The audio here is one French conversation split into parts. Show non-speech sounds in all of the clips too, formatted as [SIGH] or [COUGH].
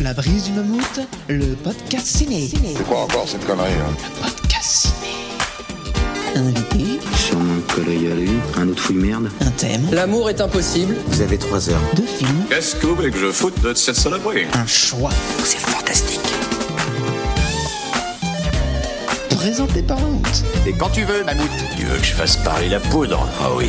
La brise du mammouth, le podcast ciné. C'est quoi encore cette connerie hein Podcast ciné. Invité, Sûrement le col y aller, un autre fouille merde. un thème, L'amour est impossible. Vous avez trois heures. deux films, Qu'est-ce que vous voulez que je foute de cette saloperie? Un choix. C'est fantastique. Présenté par Mammouth. Et quand tu veux, Mammouth. Tu veux que je fasse parler la poudre? Ah oui.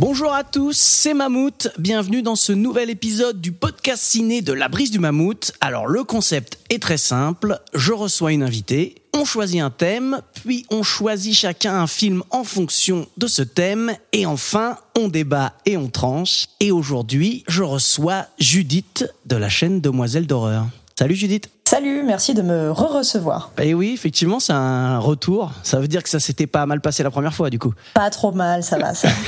Bonjour à tous, c'est Mammouth. Bienvenue dans ce nouvel épisode du podcast ciné de La Brise du Mammouth. Alors le concept est très simple. Je reçois une invitée, on choisit un thème, puis on choisit chacun un film en fonction de ce thème, et enfin on débat et on tranche. Et aujourd'hui, je reçois Judith de la chaîne Demoiselle d'horreur. Salut Judith. Salut, merci de me re-recevoir. Et oui, effectivement, c'est un retour. Ça veut dire que ça s'était pas mal passé la première fois, du coup. Pas trop mal, ça va, ça. [LAUGHS]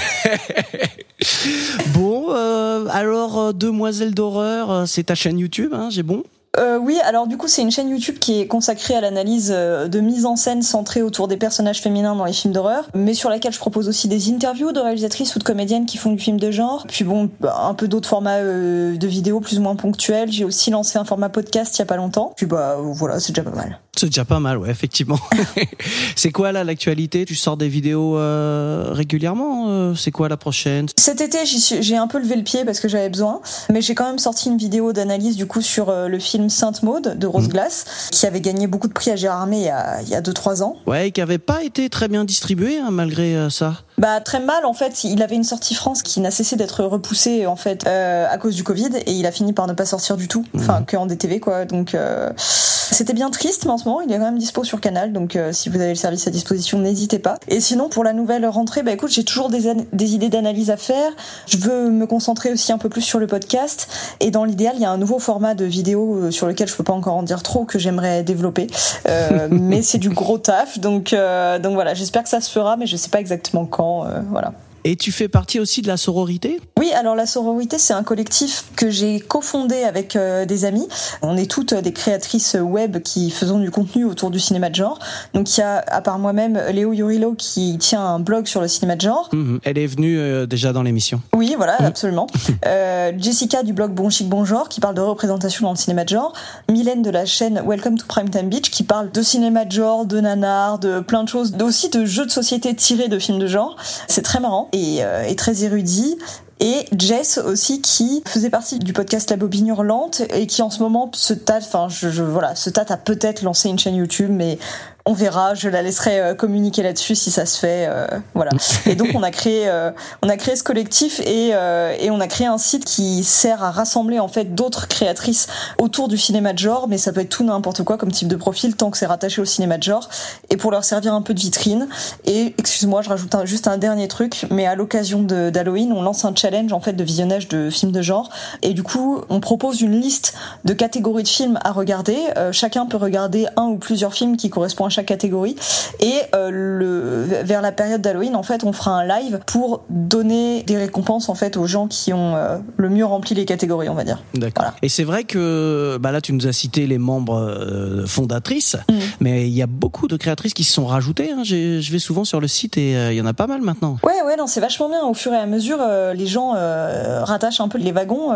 Bon, euh, alors, euh, Demoiselle d'horreur, euh, c'est ta chaîne YouTube, hein, j'ai bon? Euh, oui, alors du coup, c'est une chaîne YouTube qui est consacrée à l'analyse euh, de mise en scène centrée autour des personnages féminins dans les films d'horreur, mais sur laquelle je propose aussi des interviews de réalisatrices ou de comédiennes qui font du film de genre. Puis bon, bah, un peu d'autres formats euh, de vidéos plus ou moins ponctuels. J'ai aussi lancé un format podcast il y a pas longtemps. Puis bah voilà, c'est déjà pas mal. C'est déjà pas mal, ouais, effectivement. [LAUGHS] c'est quoi là l'actualité? Tu sors des vidéos euh, régulièrement C'est quoi la prochaine? Cet été, j'ai un peu levé le pied parce que j'avais besoin, mais j'ai quand même sorti une vidéo d'analyse du coup sur le film Sainte Maude de Rose Glass, qui avait gagné beaucoup de prix à Gérard Armé il y a, il y a 2-3 ans. Ouais, qui avait pas été très bien distribué hein, malgré euh, ça. Bah très mal en fait, il avait une sortie France qui n'a cessé d'être repoussée en fait euh, à cause du Covid et il a fini par ne pas sortir du tout, enfin que en DTV quoi. Donc euh, c'était bien triste, mais en ce moment il est quand même dispo sur Canal, donc euh, si vous avez le service à disposition, n'hésitez pas. Et sinon pour la nouvelle rentrée, bah écoute, j'ai toujours des, des idées d'analyse à faire. Je veux me concentrer aussi un peu plus sur le podcast. Et dans l'idéal, il y a un nouveau format de vidéo euh, sur lequel je peux pas encore en dire trop que j'aimerais développer, Euh, [LAUGHS] mais c'est du gros taf, donc euh, donc voilà, j'espère que ça se fera, mais je sais pas exactement quand, voilà. Et tu fais partie aussi de la sororité? Oui, alors la sororité, c'est un collectif que j'ai cofondé avec euh, des amis. On est toutes des créatrices web qui faisons du contenu autour du cinéma de genre. Donc il y a, à part moi-même, Léo Yurillo qui tient un blog sur le cinéma de genre. Mhm. Elle est venue euh, déjà dans l'émission. Oui, voilà, absolument. [LAUGHS] Euh, Jessica du blog Bon Chic Bon Genre qui parle de représentation dans le cinéma de genre. Mylène de la chaîne Welcome to Primetime Beach qui parle de cinéma de genre, de nanar, de plein de choses, aussi de jeux de société tirés de films de genre. C'est très marrant et, euh, et très érudit. Et Jess aussi qui faisait partie du podcast La Bobine Hurlante et qui en ce moment se tâte, enfin je, je- voilà, se tâte à peut-être lancer une chaîne YouTube, mais on verra. Je la laisserai euh, communiquer là-dessus si ça se fait, euh, voilà. [LAUGHS] Et donc on a créé, euh, on a créé ce collectif et euh, et on a créé un site qui sert à rassembler en fait d'autres créatrices autour du cinéma de genre, mais ça peut être tout n'importe quoi comme type de profil tant que c'est rattaché au cinéma de genre et pour leur servir un peu de vitrine. Et excuse-moi, je rajoute un- juste un dernier truc, mais à l'occasion d'Halloween, on lance un challenge en fait de visionnage de films de genre et du coup on propose une liste de catégories de films à regarder. Euh, chacun peut regarder un ou plusieurs films qui correspondent à chaque catégorie et euh, le vers la période d'Halloween en fait on fera un live pour donner des récompenses en fait aux gens qui ont euh, le mieux rempli les catégories on va dire. D'accord. Voilà. Et c'est vrai que bah là, tu nous as cité les membres euh, fondatrices, Mhm. mais il y a beaucoup de créatrices qui se sont rajoutées. hein. Je vais souvent sur le site et il y en a pas mal maintenant. Ouais, ouais, non, c'est vachement bien. Au fur et à mesure, les gens rattachent un peu les wagons.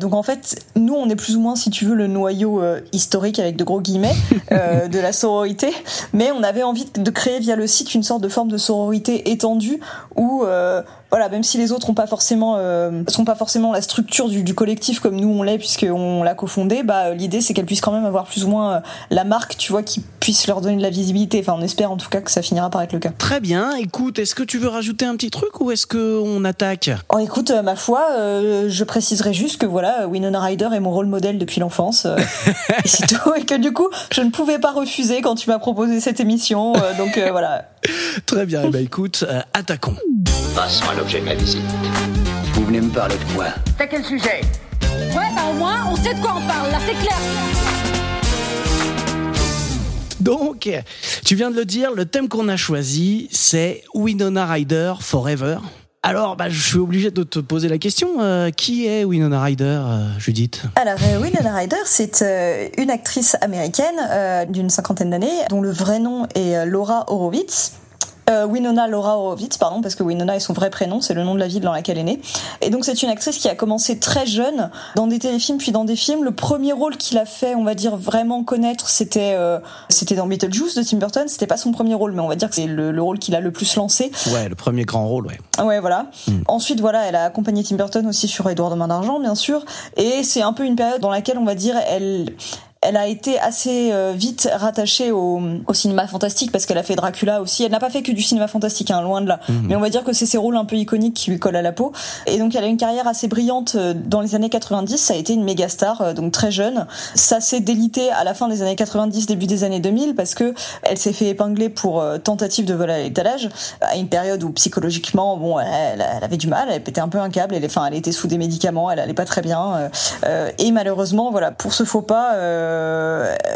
donc en fait, nous, on est plus ou moins, si tu veux, le noyau historique avec de gros guillemets [LAUGHS] de la sororité. Mais on avait envie de créer via le site une sorte de forme de sororité étendue où euh, voilà, même si les autres ont pas forcément euh, sont pas forcément la structure du, du collectif comme nous on l'est puisqu'on l'a cofondé, bah l'idée c'est qu'elles puissent quand même avoir plus ou moins euh, la marque, tu vois, qui puisse leur donner de la visibilité. Enfin, on espère en tout cas que ça finira par être le cas. Très bien. Écoute, est-ce que tu veux rajouter un petit truc ou est-ce que on attaque? Oh, écoute, euh, ma foi, euh, je préciserai juste que voilà, Winona Ryder est mon rôle modèle depuis l'enfance. euh, [LAUGHS] et c'est tout. Et que du coup, je ne pouvais pas refuser quand tu m'as proposé cette émission. euh, donc euh, voilà. Très bien. Eh ben, écoute, euh, attaquons. Passons à l'objet de ma visite. Vous venez me parler de quoi? T'as quel sujet? Ouais, bah au moins, on sait de quoi on parle, là, c'est clair. Donc, tu viens de le dire, le thème qu'on a choisi, c'est Winona Ryder Forever. Alors, bah, je suis obligé de te poser la question. euh, qui est Winona Ryder, euh, Judith? Alors, euh, Winona Ryder, c'est euh, une actrice américaine euh, d'une cinquantaine d'années, dont le vrai nom est euh, Laura Horowitz. Euh, Winona Laura Horowitz, pardon, parce que Winona est son vrai prénom, c'est le nom de la ville dans laquelle elle est née. Et donc c'est une actrice qui a commencé très jeune dans des téléfilms puis dans des films. Le premier rôle qu'il a fait, on va dire vraiment connaître, c'était euh, c'était dans Beetlejuice de Tim Burton. C'était pas son premier rôle, mais on va dire que c'est le, le rôle qu'il a le plus lancé. Ouais, le premier grand rôle, ouais. Ouais, voilà. Ensuite, voilà, elle a accompagné Tim Burton aussi sur Edouard de Main d'Argent, bien sûr. Et c'est un peu une période dans laquelle, on va dire, elle, elle a été assez euh, vite rattachée au, au cinéma fantastique parce qu'elle a fait Dracula aussi. Elle n'a pas fait que du cinéma fantastique, hein, loin de là. Mais on va dire que c'est ses rôles un peu iconiques qui lui collent à la peau. Et donc elle a une carrière assez brillante euh, dans les années 90. Ça a été une méga star, euh, donc très jeune. Ça s'est délité à la fin des années 90, début des années 2000 parce que elle s'est fait épingler pour tentative de vol à l'étalage à une période où psychologiquement, bon, elle, elle avait du mal. Elle pétait un peu un câble. Elle, enfin, elle était sous des médicaments. Elle allait pas très bien. et malheureusement, voilà, pour ce faux pas. euh,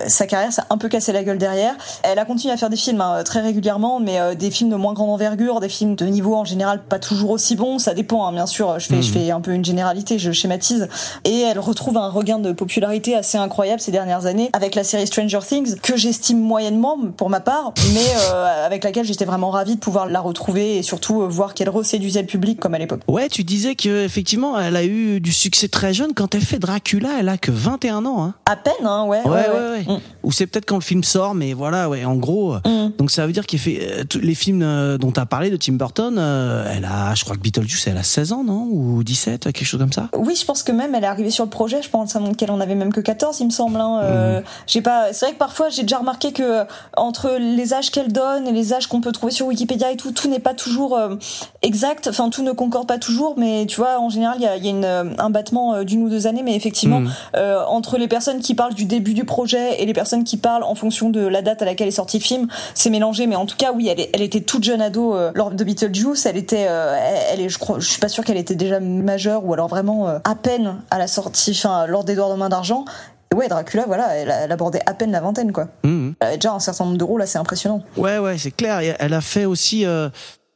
sa carrière s'est un peu cassé la gueule derrière. Elle a continué à faire des films hein, très régulièrement, mais euh, des films de moins grande envergure, des films de niveau en général pas toujours aussi bon. Ça dépend, hein, bien sûr. Je fais, je fais un peu une généralité, je schématise. Et elle retrouve un regain de popularité assez incroyable ces dernières années avec la série Stranger Things que j'estime moyennement pour ma part, mais euh, avec laquelle j'étais vraiment ravie de pouvoir la retrouver et surtout euh, voir qu'elle reséduisait le public comme à l'époque. Ouais, tu disais que effectivement, elle a eu du succès très jeune. Quand elle fait Dracula, elle a que 21 ans. Hein. À peine, hein, ouais. Ouais, ouais, ouais. Mm. Ou c'est peut-être quand le film sort, mais voilà, ouais, en gros. euh, Donc ça veut dire qu'il fait euh, tous les films euh, dont tu as parlé de Tim Burton, euh, elle a, je crois que Beetlejuice, elle a 16 ans, non? Ou 17, quelque chose comme ça? Oui, je pense que même elle est arrivée sur le projet. Je pense qu'elle en avait même que 14, il me semble. Hein. Euh, j'ai pas. C'est vrai que parfois j'ai déjà remarqué que entre les âges qu'elle donne et les âges qu'on peut trouver sur Wikipédia et tout, tout n'est pas toujours euh, exact. Enfin, tout ne concorde pas toujours. Mais tu vois, en général, il y a, il y a une, un battement d'une ou deux années. Mais effectivement, euh, entre les personnes qui parlent du début du projet et les personnes qui parlent en fonction de la date à laquelle est sorti le film, c'est mélangé. Mais en tout cas, oui, elle, est- elle était toute jeune ado euh, lors de Beetlejuice. Elle était, euh, elle, est, je crois, je suis pas sûre qu'elle était déjà majeure ou alors vraiment euh, à peine à la sortie, enfin lors d'Edouard de Main d'Argent. Ouais, Dracula, voilà, elle, abordait à peine la vingtaine, quoi. Mhm. Elle avait déjà un certain nombre de rôles assez impressionnant. Ouais, ouais, c'est clair. Et Elle a fait aussi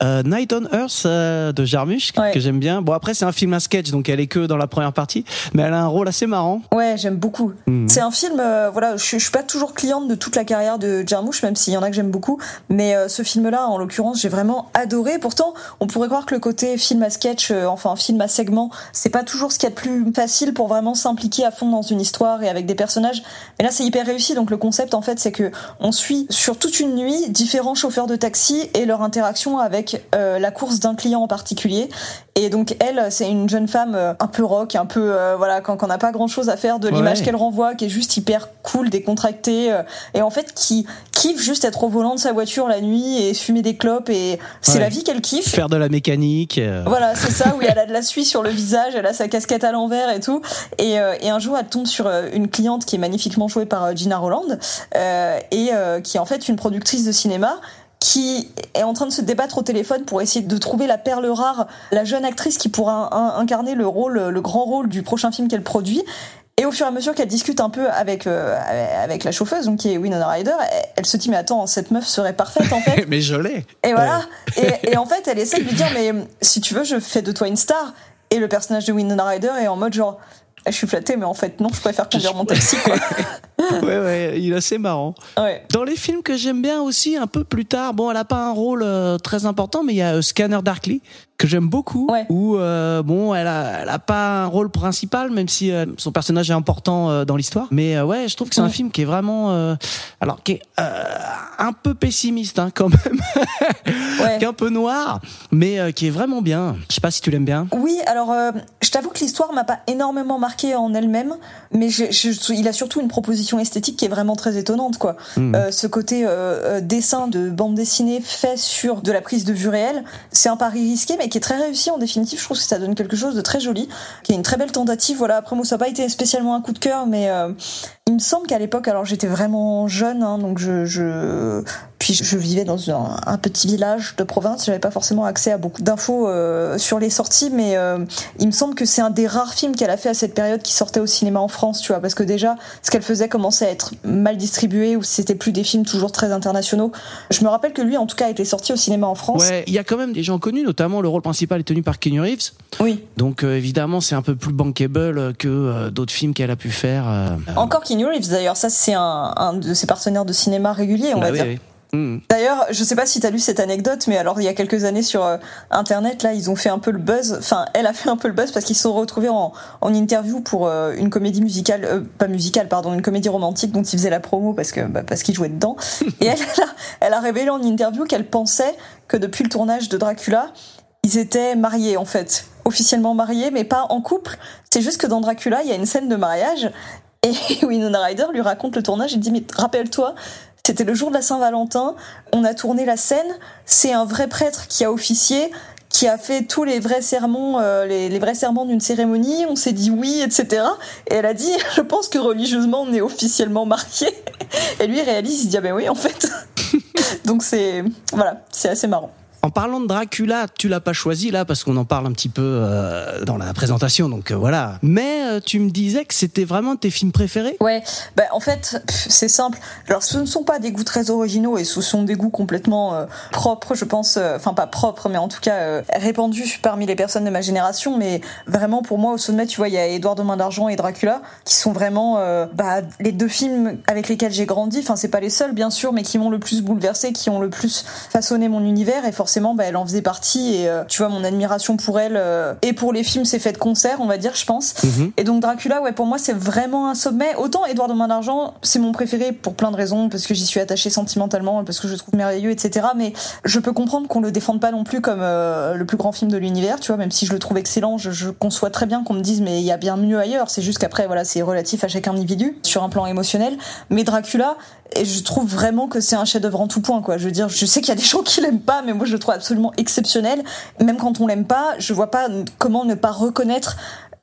euh, Night on Earth euh, de Jarmusch, que- Ouais. que j'aime bien. Bon, après, c'est un film à sketch, donc elle est que dans la première partie, mais elle a un rôle assez marrant. Ouais, j'aime beaucoup. Mhm. C'est un film, euh, voilà, je, suis- je suis pas toujours cliente de toute la carrière de Jarmusch, même s'il y en a que j'aime beaucoup, mais euh, ce film-là, en l'occurrence, j'ai vraiment adoré. Pourtant, on pourrait croire que le côté film à sketch, enfin film à segment, c'est pas toujours ce qu'il y a de plus facile pour vraiment s'impliquer à fond dans une histoire et avec des personnages. Mais là, c'est hyper réussi. Donc le concept, en fait, c'est que on suit sur toute une nuit différents chauffeurs de taxi et leur interaction avec euh, la course d'un client en particulier. Et donc elle, c'est une jeune femme euh, un peu rock, un peu euh, voilà, quand on n'a pas grand chose à faire de l'image Ouais. qu'elle renvoie, qui est juste hyper cool, décontractée, euh, et en fait qui kiffe juste être au volant de sa voiture la nuit et fumer des clopes. Et c'est Ouais. la vie qu'elle kiffe. Faire de la mécanique. Voilà, c'est ça, où [LAUGHS] elle a de la suie sur le visage, elle a sa casquette à l'envers et tout. Et, et un jour, elle tombe sur une cliente qui est magnifiquement jouée par Gina Roland, et qui est en fait une productrice de cinéma qui est en train de se débattre au téléphone pour essayer de trouver la perle rare, la jeune actrice qui pourra incarner le rôle, le grand rôle du prochain film qu'elle produit. Et au fur et à mesure qu'elle discute un peu avec euh, avec la chauffeuse, donc qui est Winona Ryder, elle, elle se dit mais attends, cette meuf serait parfaite en fait. [LAUGHS] mais je l'ai. Et voilà. Et, et en fait, elle essaie de lui dire, mais si tu veux, je fais de toi une star. Et le personnage de Winona Ryder est en mode genre, je suis flattée, mais en fait, non, je préfère conduire mon taxi, quoi. [LAUGHS] [LAUGHS] Ouais, ouais, il est assez marrant. Ouais. Dans les films que j'aime bien aussi, un peu plus tard, bon, elle a pas un rôle euh, très important, mais il y a euh, Scanner Darkly que j'aime beaucoup. Ouais. Où euh, bon, elle a, elle a pas un rôle principal, même si son personnage est important dans l'histoire. Mais ouais, je trouve que c'est un film qui est vraiment, alors qui est un peu pessimiste hein, quand même, [LAUGHS] Ouais. qui est un peu noir, mais qui est vraiment bien. Je sais pas si tu l'aimes bien. Oui, alors je t'avoue que l'histoire m'a pas énormément marqué en elle-même, mais je, je- il a surtout une proposition esthétique qui est vraiment très étonnante, quoi. Mm. Euh, ce côté euh, euh, dessin de bande dessinée fait sur de la prise de vue réelle, c'est un pari risqué, mais qui est très réussi en définitive. Je trouve que ça donne quelque chose de très joli, qui est une très belle tentative. Voilà, après moi ça n'a pas été spécialement un coup de cœur, mais euh, il me semble qu'à l'époque, alors j'étais vraiment jeune, hein, donc je, je puis je vivais dans un, un petit village de province, j'avais pas forcément accès à beaucoup d'infos euh, sur les sorties, mais euh, il me semble que c'est un des rares films qu'elle a fait à cette période qui sortait au cinéma en France, tu vois, parce que déjà ce qu'elle faisait commençait à être mal distribué ou c'était plus des films toujours très internationaux. Je me rappelle que lui, en tout cas, a été sorti au cinéma en France. Ouais, il y a quand même des gens connus, notamment le rôle principal est tenu par Keanu Reeves. Oui. Donc euh, évidemment, c'est un peu plus bankable que d'autres films qu'elle a pu faire. Encore Keanu Reeves d'ailleurs, ça c'est un, un de ses partenaires de cinéma réguliers, on bah va oui, dire. oui. Hmm. D'ailleurs, je sais pas si t'as lu cette anecdote, mais alors il y a quelques années sur euh, internet, là, ils ont fait un peu le buzz. Enfin, elle a fait un peu le buzz parce qu'ils se sont retrouvés en, en interview pour euh, une comédie musicale, euh, pas musicale, pardon, une comédie romantique dont ils faisaient la promo parce que bah, parce qu'ils jouaient dedans. [LAUGHS] Et elle, elle a, elle a révélé en interview qu'elle pensait que depuis le tournage de Dracula, ils étaient mariés en fait, officiellement mariés, mais pas en couple. C'est juste que dans Dracula, il y a une scène de mariage et [LAUGHS] Winona Ryder lui raconte le tournage et dit mais rappelle-toi, c'était le jour de la Saint-Valentin, on a tourné la scène, c'est un vrai prêtre qui a officié, qui a fait tous les vrais sermons, euh, les, vrais serments d'une cérémonie, on s'est dit oui, etc. Et elle a dit, [LAUGHS] je pense que religieusement on est officiellement mariés. Et lui il réalise, il dit ah ben oui en fait. [LAUGHS] Donc c'est voilà, c'est assez marrant. En parlant de Dracula, tu l'as pas choisi là parce qu'on en parle un petit peu euh, dans la présentation, donc euh, voilà. Mais euh, tu me disais que c'était vraiment tes films préférés? Ouais, bah en fait, c'est simple. Alors ce ne sont pas des goûts très originaux et ce sont des goûts complètement euh, propres, je pense, euh, enfin pas propres, mais en tout cas euh, répandus parmi les personnes de ma génération. Mais vraiment pour moi au sommet, tu vois, il y a Édouard de Main d'Argent et Dracula qui sont vraiment bah, les deux films avec lesquels j'ai grandi. Enfin c'est pas les seuls bien sûr, mais qui m'ont le plus bouleversé, qui ont le plus façonné mon univers et forcément bah, elle en faisait partie et euh, tu vois mon admiration pour elle euh, et pour les films c'est fait de concert, on va dire, je pense. Mhm. Et donc Dracula, ouais, pour moi, c'est vraiment un sommet. Autant Édouard de Main d'Argent, c'est mon préféré pour plein de raisons, parce que j'y suis attachée sentimentalement, parce que je le trouve merveilleux, etc. Mais je peux comprendre qu'on le défende pas non plus comme euh, le plus grand film de l'univers, tu vois, même si je le trouve excellent, je, je conçois très bien qu'on me dise, mais il y a bien mieux ailleurs. C'est juste qu'après, voilà, c'est relatif à chaque individu sur un plan émotionnel. Mais Dracula, et je trouve vraiment que c'est un chef-d'œuvre en tout point, quoi. Je veux dire, je sais qu'il y a des gens qui l'aiment pas, mais moi je le trouve absolument exceptionnel. Même quand on l'aime pas, je vois pas comment ne pas reconnaître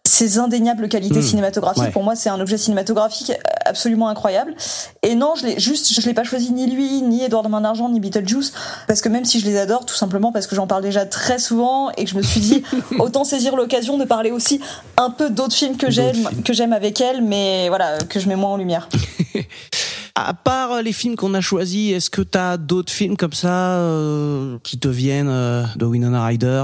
ses indéniables qualités Mmh. cinématographiques. Ouais. Pour moi, c'est un objet cinématographique absolument incroyable. Et non, je l'ai juste, je l'ai pas choisi ni lui, ni Edouard Main d'Argent, ni Beetlejuice, parce que même si je les adore, tout simplement parce que j'en parle déjà très souvent et que je me suis dit [LAUGHS] autant saisir l'occasion de parler aussi un peu d'autres films que j'aime, que j'aime avec elle, mais voilà, que je mets moins en lumière. [LAUGHS] À part euh, les films qu'on a choisis, est-ce que t'as d'autres films comme ça euh, qui te viennent euh, de Winona Ryder?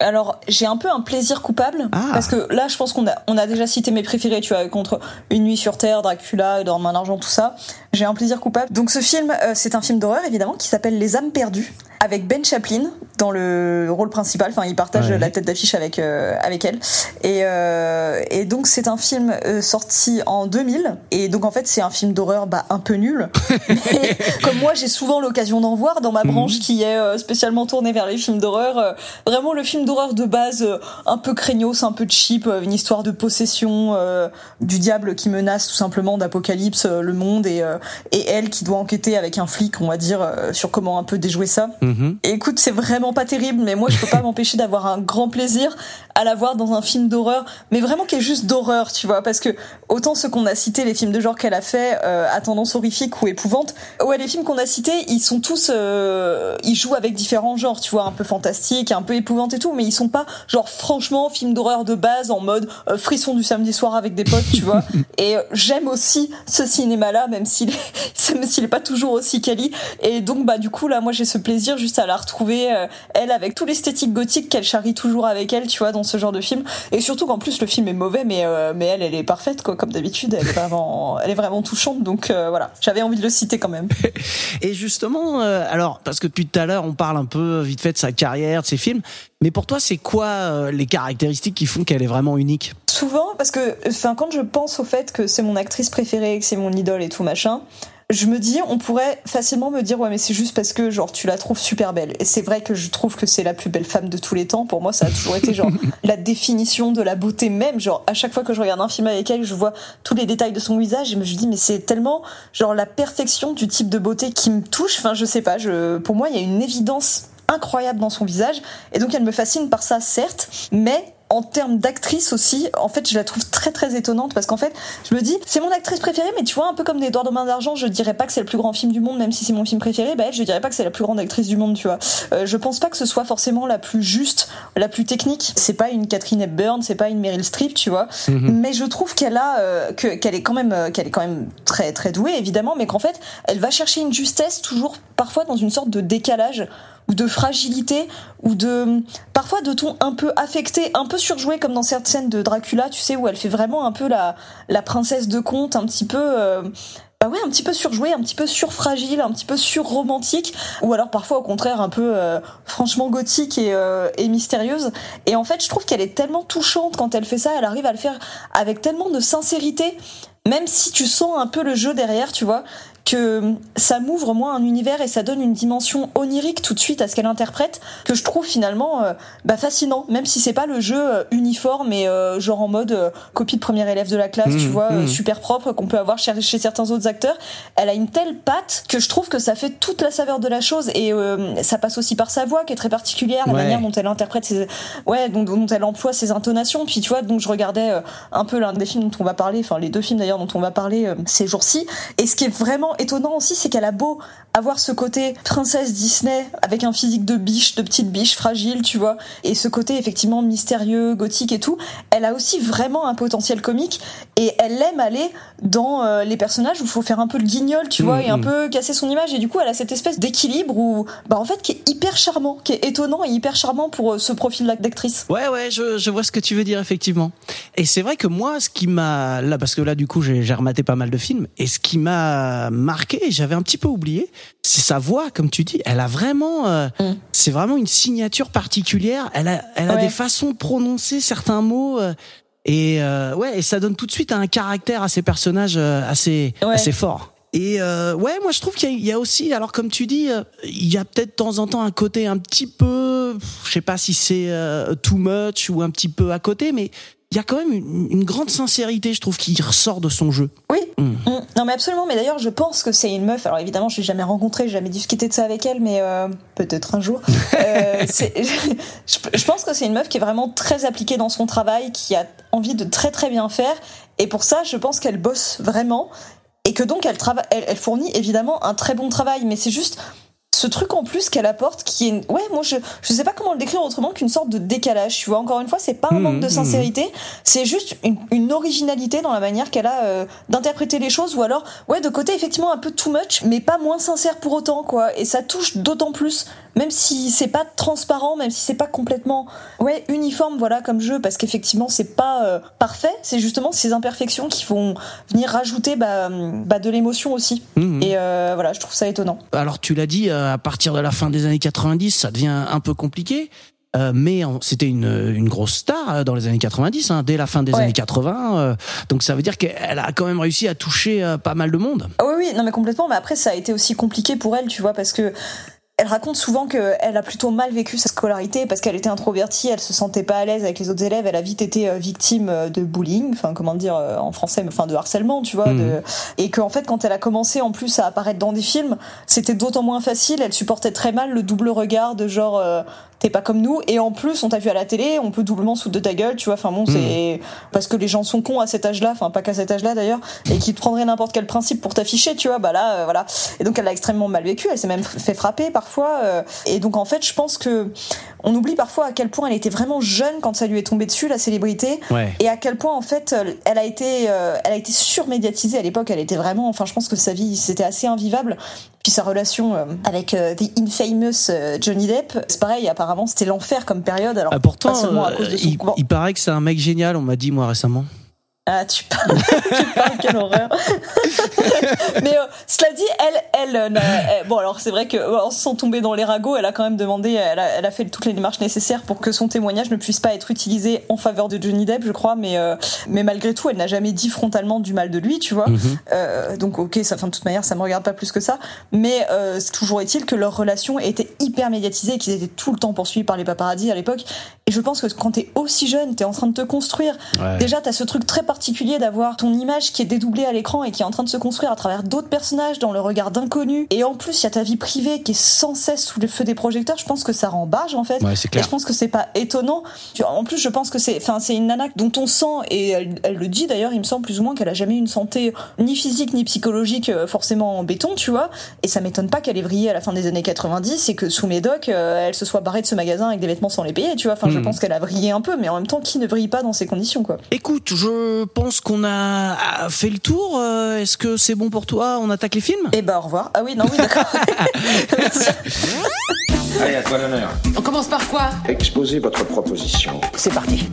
Alors, j'ai un peu un plaisir coupable Ah. parce que là, je pense qu'on a on a déjà cité mes préférés, tu vois, contre Une nuit sur terre, Dracula, Dans main d'argent, tout ça. J'ai un plaisir coupable. Donc ce film, euh, c'est un film d'horreur évidemment qui s'appelle Les âmes perdues avec Ben Chaplin dans le rôle principal. Enfin, il partage Ouais. la tête d'affiche avec euh, avec elle. Et euh, et donc c'est un film euh, sorti en 2000 et donc en fait c'est un film d'horreur bah un peu nul. [LAUGHS] Mais comme moi, j'ai souvent l'occasion d'en voir dans ma branche qui est spécialement tournée vers les films d'horreur. vraiment le film d'horreur de base, un peu craignos, un peu cheap, une histoire de possession du diable qui menace tout simplement d'apocalypse le monde et et elle qui doit enquêter avec un flic, on va dire, euh, sur comment un peu déjouer ça. Mhm. Et écoute, c'est vraiment pas terrible, mais moi je peux pas [LAUGHS] m'empêcher d'avoir un grand plaisir à la voir dans un film d'horreur, mais vraiment qui est juste d'horreur, tu vois, parce que autant ceux qu'on a cités, les films de genre qu'elle a fait euh, à tendance horrifique ou épouvante, ouais, les films qu'on a cités, ils sont tous, euh, ils jouent avec différents genres, tu vois, un peu fantastique, un peu épouvante et tout, mais ils sont pas genre franchement films d'horreur de base en mode euh, frisson du samedi soir avec des potes, tu vois. [LAUGHS] Et euh, j'aime aussi ce cinéma-là, même s'il [LAUGHS] est, pas toujours aussi quali. Et donc bah du coup là, moi j'ai ce plaisir juste à la retrouver euh, elle avec tout l'esthétique gothique qu'elle charrie toujours avec elle, tu vois, dans ce genre de film. Et surtout qu'en plus le film est mauvais, mais euh, mais elle, elle est parfaite quoi, comme d'habitude. Elle est vraiment, [LAUGHS] touchante. Donc euh, voilà, j'avais envie de le citer quand même. [LAUGHS] Et justement, alors parce que depuis tout à l'heure on parle un peu vite fait de sa carrière, de ses films, mais pour toi c'est quoi les caractéristiques qui font qu'elle est vraiment unique? Souvent, parce que enfin, quand je pense au fait que c'est mon actrice préférée, que c'est mon idole et tout machin, je me dis, on pourrait facilement me dire, ouais, mais c'est juste parce que, genre, tu la trouves super belle. Et c'est vrai que je trouve que c'est la plus belle femme de tous les temps. Pour moi, ça a toujours été, genre, [LAUGHS] la définition de la beauté même. Genre, à chaque fois que je regarde un film avec elle, je vois tous les détails de son visage et je me dis, mais c'est tellement, genre, la perfection du type de beauté qui me touche. Enfin, je sais pas, je, pour moi, il y a une évidence incroyable dans son visage. Et donc, elle me fascine par ça, certes, mais en termes d'actrice aussi, en fait, je la trouve très très étonnante parce qu'en fait, je me dis, c'est mon actrice préférée, mais tu vois, un peu comme Edouard de Main d'Argent, je dirais pas que c'est le plus grand film du monde, même si c'est mon film préféré, bah elle, je dirais pas que c'est la plus grande actrice du monde, tu vois. Euh, je pense pas que ce soit forcément la plus juste, la plus technique. C'est pas une Catherine Hepburn, c'est pas une Meryl Streep, tu vois. Mais je trouve qu'elle a, euh, que qu'elle est quand même, euh, qu'elle est quand même très très douée, évidemment, mais qu'en fait, elle va chercher une justesse toujours parfois dans une sorte de décalage ou de fragilité ou de parfois de ton un peu affecté, un peu surjoué comme dans cette scène de Dracula, tu sais où elle fait vraiment un peu la la princesse de conte, un petit peu euh, bah ouais, un petit peu surjouée, un petit peu surfragile, un petit peu surromantique, ou alors parfois au contraire un peu euh, franchement gothique et, euh, et mystérieuse. Et en fait, je trouve qu'elle est tellement touchante quand elle fait ça, elle arrive à le faire avec tellement de sincérité, même si tu sens un peu le jeu derrière, tu vois, que ça m'ouvre moi un univers et ça donne une dimension onirique tout de suite à ce qu'elle interprète que je trouve finalement euh, bah, fascinant même si c'est pas le jeu euh, uniforme et euh, genre en mode euh, copie de premier élève de la classe Mmh, tu vois euh, mmh. super propre qu'on peut avoir chez, chez certains autres acteurs elle a une telle patte que je trouve que ça fait toute la saveur de la chose et euh, ça passe aussi par sa voix qui est très particulière la Ouais. manière dont elle interprète ses ouais donc dont elle emploie ses intonations puis tu vois donc je regardais un peu l'un des films dont on va parler enfin les deux films d'ailleurs dont on va parler ces jours-ci et ce qui est vraiment étonnant aussi c'est qu'elle a beau avoir ce côté princesse Disney avec un physique de biche de petite biche fragile tu vois et ce côté effectivement mystérieux gothique et tout elle a aussi vraiment un potentiel comique et elle aime aller dans euh, les personnages où il faut faire un peu le guignol tu vois Mhm, et un mhm. peu casser son image et du coup elle a cette espèce d'équilibre où bah en fait qui est hyper charmant qui est étonnant et hyper charmant pour euh, ce profil d'actrice Ouais, ouais, je, je vois ce que tu veux dire, effectivement. Et c'est vrai que moi, ce qui m'a, là, parce que là, du coup, j'ai rematé pas mal de films, et ce qui m'a marqué, j'avais un petit peu oublié, c'est sa voix, comme tu dis. Elle a vraiment, euh, Mm. c'est vraiment une signature particulière. Elle a, elle a Ouais. des façons de prononcer certains mots, euh, et euh, ouais, et ça donne tout de suite un caractère à ces personnages assez, Ouais. assez fort. Et euh, ouais, moi je trouve qu'il y, a- il y a aussi, alors comme tu dis, euh, il y a peut-être de temps en temps un côté un petit peu, je sais pas si c'est euh, too much ou un petit peu à côté, mais il y a quand même une, une grande sincérité, je trouve, qui ressort de son jeu. Oui, Mm. Mm. non mais absolument. Mais d'ailleurs, je pense que c'est une meuf. Alors évidemment, je l'ai jamais rencontrée, j'ai jamais discuté de ça avec elle, mais euh, peut-être un jour. [LAUGHS] Euh, [LAUGHS] je, je pense que c'est une meuf qui est vraiment très appliquée dans son travail, qui a envie de très très bien faire. Et pour ça, je pense qu'elle bosse vraiment et que donc elle, elle, elle fournit évidemment un très bon travail. Mais c'est juste ce truc en plus qu'elle apporte qui est ouais moi je je sais pas comment le décrire autrement qu'une sorte de décalage tu vois. Encore une fois c'est pas un manque de mhm. sincérité. C'est juste une, une originalité dans la manière qu'elle a euh, d'interpréter les choses ou alors ouais de côté effectivement un peu too much mais pas moins sincère pour autant quoi. Et ça touche d'autant plus même si c'est pas transparent même si c'est pas complètement ouais uniforme voilà comme jeu parce qu'effectivement c'est pas euh, parfait. C'est justement ces imperfections qui vont venir rajouter bah, bah, de l'émotion aussi. Mhm. et euh, voilà je trouve ça étonnant. Alors tu l'as dit, à partir de la fin des années 90, ça devient un peu compliqué. Euh, mais c'était une, une grosse star euh, dans les années 90, hein, dès la fin des Ouais. années 80. euh, donc ça veut dire qu'elle a quand même réussi à toucher euh, pas mal de monde. Ah oui, oui, non mais complètement. Mais après, ça a été aussi compliqué pour elle, tu vois, parce que elle raconte souvent qu'elle a plutôt mal vécu sa scolarité parce qu'elle était introvertie, elle se sentait pas à l'aise avec les autres élèves, elle a vite été euh, victime euh, de bullying, enfin comment dire euh, en français, mais enfin de harcèlement, tu vois, Mhm. de... et qu'en fait quand elle a commencé en plus à apparaître dans des films, c'était d'autant moins facile, elle supportait très mal le double regard de genre euh, t'es pas comme nous et en plus on t'a vu à la télé, on peut doublement se foutre de ta gueule, tu vois, enfin bon c'est parce que les gens sont cons à cet âge-là, enfin pas qu'à cet âge-là d'ailleurs, et qui te prendraient n'importe quel principe pour t'afficher, tu vois, bah là, euh, voilà. Et donc elle l'a extrêmement mal vécu, elle s'est même fait frapper parfois. euh, et donc en fait, je pense que on oublie parfois à quel point elle était vraiment jeune quand ça lui est tombé dessus, la célébrité, Ouais. et à quel point en fait elle a été, euh, elle a été surmédiatisée à l'époque. Elle était vraiment, enfin je pense que sa vie c'était assez invivable. Puis sa relation euh, avec euh, the infamous euh, Johnny Depp, c'est pareil. Apparemment c'était l'enfer comme période. Alors Ah, pourtant, pas seulement à cause de son il, il paraît que c'est un mec génial, on m'a dit moi récemment. Ah, tu parles, [LAUGHS] tu parles, quelle horreur. [LAUGHS] Mais euh, cela dit, elle, elle, euh, elle- bon alors c'est vrai que en se sentant tombée dans les ragots, elle a quand même demandé, elle a, elle a fait toutes les démarches nécessaires pour que son témoignage ne puisse pas être utilisé en faveur de Johnny Depp, je crois. Mais euh, mais malgré tout, elle n'a jamais dit frontalement du mal de lui, tu vois. Mhm. Euh, donc ok, ça, enfin, de toute manière, ça me regarde pas plus que ça. Mais toujours est-il que leur relation était hyper médiatisée et qu'ils étaient tout le temps poursuivis par les paparazzis à l'époque. Et je pense que quand t'es aussi jeune, t'es en train de te construire. Ouais. Déjà, t'as ce truc très particulier d'avoir ton image qui est dédoublée à l'écran et qui est en train de se construire à travers d'autres personnages dans le regard d'inconnus. Et en plus, il y a ta vie privée qui est sans cesse sous le feu des projecteurs. Je pense que ça rend barge en fait. Ouais, Et je pense que c'est pas étonnant. En plus, je pense que c'est, enfin, c'est une nana dont on sent et elle, elle le dit d'ailleurs. Il me semble plus ou moins qu'elle a jamais eu une santé ni physique ni psychologique euh, forcément en béton, tu vois. Et ça m'étonne pas qu'elle ait vrillé à la fin des années 90 et que sous Médoc, euh, elle se soit barrée de ce magasin avec des vêtements sans les payer, tu vois. Enfin, je Hmm. pense qu'elle a vrillé un peu, mais en même temps, qui ne vrille pas dans ces conditions, quoi. Écoute, je pense qu'on a fait le tour. Euh, Est-ce que c'est bon pour toi On attaque les films? Et bah au revoir. Ah oui, non, oui, d'accord. [LAUGHS] Allez, à toi l'honneur. On commence par quoi? Exposez votre proposition. C'est parti.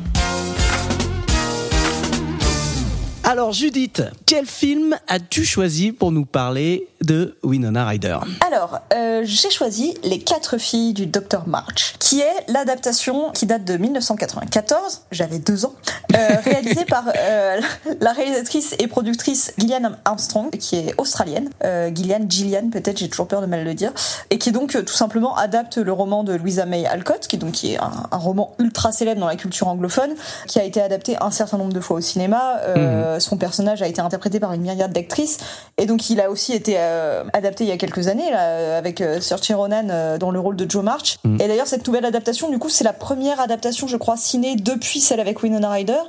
Alors Judith, quel film as-tu choisi pour nous parler de Winona Ryder Alors, euh, j'ai choisi Les quatre filles du Dr March, qui est l'adaptation qui date de 1994, j'avais deux ans, euh, [LAUGHS] réalisée par euh, la réalisatrice et productrice Gillian Armstrong, qui est australienne, euh, Gillian, Gillian peut-être, j'ai toujours peur de mal le dire, et qui donc euh, tout simplement adapte le roman de Louisa May Alcott, qui donc qui est un, un roman ultra célèbre dans la culture anglophone, qui a été adapté un certain nombre de fois au cinéma. Euh, Son personnage a été interprété par une myriade d'actrices, et donc il a aussi été euh, adapté il y a quelques années là, avec euh, Saoirse Ronan euh, dans le rôle de Joe March. Et d'ailleurs cette nouvelle adaptation, du coup, c'est la première adaptation, je crois, ciné depuis celle avec Winona Ryder.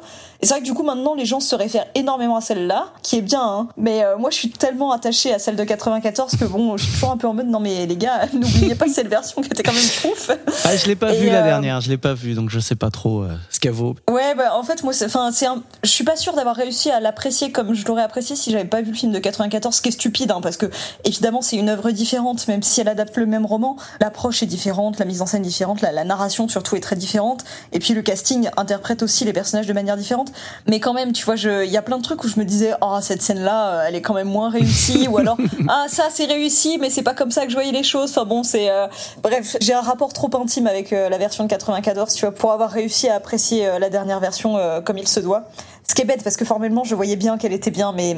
Et c'est vrai que du coup maintenant les gens se réfèrent énormément à celle-là, qui est bien, hein. mais euh, moi je suis tellement attachée à celle de 94 que bon, je suis toujours un peu en mode non mais les gars, [LAUGHS] n'oubliez pas que cette version qui était quand même ouf. ah, Je l'ai pas Et, vu la euh, dernière, je l'ai pas vu, donc je sais pas trop euh, ce qu'elle vaut. Ouais, bah en fait moi, c'est, enfin c'est, un... je suis pas sûre d'avoir réussi à l'apprécier comme je l'aurais apprécié si j'avais pas vu le film de 94, ce qui est stupide, hein, parce que évidemment c'est une œuvre différente, même si elle adapte le même roman, l'approche est différente, la mise en scène est différente, la, la narration surtout est très différente, et puis le casting interprète aussi les personnages de manière différente, mais quand même, tu vois, je- il y a plein de trucs où je me disais, oh cette scène-là, euh, elle est quand même moins réussie, ou alors [LAUGHS] ah ça c'est réussi, mais c'est pas comme ça que je voyais les choses. Enfin bon, c'est euh, bref, j'ai un rapport trop intime avec euh, la version de 94, tu vois, pour avoir réussi à apprécier euh, la dernière version euh, comme il se doit. Ce qui est bête parce que formellement je voyais bien qu'elle était bien, mais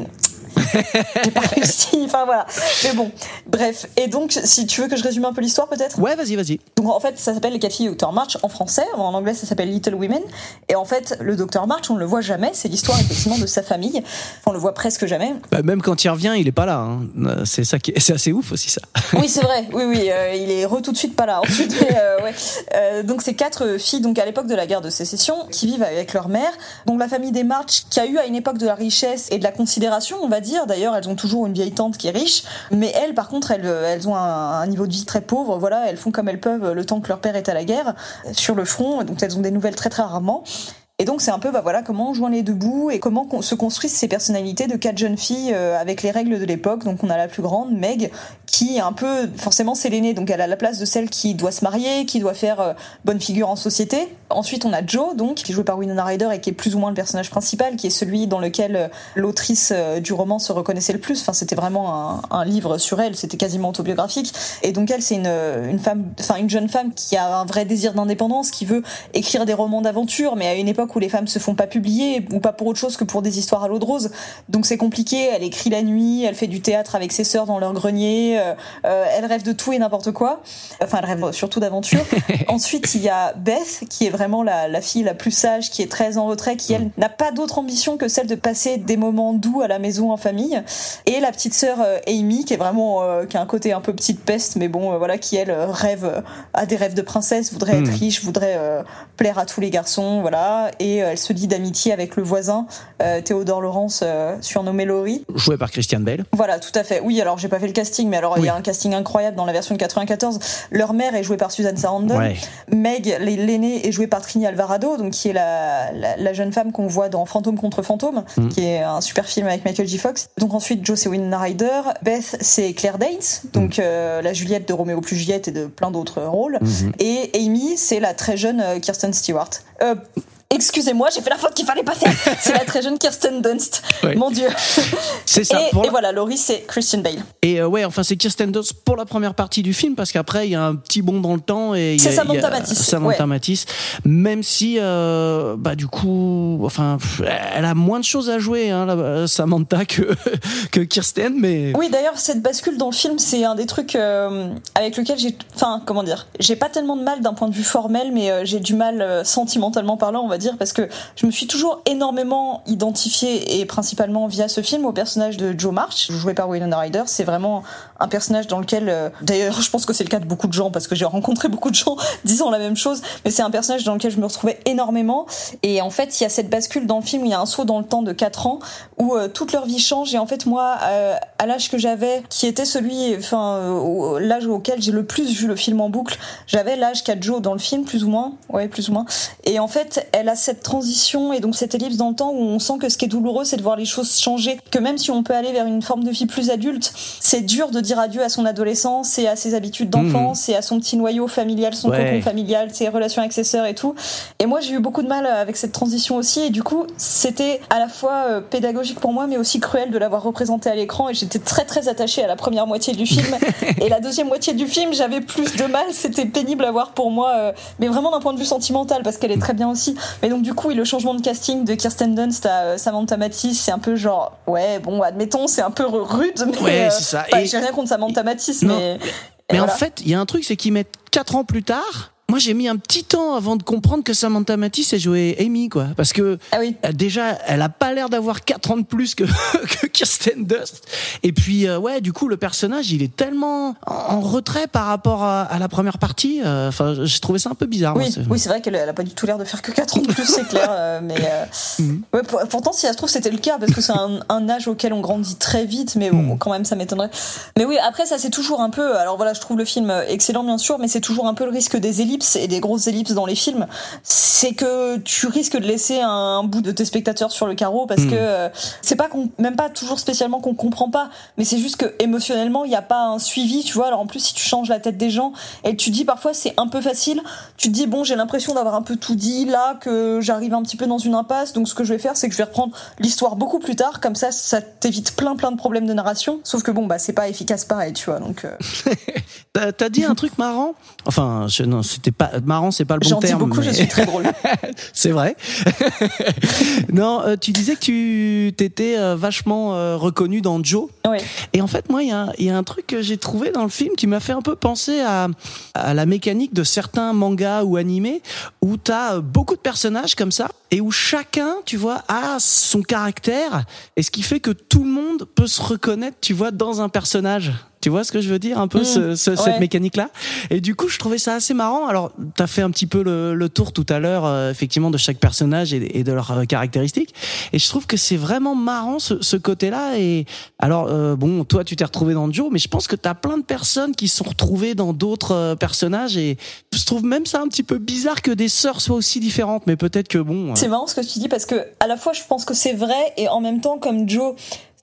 [LAUGHS] j'ai pas réussi. Enfin voilà. Mais bon, bref. Et donc, si tu veux que je résume un peu l'histoire, peut-être? Ouais, vas-y, vas-y. Donc en fait, ça s'appelle Les quatre filles du Dr March en français. En anglais, ça s'appelle Little Women. Et en fait, le Dr March, on ne le voit jamais. C'est l'histoire effectivement de sa famille. Enfin, on le voit presque jamais. Bah, même quand il revient, il est pas là. hein. C'est ça qui est, c'est assez ouf aussi ça. Oui, c'est vrai. [LAUGHS] Oui, oui, euh, il est re tout de suite pas là. Ensuite, mais, euh, ouais. Euh, donc c'est quatre filles, donc à l'époque de la guerre de sécession, qui vivent avec leur mère. Donc la famille des March, qui a eu à une époque de la richesse et de la considération, on va dire. D'ailleurs, elles ont toujours une vieille tante qui est riche, mais elles, par contre, elles, elles ont un, niveau de vie très pauvre. Voilà, elles font comme elles peuvent le temps que leur père est à la guerre sur le front. Donc elles ont des nouvelles très très rarement. Et donc c'est un peu bah voilà comment on joint les deux bouts et comment se construisent ces personnalités de quatre jeunes filles euh, avec les règles de l'époque. Donc on a la plus grande, Meg, qui est un peu forcément c'est l'aînée, donc elle a la place de celle qui doit se marier, qui doit faire euh, bonne figure en société. Ensuite on a Joe donc qui est joué par Winona Ryder et qui est plus ou moins le personnage principal, qui est celui dans lequel euh, l'autrice euh, du roman se reconnaissait le plus. Enfin c'était vraiment un, un livre sur elle, c'était quasiment autobiographique. Et donc elle c'est une, une femme, enfin une jeune femme qui a un vrai désir d'indépendance, qui veut écrire des romans d'aventure, mais à une époque où les femmes se font pas publier ou pas pour autre chose que pour des histoires à l'eau de rose. Donc c'est compliqué. Elle écrit la nuit, elle fait du théâtre avec ses sœurs dans leur grenier. euh, euh, elle rêve de tout et n'importe quoi. Enfin, elle rêve surtout d'aventure. [LAUGHS] Ensuite, il y a Beth qui est vraiment la, la fille la plus sage, qui est très en retrait, qui elle n'a pas d'autre ambition que celle de passer des moments doux à la maison en famille. Et la petite sœur euh, Amy qui est vraiment euh, qui a un côté un peu petite peste, mais bon euh, voilà qui elle rêve euh, a des rêves de princesse, voudrait être riche, voudrait plaire à tous les garçons, voilà. Et elle se lie d'amitié avec le voisin Théodore Laurence, surnommé Laurie. Joué par Christian Bale. Voilà, tout à fait. Oui, alors j'ai pas fait le casting, mais alors il y a un casting incroyable dans la version de 94. Leur mère est jouée par Suzanne Sarandon. Ouais. Meg, l'aînée, est jouée par Trini Alvarado, donc qui est la, la, la jeune femme qu'on voit dans Fantôme contre Fantôme, Mm. qui est un super film avec Michael J. Fox. Donc ensuite, Joe, c'est Winona Ryder. Beth, c'est Claire Danes, donc euh, la Juliette de Roméo plus Juliette et de plein d'autres rôles. Mhm. Et Amy, c'est la très jeune euh, Kirsten Stewart. Euh, Excusez-moi, j'ai fait la faute qu'il fallait pas faire. [LAUGHS] C'est la très jeune Kirsten Dunst. Ouais. Mon Dieu. C'est ça. Et, Pour et la- voilà, Laurie, c'est Christian Bale. Et euh, ouais, enfin c'est Kirsten Dunst pour la première partie du film parce qu'après il y a un petit bond dans le temps et il y a- C'est Samantha il y a- Matisse, Samantha ouais. Matisse. Même si euh, bah du coup, enfin elle a moins de choses à jouer hein, la- Samantha que [LAUGHS] que Kirsten, mais Oui, d'ailleurs, cette bascule dans le film, c'est un des trucs euh, avec lequel j'ai. Enfin, comment dire J'ai pas tellement de mal d'un point de vue formel, mais euh, j'ai du mal euh, sentimentalement parlant, on va dire, parce que je me suis toujours énormément identifiée, et principalement via ce film, au personnage de Joe March, joué par Winona Ryder. C'est vraiment un personnage dans lequel. euh, D'ailleurs, je pense que c'est le cas de beaucoup de gens, parce que j'ai rencontré beaucoup de gens [LAUGHS] disant la même chose, mais c'est un personnage dans lequel je me retrouvais énormément. Et en fait, il y a cette bascule dans le film où il y a un saut dans le temps de 4 ans où euh, toute leur vie change. Et en fait, moi, euh, à l'âge que j'avais, qui était celui, enfin, l'âge auquel j'ai le plus vu le film en boucle, j'avais l'âge qu'a Joe dans le film, plus ou moins. Ouais, plus ou moins. Et en fait, elle a cette transition et donc cette ellipse dans le temps où on sent que ce qui est douloureux, c'est de voir les choses changer. Que même si on peut aller vers une forme de vie plus adulte, c'est dur de dire adieu à son adolescence et à ses habitudes d'enfance et à son petit noyau familial, son Ouais. cocon familial, ses relations avec ses sœurs et tout. Et moi, j'ai eu beaucoup de mal avec cette transition aussi. Et du coup, c'était à la fois euh, pédagogique pour moi, mais aussi cruel de l'avoir représenté à l'écran. Et j'étais très très attachée à la première moitié du film. [LAUGHS] et la deuxième moitié du film, j'avais plus de mal. C'était pénible à voir pour moi, euh, mais vraiment d'un point de vue sentimental, parce qu'elle est très bien aussi. Mais donc du coup, le changement de casting de Kirsten Dunst à euh, Samantha Matisse, c'est un peu genre, ouais, bon, admettons, c'est un peu rude, mais Ouais, euh, c'est ça. Et- j'ai rien contre Samantha Matisse, Non, mais. Mais en fait, il y a un truc, c'est qu'ils mettent 4 ans plus tard. Moi, j'ai mis un petit temps avant de comprendre que Samantha Matisse a joué Amy, quoi. Parce que Ah oui. déjà, elle a pas l'air d'avoir 4 ans de plus que, [LAUGHS] que Kirsten Dust. Et puis, euh, ouais, du coup, le personnage, il est tellement en, en retrait par rapport à, à la première partie. Euh, Enfin, j'ai trouvé ça un peu bizarre. Oui, c'est- oui, c'est vrai qu'elle elle a pas du tout l'air de faire que 4 ans de plus, c'est clair. euh, [LAUGHS] mais Mhm. ouais, pour- pourtant, si ça se trouve, c'était le cas parce que c'est un, un âge auquel on grandit très vite, mais bon, Mhm. quand même, ça m'étonnerait. Mais oui, après, ça, c'est toujours un peu. Alors voilà, je trouve le film excellent, bien sûr, mais c'est toujours un peu le risque des ellipses et des grosses ellipses dans les films. C'est que tu risques de laisser un, bout de tes spectateurs sur le carreau parce Mhm. que euh, c'est pas qu'on, même pas toujours spécialement qu'on comprend pas, mais c'est juste que émotionnellement, il n'y a pas un suivi, tu vois. Alors en plus, si tu changes la tête des gens et tu dis parfois c'est un peu facile, tu te dis bon, j'ai l'impression d'avoir un peu tout dit là, que j'arrive un petit peu dans une impasse, donc ce que je vais faire, c'est que je vais reprendre l'histoire beaucoup plus tard, comme ça, ça t'évite plein plein de problèmes de narration. Sauf que bon, bah c'est pas efficace pareil, tu vois. Donc euh, [LAUGHS] T'as dit un truc marrant? Enfin, je, non, c'était pas marrant, c'est pas le bon j'en dis terme. beaucoup, je suis très drôle. [LAUGHS] C'est vrai. [LAUGHS] non, euh, tu disais que tu t'étais euh, vachement euh, reconnu dans Joe. Ouais. Et en fait, moi, il y, a un- il y a un truc que j'ai trouvé dans le film qui m'a fait un peu penser à, à la mécanique de certains mangas ou animés où tu as beaucoup de personnages comme ça et où chacun, tu vois, a son caractère et ce qui fait que tout le monde peut se reconnaître, tu vois, dans un personnage. Tu vois ce que je veux dire un peu Mmh, ce- ce- cette mécanique là et du coup je trouvais ça assez marrant. Alors tu as fait un petit peu le, le tour tout à l'heure euh, effectivement de chaque personnage et, et de leurs euh, caractéristiques. Et je trouve que c'est vraiment marrant ce, ce côté là et alors euh, bon toi tu t'es retrouvé dans Joe mais je pense que tu as plein de personnes qui se sont retrouvées dans d'autres euh, personnages. Et je trouve même ça un petit peu bizarre que des sœurs soient aussi différentes. Mais peut-être que bon euh, C'est marrant ce que tu dis parce que à la fois je pense que c'est vrai et en même temps comme Joe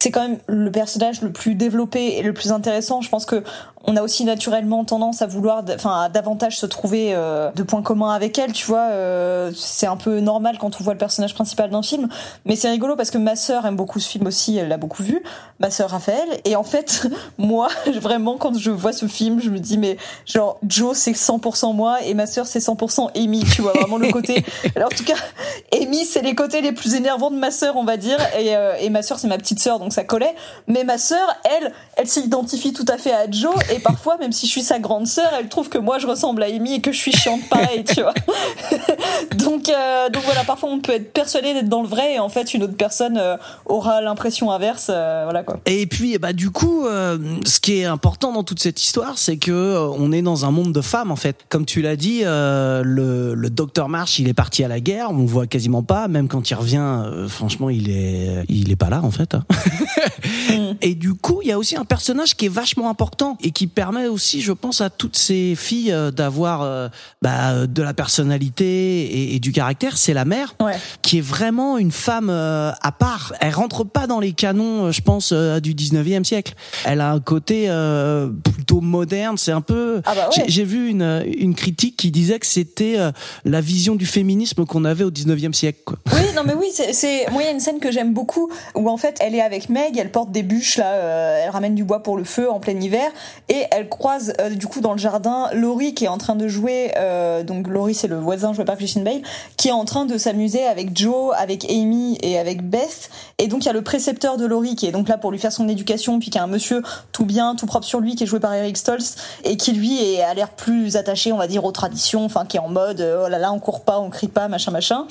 c'est quand même le personnage le plus développé et le plus intéressant. Je pense que on a aussi naturellement tendance à vouloir, enfin, à davantage se trouver euh, de points communs avec elle. Tu vois, euh, c'est un peu normal quand on voit le personnage principal d'un film. Mais c'est rigolo parce que ma sœur aime beaucoup ce film aussi. Elle l'a beaucoup vu. Ma sœur Raphaël. Et en fait, [LAUGHS] moi, [LAUGHS] vraiment, quand je vois ce film, je me dis mais genre Joe c'est 100% moi et ma sœur c'est 100% Amy. Tu vois vraiment le côté. [LAUGHS] Alors en tout cas, Amy c'est les côtés les plus énervants de ma sœur, on va dire. Et, euh, et ma sœur c'est ma petite sœur donc ça collait. Mais ma sœur, elle, elle s'identifie tout à fait à Joe et parfois même si je suis sa grande sœur, elle trouve que moi je ressemble à Amy et que je suis chiante pareil, tu vois. [LAUGHS] donc euh, donc voilà, parfois on peut être persuadé d'être dans le vrai et en fait une autre personne euh, aura l'impression inverse, euh, voilà quoi. Et puis, bah, du coup, ce qui est important dans toute cette histoire, c'est que on est dans un monde de femmes, en fait. Comme tu l'as dit, le, le docteur Marsh, il est parti à la guerre, on le voit quasiment pas. Même quand il revient, franchement, il est, il est pas là, en fait. hein. [LAUGHS] Et du coup, il y a aussi un personnage qui est vachement important et qui permet aussi, je pense, à toutes ces filles euh, d'avoir euh, bah, de la personnalité et, et du caractère. C'est la mère Ouais. qui est vraiment une femme euh, à part. Elle rentre pas dans les canons, je pense, euh, du 19e siècle. Elle a un côté euh, plutôt moderne. C'est un peu. Ah bah ouais. J'ai- vu une, une critique qui disait que c'était euh, la vision du féminisme qu'on avait au 19e siècle. Quoi. Oui, non mais oui, c'est- c'est moi il y a une scène que j'aime beaucoup où en fait elle est avec Meg, elle porte des bûches là, euh, elle ramène du bois pour le feu en plein hiver et elle croise euh, du coup dans le jardin Laurie qui est en train de jouer euh, donc Laurie c'est le voisin joué par Christian Bale qui est en train de s'amuser avec Joe, avec Amy et avec Beth. Et donc il y a le précepteur de Laurie qui est donc là pour lui faire son éducation puis qui est un monsieur tout bien, tout propre sur lui qui est joué par Eric Stoltz et qui lui est, a l'air plus attaché on va dire aux traditions, enfin qui est en mode euh, oh là là on court pas, on crie pas, machin machin.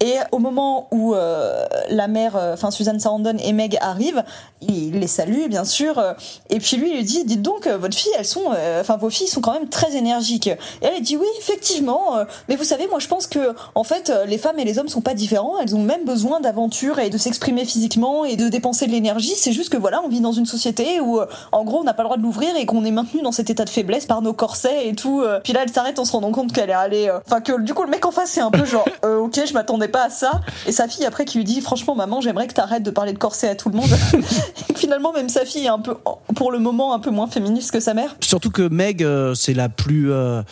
Et au moment où euh, la mère, euh, enfin Suzanne Sarandon et Meg arrivent, il les salue bien sûr, euh, et puis lui il lui dit dites donc euh, votre fille, elles sont, euh, enfin vos filles sont quand même très énergiques. Et elle dit oui effectivement, euh, mais vous savez moi je pense que en fait euh, les femmes et les hommes sont pas différents, elles ont même besoin d'aventure et de s'exprimer physiquement et de dépenser de l'énergie, c'est juste que voilà, on vit dans une société où en gros on n'a pas le droit de l'ouvrir et qu'on est maintenu dans cet état de faiblesse par nos corsets et tout. Puis là elle s'arrête en se rendant compte qu'elle est allée enfin que du coup le mec en face c'est un peu genre [LAUGHS] euh, OK, je m'attendais pas à ça et sa fille après qui lui dit franchement maman, j'aimerais que t'arrêtes de parler de corset à tout le monde. [LAUGHS] et que finalement même sa fille est un peu pour le moment un peu moins féministe que sa mère? Surtout que Meg, euh, c'est la plus. euh,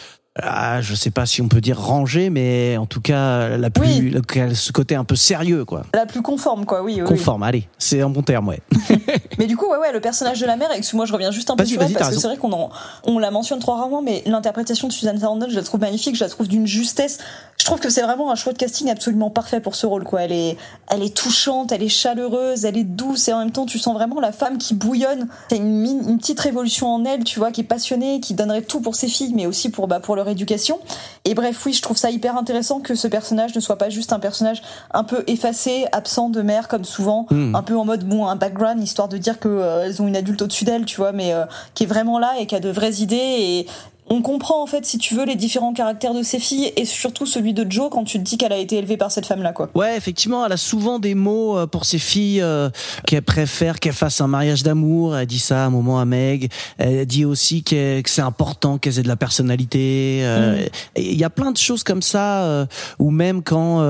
ah, je sais pas si on peut dire rangée, mais en tout cas la plus, Oui. la- ce côté un peu sérieux, quoi. La plus conforme quoi, oui. oui, oui. Conforme, allez, c'est un bon terme, ouais. [LAUGHS] Mais du coup, ouais, ouais, le personnage de la mère, excuse-moi, je reviens juste un peu sur elle, parce que c'est vrai qu'on on la mentionne trop rarement, mais l'interprétation de Susan Sarandon, je la trouve magnifique, je la trouve d'une justesse. Je trouve que c'est vraiment un choix de casting absolument parfait pour ce rôle, quoi. Elle est, elle est touchante, elle est chaleureuse, elle est douce, et en même temps, tu sens vraiment la femme qui bouillonne. T'as une, mine- une petite révolution en elle, tu vois, qui est passionnée, qui donnerait tout pour ses filles, mais aussi pour, bah, pour leur éducation. Et bref, oui, je trouve ça hyper intéressant que ce personnage ne soit pas juste un personnage un peu effacé, absent de mère, comme souvent, Mm. un peu en mode bon, un background, histoire de dire que euh, elles ont une adulte au-dessus d'elles, tu vois, mais euh, qui est vraiment là et qui a de vraies idées et on comprend en fait, si tu veux, les différents caractères de ses filles et surtout celui de Joe quand tu te dis qu'elle a été élevée par cette femme-là, quoi. Ouais, effectivement, elle a souvent des mots euh, pour ses filles euh, qu'elle préfère qu'elles fassent un mariage d'amour. Elle dit ça à un moment à Meg. Elle dit aussi que c'est important qu'elles aient de la personnalité. euh, et Il y a plein de choses comme ça. euh, ou même quand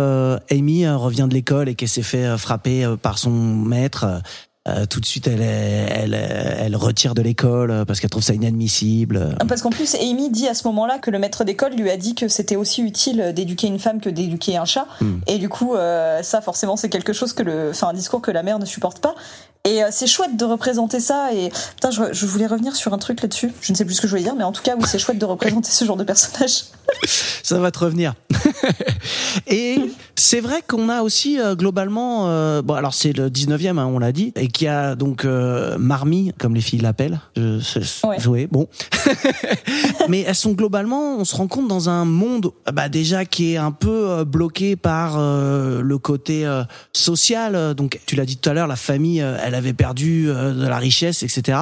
Amy revient de l'école et qu'elle s'est fait frapper par son maître. Euh, tout de suite, elle, est- elle, elle retire de l'école euh, parce qu'elle trouve ça inadmissible. Parce qu'en plus, Amy dit à ce moment-là que le maître d'école lui a dit que c'était aussi utile d'éduquer une femme que d'éduquer un chat. Hmm. Et du coup, euh, ça, forcément, c'est quelque chose que le, enfin, un discours que la mère ne supporte pas. Et euh, c'est chouette de représenter ça. Et putain, je, je voulais revenir sur un truc là-dessus. Je ne sais plus ce que je voulais dire, mais en tout cas, oui, c'est chouette de représenter ce genre de personnage. Ça va te revenir. [LAUGHS] et c'est vrai qu'on a aussi euh, globalement, euh, bon alors c'est le 19e, hein, on l'a dit, et qui a donc euh, Marmie, comme les filles l'appellent, Ouais. jouer, bon. [LAUGHS] Mais elles sont globalement, on se rend compte dans un monde bah, déjà qui est un peu euh, bloqué par euh, le côté euh, social. Donc tu l'as dit tout à l'heure, la famille, elle avait perdu euh, de la richesse, etc.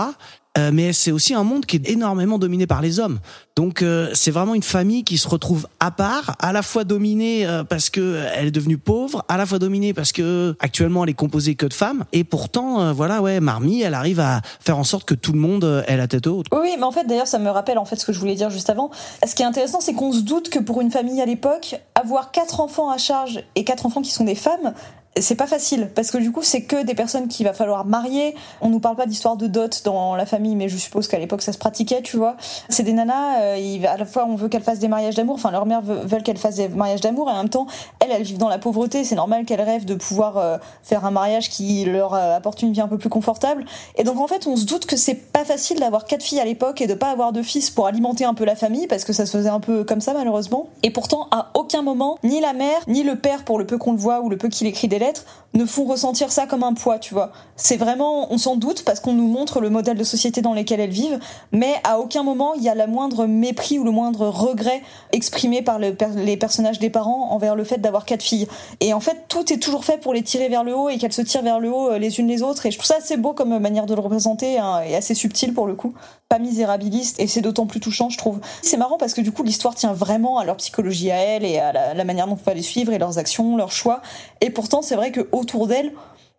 Euh, mais c'est aussi un monde qui est énormément dominé par les hommes. Donc euh, c'est vraiment une famille qui se retrouve à part, à la fois dominée euh, parce que euh, elle est devenue pauvre, à la fois dominée parce que actuellement elle est composée que de femmes. Et pourtant, euh, voilà, ouais, Marmie, elle arrive à faire en sorte que tout le monde ait la tête haute. Oui, mais en fait, d'ailleurs, ça me rappelle en fait ce que je voulais dire juste avant. Ce qui est intéressant, c'est qu'on se doute que pour une famille à l'époque, avoir quatre enfants à charge et quatre enfants qui sont des femmes, c'est pas facile parce que du coup c'est que des personnes qu'il va falloir marier. On nous parle pas d'histoire de dot dans la famille, mais je suppose qu'à l'époque ça se pratiquait, tu vois. C'est des nanas. euh, à la fois on veut qu'elles fassent des mariages d'amour, enfin leur mère veulent qu'elles fassent des mariages d'amour et en même temps elles elles vivent dans la pauvreté. C'est normal qu'elles rêvent de pouvoir euh, faire un mariage qui leur euh, apporte une vie un peu plus confortable. Et donc en fait on se doute que c'est pas facile d'avoir quatre filles à l'époque et de pas avoir de fils pour alimenter un peu la famille parce que ça se faisait un peu comme ça malheureusement. Et pourtant à aucun moment ni la mère ni le père pour le peu qu'on le voit ou le peu qu'il écrit des ne font ressentir ça comme un poids, tu vois. C'est vraiment, on s'en doute parce qu'on nous montre le modèle de société dans lequel elles vivent, mais à aucun moment il y a la moindre mépris ou le moindre regret exprimé par le les personnages des parents envers le fait d'avoir quatre filles. Et en fait, tout est toujours fait pour les tirer vers le haut et qu'elles se tirent vers le haut euh, les unes les autres. Et je trouve ça assez beau comme manière de le représenter hein, et assez subtil pour le coup. Pas misérabiliste et c'est d'autant plus touchant, je trouve. C'est marrant parce que du coup, l'histoire tient vraiment à leur psychologie à elles et à la, la manière dont on va les suivre et leurs actions, leurs choix. Et pourtant, c'est vrai que autour d'elles,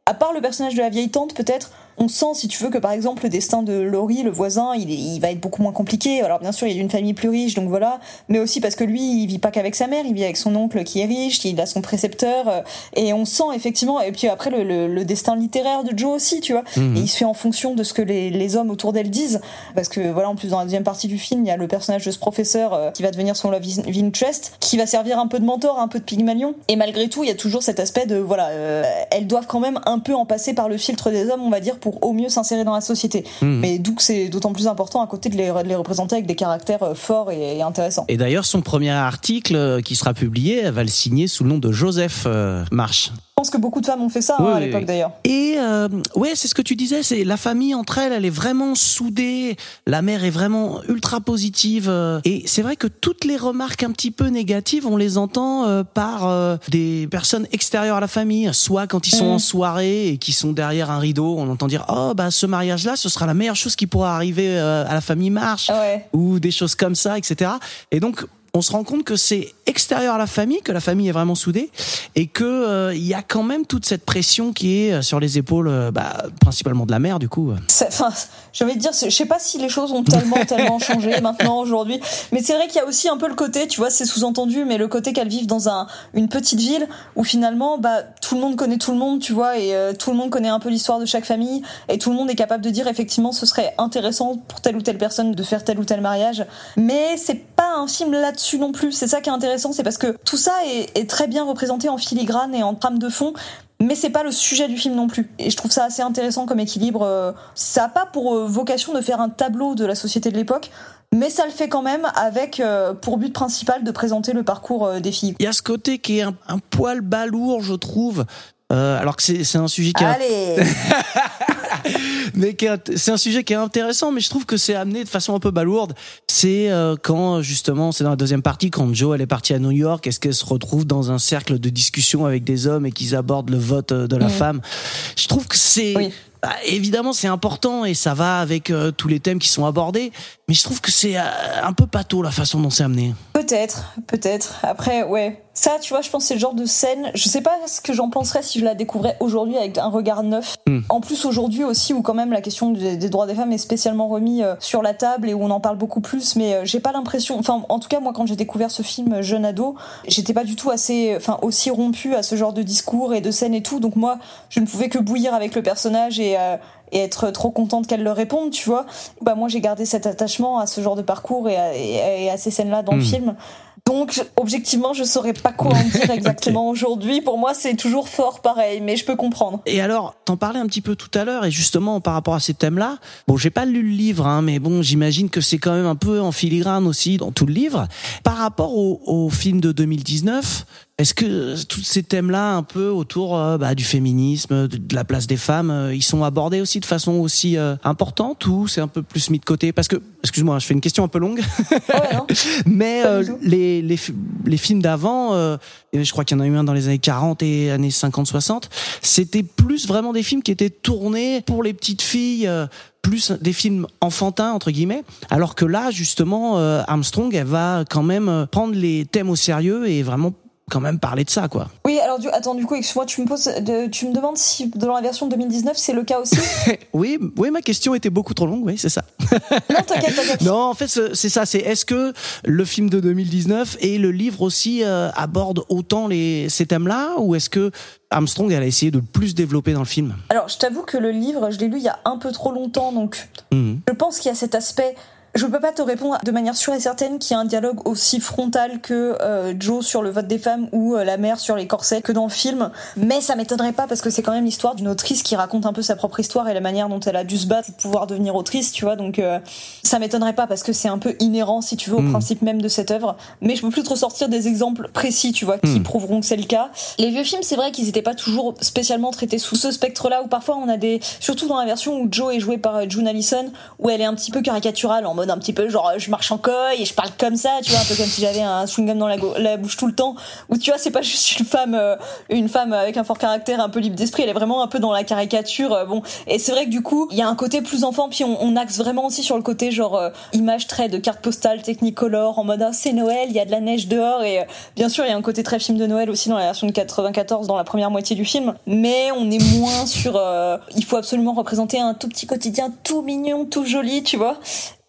à part le personnage de la vieille tante, peut-être, on sent, si tu veux, que par exemple, le destin de Laurie, le voisin, il, est- il va être beaucoup moins compliqué. Alors, bien sûr, il est d'une famille plus riche, donc voilà. Mais aussi parce que lui, il vit pas qu'avec sa mère, il vit avec son oncle qui est riche, il a son précepteur. euh, Et on sent effectivement, et puis après, le, le- le destin littéraire de Joe aussi, tu vois. Mhm. Et il se fait en fonction de ce que les, les hommes autour d'elle disent. Parce que, voilà, en plus, dans la deuxième partie du film, il y a le personnage de ce professeur euh, qui va devenir son love interest, qui va servir un peu de mentor, un peu de pygmalion. Et malgré tout, il y a toujours cet aspect de, voilà, euh, elles doivent quand même un peu en passer par le filtre des hommes, on va dire, pour au mieux s'insérer dans la société. Mhm. Mais d'où que c'est d'autant plus important à côté de les, de les représenter avec des caractères euh, forts et, et intéressants. Et d'ailleurs, son premier article euh, qui sera publié, elle va le signer sous le nom de Joseph euh, Marsh. Je pense que beaucoup de femmes ont fait ça hein, à l'époque oui. d'ailleurs. Et euh, ouais, c'est ce que tu disais, c'est la famille entre elles, elle est vraiment soudée. La mère est vraiment ultra positive. euh, et c'est vrai que toutes les remarques un petit peu négatives, on les entend euh, par des personnes extérieures à la famille. Soit quand ils sont Mhm. en soirée et qu'ils sont derrière un rideau, on entend dire oh bah ce mariage-là, ce sera la meilleure chose qui pourra arriver euh, à la famille Ouais. ou des choses comme ça, etc. Et donc on se rend compte que c'est extérieur à la famille, que la famille est vraiment soudée, et que euh, il y a quand même toute cette pression qui est euh, sur les épaules, euh, bah, principalement de la mère, du coup. Enfin, j'ai envie de dire, je sais pas si les choses ont tellement, [LAUGHS] tellement changé maintenant aujourd'hui, mais c'est vrai qu'il y a aussi un peu le côté, tu vois, c'est sous-entendu, mais le côté qu'elles vivent dans un une petite ville où finalement, bah, tout le monde connaît tout le monde, tu vois, et euh, tout le monde connaît un peu l'histoire de chaque famille, et tout le monde est capable de dire effectivement, ce serait intéressant pour telle ou telle personne de faire tel ou tel mariage, mais c'est pas un film là-dessus non plus. C'est ça qui est intéressant, c'est parce que tout ça est, est très bien représenté en filigrane et en trame de fond. Mais c'est pas le sujet du film non plus. Et je trouve ça assez intéressant comme équilibre. euh, Ça a pas pour euh, vocation de faire un tableau de la société de l'époque, mais ça le fait quand même avec euh, pour but principal de présenter le parcours euh, des filles. Il y a ce côté qui est un, un poil balourd, je trouve. Euh, alors que c'est un sujet qui est Allez [LAUGHS] [LAUGHS] mais c'est un sujet qui est intéressant, mais je trouve que c'est amené de façon un peu balourde. C'est euh, quand justement, c'est dans la deuxième partie, quand Joe elle est partie à New York, est-ce qu'elle se retrouve dans un cercle de discussion avec des hommes et qu'ils abordent le vote euh, de la femme? Je trouve que c'est Oui. bah, évidemment c'est important et ça va avec euh, tous les thèmes qui sont abordés, mais je trouve que c'est euh, un peu pâteau la façon dont c'est amené. Peut-être, peut-être. Après, ouais. Ça, tu vois, je pense que c'est le genre de scène. Je sais pas ce que j'en penserais si je la découvrais aujourd'hui avec un regard neuf. Hmm. En plus, aujourd'hui aussi, où quand même la question des, des droits des femmes est spécialement remis euh, sur la table et où on en parle beaucoup plus. Mais euh, j'ai pas l'impression. Enfin, en tout cas, moi, quand j'ai découvert ce film jeune ado, j'étais pas du tout assez, enfin, aussi rompu à ce genre de discours et de scènes et tout. Donc moi, je ne pouvais que bouillir avec le personnage et euh, et être trop contente qu'elle leur réponde, tu vois. Bah moi j'ai gardé cet attachement à ce genre de parcours et à, et à ces scènes-là dans le Hmm. film. Donc objectivement, je saurais pas quoi en dire [LAUGHS] exactement aujourd'hui. Pour moi, c'est toujours fort pareil, mais je peux comprendre. Et alors, t'en parlais un petit peu tout à l'heure, et justement par rapport à ces thèmes-là, bon, j'ai pas lu le livre, hein, mais bon, j'imagine que c'est quand même un peu en filigrane aussi dans tout le livre. Par rapport au, au film de 2019, est-ce que euh, tous ces thèmes-là, un peu autour euh, bah, du féminisme, de, de la place des femmes, euh, ils sont abordés aussi de façon aussi euh, importante ou c'est un peu plus mis de côté? Parce que, excuse-moi, je fais une question un peu longue, non. [LAUGHS] Mais euh, les, les, les films d'avant, euh, je crois qu'il y en a eu un dans les années 40 et années 50-60, c'était plus vraiment des films qui étaient tournés pour les petites filles, euh, plus des films enfantins, entre guillemets, alors que là, justement, euh, Armstrong, elle va quand même prendre les thèmes au sérieux et vraiment quand même parler de ça, quoi. Oui, alors du, attends, du coup, excuse-moi, tu me poses, de- tu me demandes si dans la version 2019 c'est le cas aussi? [LAUGHS] Oui, oui, ma question était beaucoup trop longue, oui, c'est ça. Non, t'inquiète, t'inquiète. [LAUGHS] Non, en fait, c'est ça. C'est est-ce que le film de 2019 et le livre aussi euh, abordent autant les ces thèmes-là, ou est-ce que Armstrong elle a essayé de le plus développer dans le film? Alors, je t'avoue que le livre, je l'ai lu il y a un peu trop longtemps, donc Mhm. je pense qu'il y a cet aspect. Je peux pas te répondre de manière sûre et certaine qu'il y a un dialogue aussi frontal que euh, Joe sur le vote des femmes ou euh, la mère sur les corsets que dans le film, mais ça m'étonnerait pas parce que c'est quand même l'histoire d'une autrice qui raconte un peu sa propre histoire et la manière dont elle a dû se battre pour pouvoir devenir autrice, tu vois. Donc euh, ça m'étonnerait pas parce que c'est un peu inhérent, si tu veux, au Mm. principe même de cette œuvre. Mais je peux plus te ressortir des exemples précis, tu vois, qui Mm. prouveront que c'est le cas. Les vieux films, c'est vrai qu'ils étaient pas toujours spécialement traités sous ce spectre-là, où parfois on a des, surtout dans la version où Joe est joué par euh, June Allison, où elle est un petit peu caricaturale, en mode un petit peu genre euh, je marche en coille et je parle comme ça, tu vois, un peu comme si j'avais un chewing-gum dans la, bouche tout le temps, où tu vois, c'est pas juste une femme, euh, une femme avec un fort caractère, un peu libre d'esprit, elle est vraiment un peu dans la caricature, euh, bon. Et c'est vrai que du coup, il y a un côté plus enfant, puis on, axe vraiment aussi sur le côté genre image très de carte postale, technicolor, en mode ah, c'est Noël, il y a de la neige dehors, et bien sûr, il y a un côté très film de Noël aussi dans la version de 94, dans la première moitié du film, mais on est moins sur, il faut absolument représenter un tout petit quotidien tout mignon, tout joli, tu vois.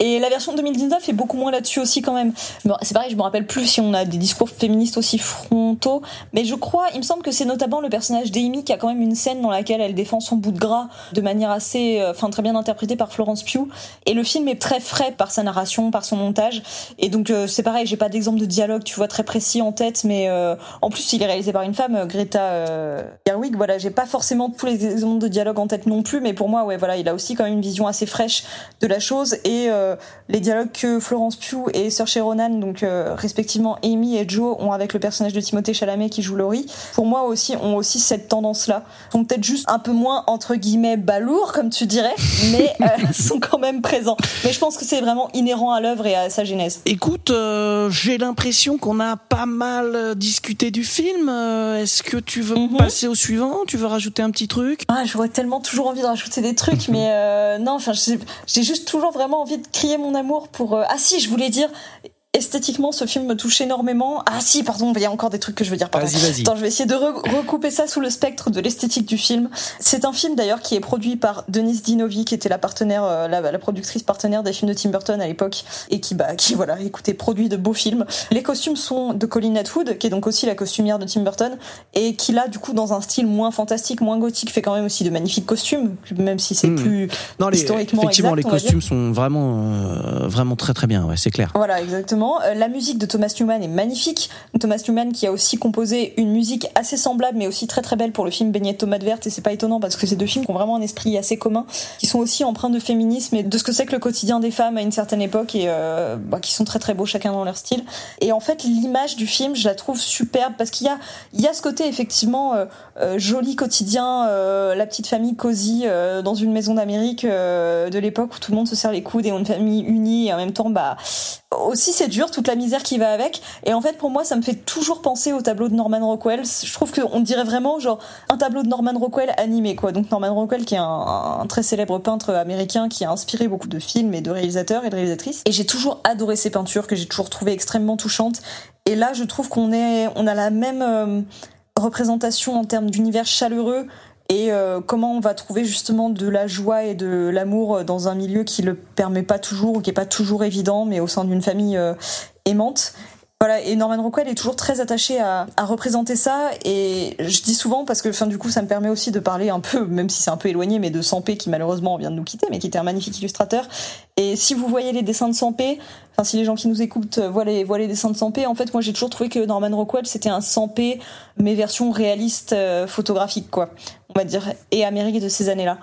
Et la version 2019 est beaucoup moins là-dessus aussi quand même. Bon, c'est pareil, je me rappelle plus si on a des discours féministes aussi frontaux, mais je crois, il me semble que c'est notamment le personnage d'Amy qui a quand même une scène dans laquelle elle défend son bout de gras de manière assez, euh, enfin très bien interprétée par Florence Pugh. Et le film est très frais par sa narration, par son montage. Et donc euh, c'est pareil, j'ai pas d'exemple de dialogue, tu vois, très précis en tête, mais euh, en plus il est réalisé par une femme, euh, Greta euh, Gerwig. Voilà, j'ai pas forcément tous les exemples de dialogue en tête non plus, mais pour moi, ouais, voilà, il a aussi quand même une vision assez fraîche de la chose et les dialogues que Florence Pugh et Saoirse Ronan, donc euh, respectivement Amy et Joe, ont avec le personnage de Timothée Chalamet qui joue Laurie, pour moi aussi ont aussi cette tendance-là. Sont peut-être juste un peu moins entre guillemets balourds comme tu dirais, mais euh, [LAUGHS] [LAUGHS] sont quand même présents. Mais je pense que c'est vraiment inhérent à l'œuvre et à sa genèse. Écoute, euh, j'ai l'impression qu'on a pas mal euh, discuté du film. Euh, Est-ce que tu veux Mhm. passer au suivant? Tu veux rajouter un petit truc? Ah, j'aurais tellement toujours envie de rajouter des trucs, [LAUGHS] mais euh, non, enfin, j'ai juste toujours vraiment envie de crier mon amour pour. euh, Ah si, je voulais dire, esthétiquement, ce film me touche énormément. Ah si, pardon, il y a encore des trucs que je veux dire. Vas-y, vas-y. Attends, je vais essayer de re- recouper ça sous le spectre de l'esthétique du film. C'est un film d'ailleurs qui est produit par Denise Dinovi, qui était la partenaire, euh, la, la productrice partenaire des films de Tim Burton à l'époque, et qui, bah, qui voilà, écoutez, produit de beaux films. Les costumes sont de Colin Atwood, qui est donc aussi la costumière de Tim Burton, et qui là, du coup, dans un style moins fantastique, moins gothique, fait quand même aussi de magnifiques costumes, même si c'est Hmm. plus Non, les, historiquement effectivement, exact, les costumes sont vraiment, euh, vraiment très très bien, ouais, c'est clair. Voilà, exactement. Euh, La musique de Thomas Newman est magnifique. Thomas Newman qui a aussi composé une musique assez semblable, mais aussi très très belle pour le film Beignet de tomates vertes. Et c'est pas étonnant parce que c'est deux films qui ont vraiment un esprit assez commun, qui sont aussi empreints de féminisme et de ce que c'est que le quotidien des femmes à une certaine époque et euh, bah, qui sont très très beaux chacun dans leur style. Et en fait, l'image du film, je la trouve superbe parce qu'il y a, y a ce côté effectivement euh, joli quotidien, la petite famille cosy dans une maison d'Amérique de l'époque où tout le monde se serre les coudes et ont une famille unie et en même temps, bah aussi c'est dur toute la misère qui va avec. Et en fait pour moi ça me fait toujours penser au tableau de Norman Rockwell. Je trouve qu'on dirait vraiment genre un tableau de Norman Rockwell animé quoi. Donc Norman Rockwell qui est un, très célèbre peintre américain qui a inspiré beaucoup de films et de réalisateurs et de réalisatrices. Et j'ai toujours adoré ses peintures que j'ai toujours trouvé extrêmement touchantes. Et là je trouve qu'on est on a la même euh, représentation en termes d'univers chaleureux et euh, comment on va trouver justement de la joie et de l'amour dans un milieu qui le permet pas toujours ou qui est pas toujours évident, mais au sein d'une famille euh, aimante? Voilà, et Norman Rockwell est toujours très attaché à, à représenter ça, et je dis souvent parce que, fin, du coup, ça me permet aussi de parler un peu, même si c'est un peu éloigné, mais de Sampé qui malheureusement vient de nous quitter, mais qui était un magnifique illustrateur. Et si vous voyez les dessins de Sampé, enfin si les gens qui nous écoutent voient les, voient les dessins de Sampé, en fait, moi j'ai toujours trouvé que Norman Rockwell c'était un Sampé, mais version réaliste euh, photographique, quoi, on va dire, et Amérique de ces années-là.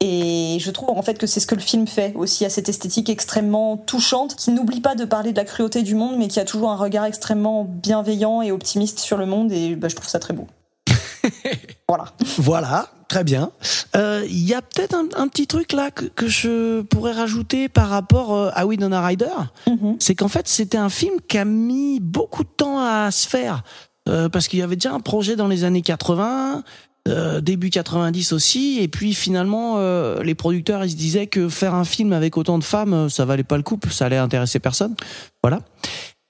Et je trouve en fait que c'est ce que le film fait aussi à cette esthétique extrêmement touchante, qui n'oublie pas de parler de la cruauté du monde, mais qui a toujours un regard extrêmement bienveillant et optimiste sur le monde. Et bah, je trouve ça très beau. [LAUGHS] voilà. Voilà, très bien. Euh, Il y a peut-être un, un petit truc là que, que je pourrais rajouter par rapport euh, à Winona Ryder. Mhm. C'est qu'en fait, c'était un film qui a mis beaucoup de temps à se faire. Euh, parce qu'il y avait déjà un projet dans les années 80, euh, début 90 aussi, et puis finalement, euh, les producteurs ils se disaient que faire un film avec autant de femmes, euh, ça valait pas le coup, ça allait intéresser personne. Voilà.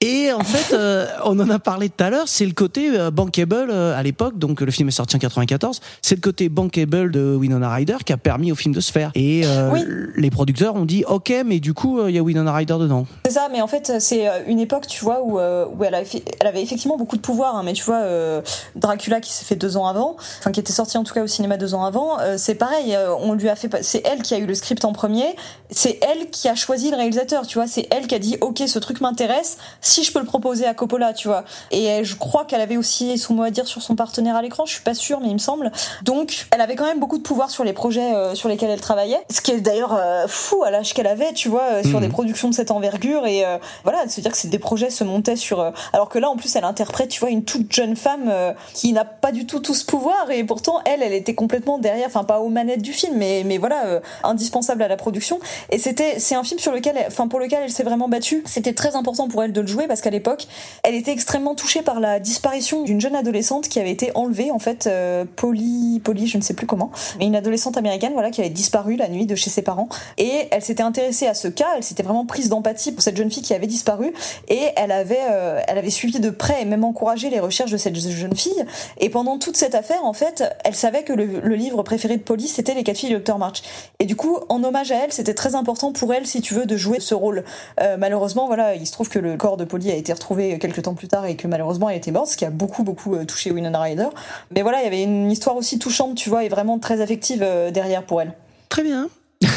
Et en fait, euh, on en a parlé tout à l'heure, c'est le côté euh, bankable euh, à l'époque, donc le film est sorti en 94, c'est le côté bankable de Winona Ryder qui a permis au film de se faire. Et euh, Oui. les producteurs ont dit, ok, mais du coup, euh, il y a Winona Ryder dedans. C'est ça, mais en fait, c'est euh, une époque, tu vois, où, euh, où elle, avait, fait- elle avait effectivement beaucoup de pouvoir. hein, mais tu vois, euh, Dracula qui s'est fait deux ans avant, enfin qui était sorti en tout cas au cinéma deux ans avant, euh, c'est pareil. on lui a fait, c'est elle qui a eu le script en premier. C'est elle qui a choisi le réalisateur. Tu vois, c'est elle qui a dit, ok, ce truc m'intéresse. Si je peux le proposer à Coppola, tu vois. Et euh, je crois qu'elle avait aussi son mot à dire sur son partenaire à l'écran. Je suis pas sûre, mais il me semble. Donc, elle avait quand même beaucoup de pouvoir sur les projets euh, sur lesquels elle travaillait. Ce qui est d'ailleurs euh, fou à l'âge qu'elle avait, tu vois, euh, sur Mhm. des productions de cette envergure et voilà, de se dire que des projets se montaient sur. alors que là, en plus, elle interprète, tu vois, une toute jeune femme qui n'a pas du tout tout ce pouvoir et pourtant, elle, elle était complètement derrière, enfin pas aux manettes du film, mais mais voilà, indispensable à la production. Et c'était, c'est un film sur lequel, enfin pour lequel elle s'est vraiment battue. C'était très important pour elle de le jouer parce qu'à l'époque, elle était extrêmement touchée par la disparition d'une jeune adolescente qui avait été enlevée, en fait, euh, Polly, Polly, je ne sais plus comment, mais une adolescente américaine, voilà, qui avait disparu la nuit de chez ses parents. Et elle s'était intéressée à ce cas, elle s'était vraiment prise d'empathie pour cette jeune fille qui avait disparu, et elle avait, euh, elle avait suivi de près et même encouragé les recherches de cette jeune fille. Et pendant toute cette affaire, en fait, elle savait que le, livre préféré de Polly, c'était Les quatre filles du Dr. March. Et du coup, en hommage à elle, c'était très important pour elle, si tu veux, de jouer ce rôle. Euh, malheureusement, voilà, il se trouve que le corps de Polly a été retrouvé quelques temps plus tard et que malheureusement elle était morte, ce qui a beaucoup beaucoup euh, touché Winona Ryder. Mais voilà, il y avait une histoire aussi touchante, tu vois, et vraiment très affective euh, derrière pour elle. Très bien. [LAUGHS]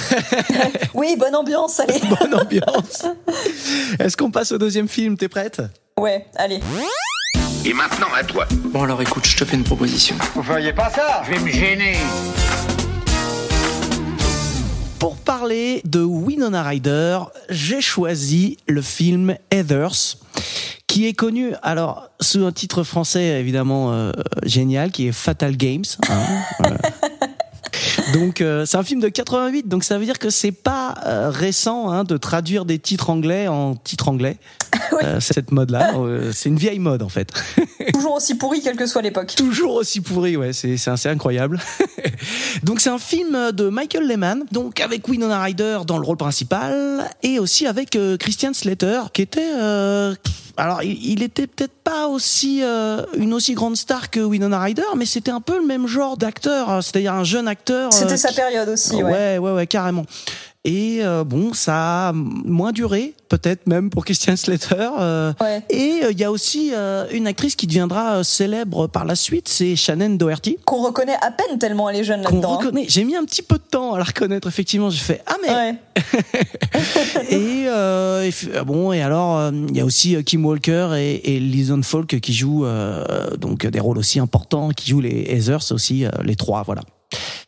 Oui, bonne ambiance, allez. [LAUGHS] Bonne ambiance. Est-ce qu'on passe au deuxième film? T'es prête? Ouais, allez. Et maintenant à toi. Bon alors écoute, je te fais une proposition. Vous feriez pas ça? Je vais me gêner. Pour parler de Winona Ryder, j'ai choisi le film Heathers, qui est connu alors sous un titre français évidemment euh, génial, qui est Fatal Games. hein. [LAUGHS] Donc euh, c'est un film de 88, donc ça veut dire que c'est pas euh, récent hein, de traduire des titres anglais en titres anglais. [LAUGHS] Euh, cette mode-là, [LAUGHS] euh, c'est une vieille mode en fait. [LAUGHS] Toujours aussi pourri, quelle que soit l'époque. Toujours aussi pourri, ouais, c'est c'est assez incroyable. donc c'est un film de Michael Lehman, donc avec Winona Ryder dans le rôle principal et aussi avec euh, Christian Slater qui était euh, alors il, était peut-être pas aussi euh, une aussi grande star que Winona Ryder, mais c'était un peu le même genre d'acteur, c'est-à-dire un jeune acteur. C'était euh, sa qui- période aussi, ouais. Ouais, ouais, ouais, carrément. Et euh, bon, ça a moins duré, peut-être même pour Christian Slater. euh, Ouais. Et euh, il y a aussi euh, une actrice qui deviendra euh, célèbre par la suite, c'est Shannon Doherty. Qu'on reconnaît à peine tellement elle est jeune là-dedans. hein. reconnaît. J'ai mis un petit peu de temps à la reconnaître, effectivement. J'ai fait Ah, mais. Ouais. [LAUGHS] Et, euh, et bon, et alors, il y a aussi Kim Walker et, et Lison Falk qui jouent euh, donc des rôles aussi importants, qui jouent les Heathers aussi, les trois, voilà.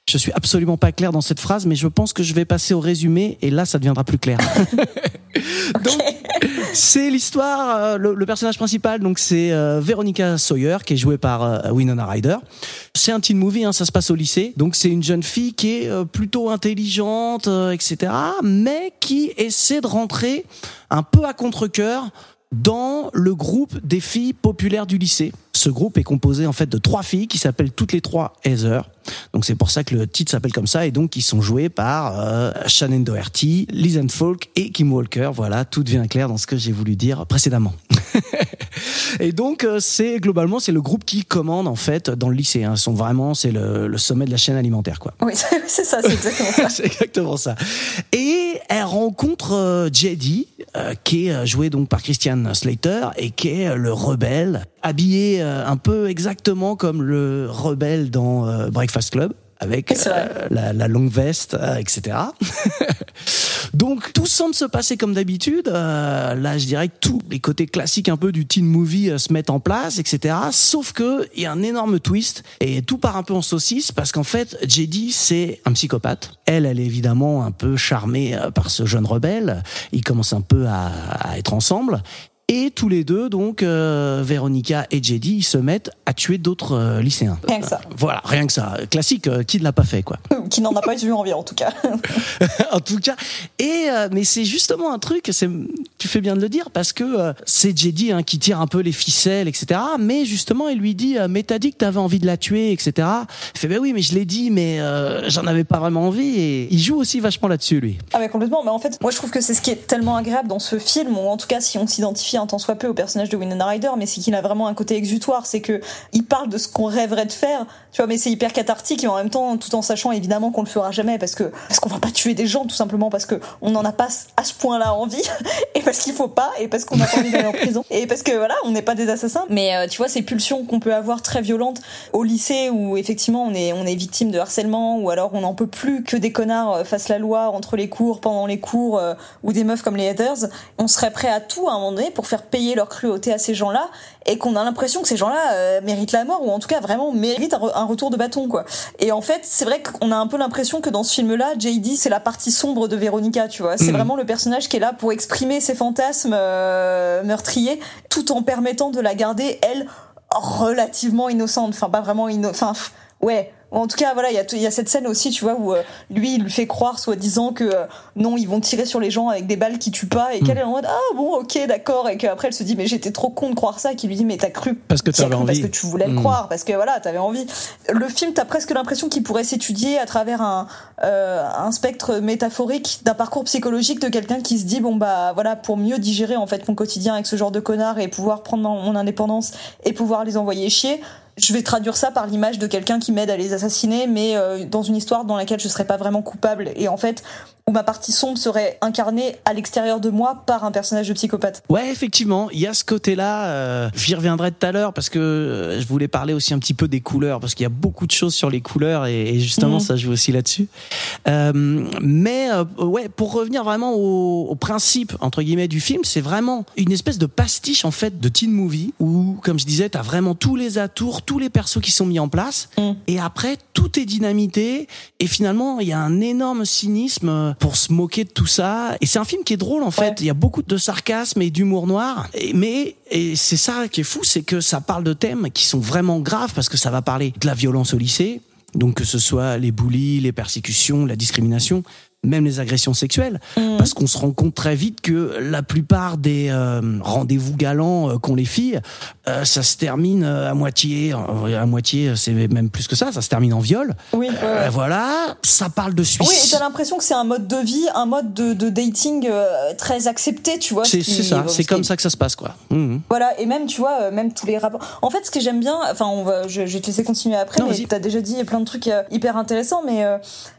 Je suis absolument pas clair dans cette phrase, mais je pense que je vais passer au résumé et là, ça deviendra plus clair. [LAUGHS] donc, c'est l'histoire. euh, le, le personnage principal, donc c'est euh, Veronica Sawyer, qui est jouée par euh, Winona Ryder. C'est un teen movie, hein, ça se passe au lycée. Donc c'est une jeune fille qui est plutôt intelligente, etc., mais qui essaie de rentrer un peu à contre-cœur dans le groupe des filles populaires du lycée. Ce groupe est composé en fait de trois filles qui s'appellent toutes les trois Heather. Donc c'est pour ça que le titre s'appelle comme ça et donc ils sont joués par euh, Shannon Doherty, Lisanne Falk et Kim Walker. Voilà, tout devient clair dans ce que j'ai voulu dire précédemment. [LAUGHS] et donc euh, c'est globalement c'est le groupe qui commande en fait dans le lycée. Hein. Ils sont vraiment c'est le, le sommet de la chaîne alimentaire quoi. Oui, [LAUGHS] c'est ça, c'est exactement ça. [LAUGHS] c'est exactement ça. Et elle rencontre euh, JD, euh, qui est euh, joué donc par Christian Slater et qui est euh, le rebelle, habillé euh, un peu exactement comme le rebelle dans euh, Breakfast Club. Avec euh, la, la longue veste, euh, etc. [LAUGHS] Donc tout semble se passer comme d'habitude. Euh, là, je dirais que tous les côtés classiques un peu du teen movie se mettent en place, etc. Sauf que il y a un énorme twist et tout part un peu en saucisse parce qu'en fait, JD c'est un psychopathe. Elle, elle est évidemment un peu charmée par ce jeune rebelle. Ils commencent un peu à, à être ensemble. Et tous les deux, donc euh, Véronica et JD, ils se mettent à tuer d'autres euh, lycéens. Rien que ça. Voilà, rien que ça. Classique, euh, qui ne l'a pas fait, quoi. [LAUGHS] Qui n'en a pas eu envie en tout cas. [LAUGHS] en tout cas. Et euh, mais c'est justement un truc. Tu fais bien de le dire parce que euh, c'est JD hein, qui tire un peu les ficelles, etc. Mais justement, il lui dit, euh, mais t'as dit que t'avais envie de la tuer, etc. Il fait, ben oui, mais je l'ai dit, mais euh, j'en avais pas vraiment envie. Et il joue aussi vachement là-dessus, lui. Ah mais complètement, mais en fait, moi je trouve que c'est ce qui est tellement agréable dans ce film, ou en tout cas si on s'identifie un tant soit peu au personnage de Winona Ryder, mais c'est qu'il a vraiment un côté exutoire, c'est que il parle de ce qu'on rêverait de faire, tu vois, mais c'est hyper cathartique et en même temps, tout en sachant évidemment qu'on le fera jamais parce que parce qu'on va pas tuer des gens tout simplement parce que on n'en a pas à ce point-là envie [LAUGHS] et parce qu'il faut pas et parce qu'on a pas envie d'aller en prison et parce que voilà, on n'est pas des assassins. Mais euh, tu vois, ces pulsions qu'on peut avoir très violentes au lycée où effectivement on est on est victime de harcèlement ou alors on n'en peut plus que des connards euh, fassent la loi entre les cours, pendant les cours euh, ou des meufs comme les Heathers, on serait prêt à tout à un moment donné pour faire payer leur cruauté à ces gens-là et qu'on a l'impression que ces gens-là euh, méritent la mort ou en tout cas vraiment méritent un, re- un retour de bâton quoi. Et en fait, c'est vrai qu'on a un peu l'impression que dans ce film-là, JD c'est la partie sombre de Véronica, tu vois. C'est Mhm. vraiment le personnage qui est là pour exprimer ses fantasmes euh, meurtriers tout en permettant de la garder elle relativement innocente, enfin pas vraiment innocente, enfin ouais. En tout cas, voilà, il y y a cette scène aussi, tu vois, où euh, lui, il lui fait croire, soi-disant, que euh, non, ils vont tirer sur les gens avec des balles qui tuent pas, et qu'elle est en mode ah bon, ok, d'accord, et qu'après elle se dit mais j'étais trop con de croire ça, et qu'il lui dit mais t'as cru Parce que t'avais envie. Parce que tu voulais le Mm. croire, parce que voilà, t'avais envie. Le film, t'as presque l'impression qu'il pourrait s'étudier à travers un, euh, un spectre métaphorique d'un parcours psychologique de quelqu'un qui se dit bon bah voilà pour mieux digérer en fait mon quotidien avec ce genre de connard et pouvoir prendre mon indépendance et pouvoir les envoyer chier. Je vais traduire ça par l'image de quelqu'un qui m'aide à les assassiner, mais euh, dans une histoire dans laquelle je serais pas vraiment coupable. Et en fait où ma partie sombre serait incarnée à l'extérieur de moi par un personnage de psychopathe. Ouais, effectivement, il y a ce côté-là. euh, J'y reviendrai tout à l'heure parce que euh, je voulais parler aussi un petit peu des couleurs parce qu'il y a beaucoup de choses sur les couleurs et, et justement Mhm. ça joue aussi là-dessus. Euh, mais euh, ouais, pour revenir vraiment au, au principe entre guillemets du film, c'est vraiment une espèce de pastiche en fait de teen movie où, comme je disais, t'as vraiment tous les atours, tous les persos qui sont mis en place Mhm. et après tout est dynamité et finalement il y a un énorme cynisme euh, pour se moquer de tout ça. Et c'est un film qui est drôle en fait. Ouais. il y a beaucoup de sarcasme et d'humour noir. Et- mais et c'est ça qui est fou c'est que ça parle de thèmes qui sont vraiment graves parce que ça va parler de la violence au lycée. Donc que ce soit les bullies les persécutions la discrimination même les agressions sexuelles, Mm. parce qu'on se rend compte très vite que la plupart des euh, rendez-vous galants euh, qu'ont les filles, euh, ça se termine à moitié, à moitié, c'est même plus que ça, ça se termine en viol. Oui, ouais, voilà, ça parle de Oui, et suicide. t'as l'impression que c'est un mode de vie, un mode de, de dating très accepté, tu vois. ce c'est ça, ce c'est comme ça que ça se passe, quoi. Mhm. Voilà, et même, tu vois, même tous les rapports. En fait, ce que j'aime bien, enfin, on va, je, je vais te laisser continuer après, Non, mais t'as déjà dit plein de trucs hyper intéressants, mais,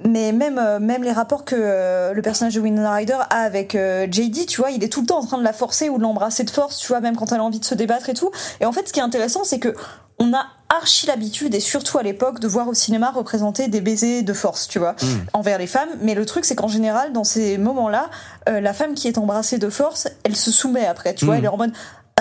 mais même, même les rapports que euh, le personnage de Winona Ryder a avec euh, JD, tu vois, il est tout le temps en train de la forcer ou de l'embrasser de force, tu vois, même quand elle a envie de se débattre et tout. Et en fait, ce qui est intéressant, c'est que on a archi l'habitude, et surtout à l'époque, de voir au cinéma représenter des baisers de force, tu vois, envers les femmes. Mais le truc, c'est qu'en général, dans ces moments-là, euh, la femme qui est embrassée de force, elle se soumet après, tu vois, Mm. elle est en mode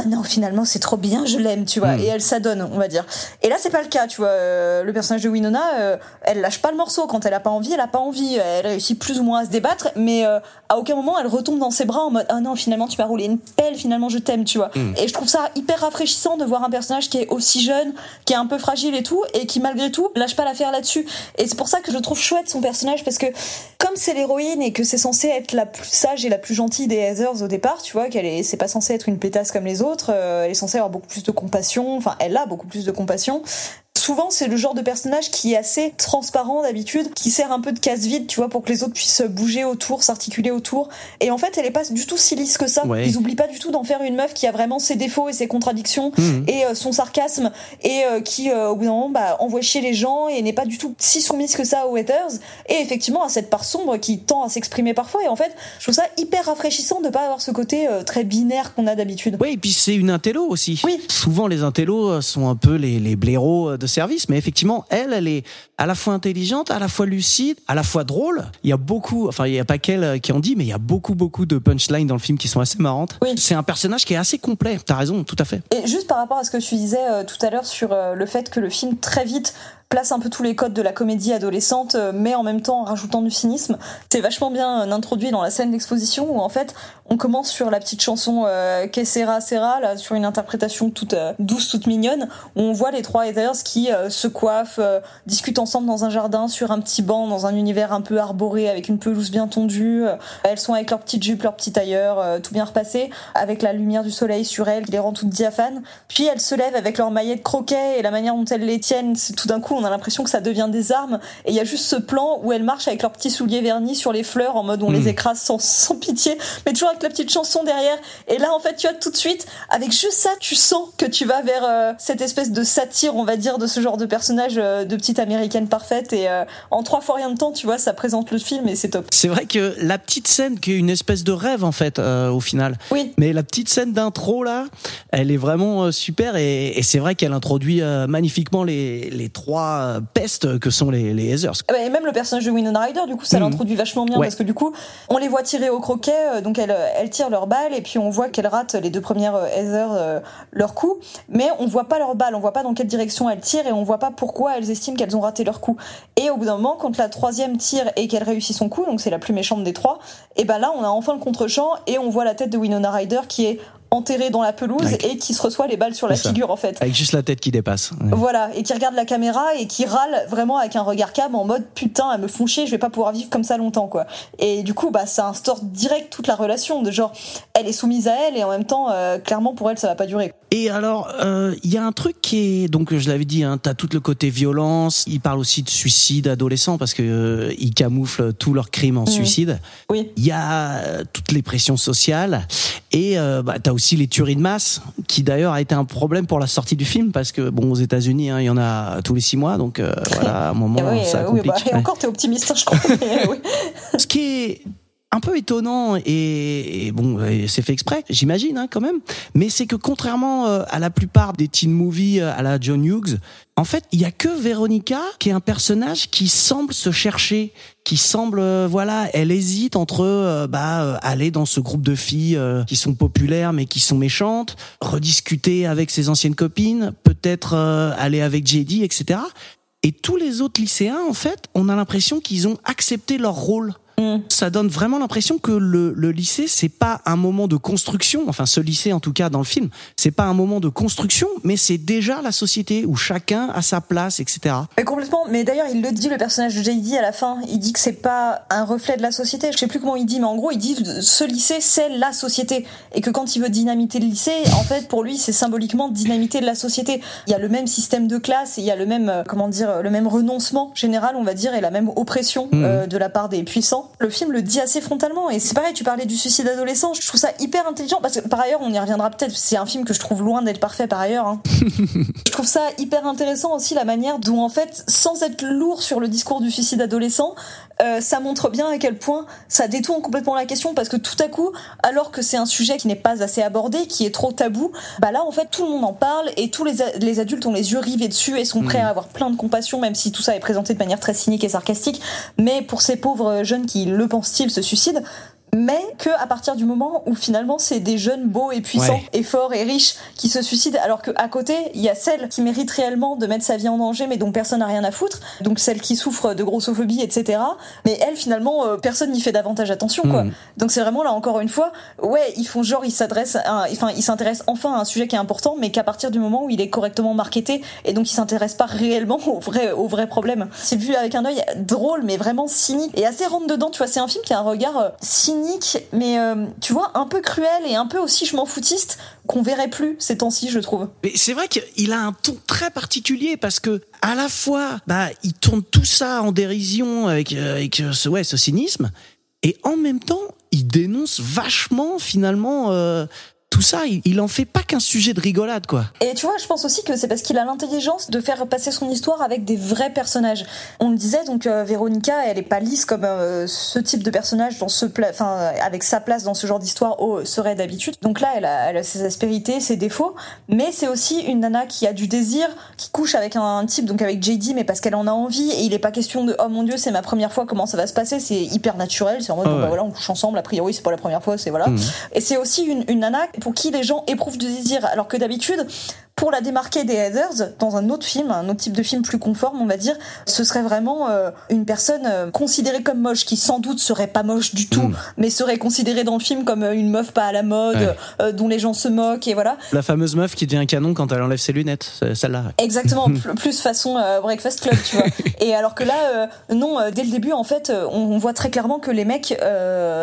non finalement c'est trop bien je l'aime tu vois. Mm. et elle s'adonne on va dire. Et là c'est pas le cas tu vois. Euh, le personnage de Winona euh, elle lâche pas le morceau. Quand elle a pas envie elle a pas envie. Elle réussit plus ou moins à se débattre mais euh, à aucun moment elle retombe dans ses bras en mode ah non finalement tu m'as roulé une pelle finalement je t'aime tu vois. Mm. et je trouve ça hyper rafraîchissant de voir un personnage qui est aussi jeune qui est un peu fragile et tout et qui malgré tout lâche pas l'affaire là-dessus. Et c'est pour ça que je trouve chouette son personnage parce que comme c'est l'héroïne et que c'est censé être la plus sage et la plus gentille des Heathers au départ, tu vois, qu'elle est, c'est pas censé être une pétasse comme les autres, euh, elle est censée avoir beaucoup plus de compassion, enfin, elle a beaucoup plus de compassion. Souvent, c'est le genre de personnage qui est assez transparent d'habitude, qui sert un peu de casse-vide, tu vois, pour que les autres puissent bouger autour, s'articuler autour. Et en fait, elle est pas du tout si lisse que ça. Ouais. Ils oublient pas du tout d'en faire une meuf qui a vraiment ses défauts et ses contradictions Mhm. et euh, son sarcasme et euh, qui, euh, au bout d'un moment, bah, envoie chier les gens et n'est pas du tout si soumise que ça aux haters. Et effectivement, a cette part sombre qui tend à s'exprimer parfois. Et en fait, je trouve ça hyper rafraîchissant de pas avoir ce côté très binaire qu'on a d'habitude. Oui, et puis c'est une intello aussi. Oui. Souvent, les intellos sont un peu les, les blaireaux de service, mais effectivement, elle, elle est à la fois intelligente, à la fois lucide, à la fois drôle. Il y a beaucoup, enfin, il y a pas qu'elle euh, qui en dit, mais il y a beaucoup, beaucoup de punchlines dans le film qui sont assez marrantes. Oui. C'est un personnage qui est assez complet. T'as raison, tout à fait. Et juste par rapport à ce que tu disais euh, tout à l'heure sur euh, le fait que le film très vite place un peu tous les codes de la comédie adolescente, euh, mais en même temps en rajoutant du cynisme, c'est vachement bien euh, introduit dans la scène d'exposition où en fait on commence sur la petite chanson euh, Que sera sera là sur une interprétation toute euh, douce, toute mignonne, où on voit les trois Heathers qui euh, se coiffent, euh, discutent ensemble dans un jardin sur un petit banc, dans un univers un peu arboré avec une pelouse bien tondue. Elles sont avec leurs petites jupes, leurs petits tailleurs, euh, tout bien repassé, avec la lumière du soleil sur elles qui les rend toutes diaphanes. Puis elles se lèvent avec leurs maillettes croquets et la manière dont elles les tiennent, c'est tout d'un coup on a l'impression que ça devient des armes. Et il y a juste ce plan où elles marchent avec leurs petits souliers vernis sur les fleurs en mode on les écrase sans, sans pitié, mais toujours avec la petite chanson derrière. Et là en fait tu vois tout de suite, avec juste ça tu sens que tu vas vers euh, cette espèce de satire on va dire de ce genre de personnage euh, de petite américaine parfaite. Et euh, en trois fois rien de temps tu vois ça présente le film et c'est top. C'est vrai que la petite scène qui est une espèce de rêve en fait au final. Oui. Mais la petite scène d'intro là, elle est vraiment super et, et c'est vrai qu'elle introduit magnifiquement les, les trois euh, pestes que sont les, les Heathers. Ah bah, Et même le personnage de Winona Ryder, du coup, ça Mhm. l'introduit vachement bien Ouais. parce que du coup, on les voit tirer au croquet, euh, donc elles, elles tirent leurs balles et puis on voit qu'elles ratent les deux premières euh, Heather euh, leur coup, mais on voit pas leurs balles, on voit pas dans quelle direction elles tirent et on voit pas pourquoi elles estiment qu'elles ont raté leur coup. Et au bout d'un moment, quand la troisième tire et qu'elle réussit son coup, donc c'est la plus méchante des trois, et ben là, on a enfin le contre-champ et on voit la tête de Winona Ryder qui est enterrée dans la pelouse et qui se reçoit les balles sur la ça. figure en fait. Avec juste la tête qui dépasse. Ouais. Voilà, et qui regarde la caméra et qui râle vraiment avec un regard cam en mode putain, elles me font chier, je vais pas pouvoir vivre comme ça longtemps quoi. Et du coup, bah ça instaure direct toute la relation de genre elle est soumise à elle et en même temps euh, clairement pour elle ça va pas durer. Et alors, euh, il y a un truc qui est donc je l'avais dit, hein, t'as tout le côté violence. Il parle aussi de suicide adolescent parce que euh, ils camouflent tous leurs crimes en suicide. Oui. Il y a euh, toutes les pressions sociales et euh, bah, aussi les tueries de masse qui d'ailleurs a été un problème pour la sortie du film parce que bon aux États-Unis hein, il y en a tous les six mois donc euh, voilà à un moment [LAUGHS] oui, ça euh, oui, complique. bah, et encore t'es optimiste hein, je crois. mais [LAUGHS] [LAUGHS] oui. Ce qui est un peu étonnant et, bon, c'est fait exprès, j'imagine hein, quand même. Mais c'est que contrairement euh, à la plupart des teen movies euh, à la John Hughes, en fait, il y a que Veronica qui est un personnage qui semble se chercher, qui semble, euh, voilà, elle hésite entre bah aller dans ce groupe de filles qui sont populaires mais qui sont méchantes, rediscuter avec ses anciennes copines, peut-être aller avec JD, etc. Et tous les autres lycéens, en fait, on a l'impression qu'ils ont accepté leur rôle Mm. ça donne vraiment l'impression que le, le lycée, c'est pas un moment de construction. Enfin, ce lycée, en tout cas, dans le film, c'est pas un moment de construction, mais c'est déjà la société où chacun a sa place, etc. Mais complètement. Mais d'ailleurs, il le dit, le personnage de JD à la fin. Il dit que c'est pas un reflet de la société. Je sais plus comment il dit, mais en gros, il dit ce lycée, c'est la société. Et que quand il veut dynamiter le lycée, en fait, pour lui, c'est symboliquement dynamiter de la société. Il y a le même système de classe, il y a le même, euh, comment dire, le même renoncement général, on va dire, et la même oppression Mhm. euh, de la part des puissants. Le film le dit assez frontalement. Et c'est pareil, tu parlais du suicide adolescent. Je trouve ça hyper intelligent parce que par ailleurs, on y reviendra peut-être. C'est un film que je trouve loin d'être parfait par ailleurs. hein. [LAUGHS] Je trouve ça hyper intéressant aussi la manière dont en fait, sans être lourd sur le discours du suicide adolescent, euh, ça montre bien à quel point ça détourne complètement la question parce que tout à coup, alors que c'est un sujet qui n'est pas assez abordé, qui est trop tabou, bah là en fait tout le monde en parle et tous les, adultes ont les yeux rivés dessus et sont prêts à avoir plein de compassion même si tout ça est présenté de manière très cynique et sarcastique. Mais pour ces pauvres jeunes qui le pensent-ils se suicident, mais que à partir du moment où finalement c'est des jeunes beaux et puissants Ouais. et forts et riches qui se suicident alors que à côté il y a celle qui mérite réellement de mettre sa vie en danger mais dont personne n'a rien à foutre donc celle qui souffre de grossophobie etc mais elle finalement euh, personne n'y fait davantage attention quoi Mhm. donc c'est vraiment là encore une fois ouais ils font genre ils s'adressent enfin ils s'intéressent enfin à un sujet qui est important mais qu'à partir du moment où il est correctement marketé et donc ils s'intéressent pas réellement au vrai au vrai problème c'est vu avec un œil drôle mais vraiment cynique et assez rentre dedans tu vois c'est un film qui a un regard euh, mais euh, tu vois un peu cruel et un peu aussi je m'en foutiste qu'on verrait plus ces temps-ci je trouve. Mais c'est vrai qu'il a un ton très particulier parce que à la fois, bah, il tourne tout ça en dérision avec, euh, avec euh, ce, ouais, ce cynisme, et en même temps, il dénonce vachement finalement tout ça. Il, il en fait pas qu'un sujet de rigolade, quoi. Et tu vois, je pense aussi que c'est parce qu'il a l'intelligence de faire passer son histoire avec des vrais personnages. On le disait, donc euh, Véronica, elle est pas lisse comme euh, ce type de personnage dans ce enfin avec sa place dans ce genre d'histoire oh, serait d'habitude. Donc là, elle a, elle a ses aspérités, ses défauts, mais c'est aussi une nana qui a du désir, qui couche avec un, un type, donc avec JD, mais parce qu'elle en a envie. Et il est pas question de oh mon dieu, c'est ma première fois, comment ça va se passer C'est hyper naturel. C'est en mode Ah bon, bah voilà, on couche ensemble. A priori, c'est pas la première fois, c'est voilà. Mhm. Et c'est aussi une, une nana pour qui les gens éprouvent du désir, alors que d'habitude, pour la démarquer des Heathers, dans un autre film, un autre type de film plus conforme, on va dire, ce serait vraiment euh, une personne euh, considérée comme moche, qui sans doute serait pas moche du tout, Mm. mais serait considérée dans le film comme euh, une meuf pas à la mode, Ouais. euh, dont les gens se moquent, et voilà. La fameuse meuf qui devient un canon quand elle enlève ses lunettes, celle-là. Exactement, pl- plus façon Breakfast Club, tu vois. [LAUGHS] Et alors que là, non, dès le début, en fait, on, on voit très clairement que les mecs,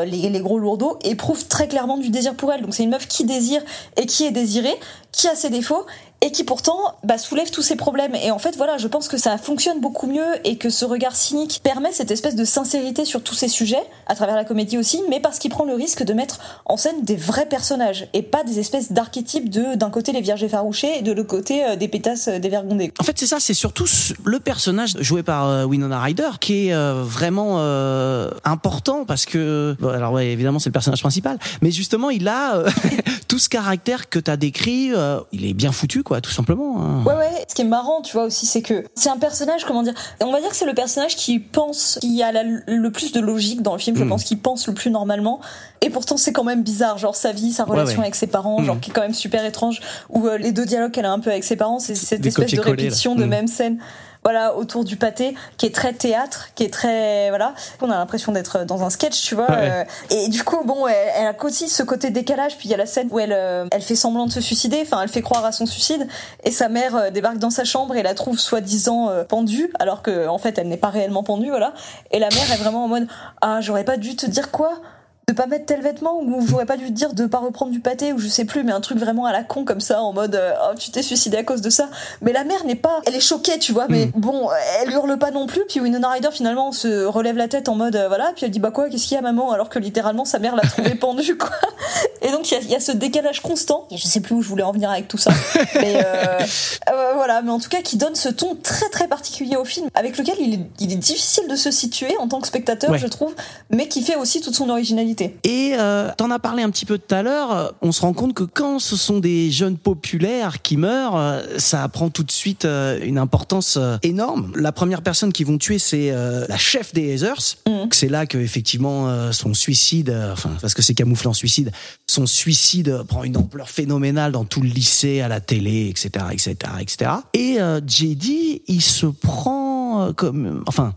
les, les gros lourdeaux, éprouvent très clairement du désir pour elle. Donc c'est une meuf qui désire et qui est désirée, qui a ses défauts et qui pourtant bah, soulève tous ses problèmes. Et en fait, voilà, je pense que ça fonctionne beaucoup mieux et que ce regard cynique permet cette espèce de sincérité sur tous ces sujets, à travers la comédie aussi, mais parce qu'il prend le risque de mettre en scène des vrais personnages et pas des espèces d'archétypes de d'un côté les vierges effarouchées et de l'autre côté euh, des pétasses euh, dévergondées. En fait, c'est ça, c'est surtout le personnage joué par euh, Winona Ryder qui est euh, vraiment euh, important parce que, bon, alors ouais, évidemment, c'est le personnage principal, mais justement, il a [LAUGHS] tout ce caractère que t'as décrit, il est bien foutu, quoi, tout simplement. hein. Ouais, ouais. Ce qui est marrant, tu vois, aussi, c'est que c'est un personnage, comment dire, on va dire que c'est le personnage qui pense, qui a la- le plus de logique dans le film, je Mm. pense, qui pense le plus normalement. Et pourtant, c'est quand même bizarre, genre sa vie, sa relation ouais. avec ses parents, genre Mm. qui est quand même super étrange, ou euh, les deux dialogues qu'elle a un peu avec ses parents, c'est cette Des espèce de là. répétition de Mm. même scène. Voilà, autour du pâté, qui est très théâtre, qui est très, voilà. On a l'impression d'être dans un sketch, tu vois. Ouais. euh, et du coup, bon, elle, elle a aussi ce côté décalage. Puis il y a la scène où elle, euh, elle fait semblant de se suicider. Enfin, elle fait croire à son suicide. Et sa mère euh, débarque dans sa chambre et la trouve soi-disant pendue, alors que en fait, elle n'est pas réellement pendue, voilà. Et la mère est vraiment en mode ah, j'aurais pas dû te dire quoi? De pas mettre tel vêtement ou j'aurais pas dû te dire de pas reprendre du pâté ou je sais plus mais un truc vraiment à la con comme ça en mode euh, oh tu t'es suicidé à cause de ça. Mais la mère n'est pas elle est choquée tu vois mais bon elle hurle pas non plus puis Winona Ryder finalement se relève la tête en mode euh, voilà puis elle dit bah quoi qu'est-ce qu'il y a maman alors que littéralement sa mère l'a trouvé [LAUGHS] pendue quoi. Et donc il y a- il y, a ce décalage constant. Et je sais plus où je voulais en venir avec tout ça. [LAUGHS] Mais euh, euh, voilà mais en tout cas qui donne ce ton très très particulier au film avec lequel il est, il est difficile de se situer en tant que spectateur Ouais. je trouve mais qui fait aussi toute son originalité Et euh, t'en as parlé un petit peu tout à l'heure. euh, On se rend compte que quand ce sont des jeunes populaires qui meurent, euh, ça prend tout de suite euh, une importance énorme. La première personne qu'ils vont tuer, c'est la chef des Heathers. Mhm. C'est là que effectivement son suicide, enfin parce que c'est camouflé en suicide, son suicide prend une ampleur phénoménale dans tout le lycée, à la télé, etc., etc., etc. Et euh, JD, il se prend comme, enfin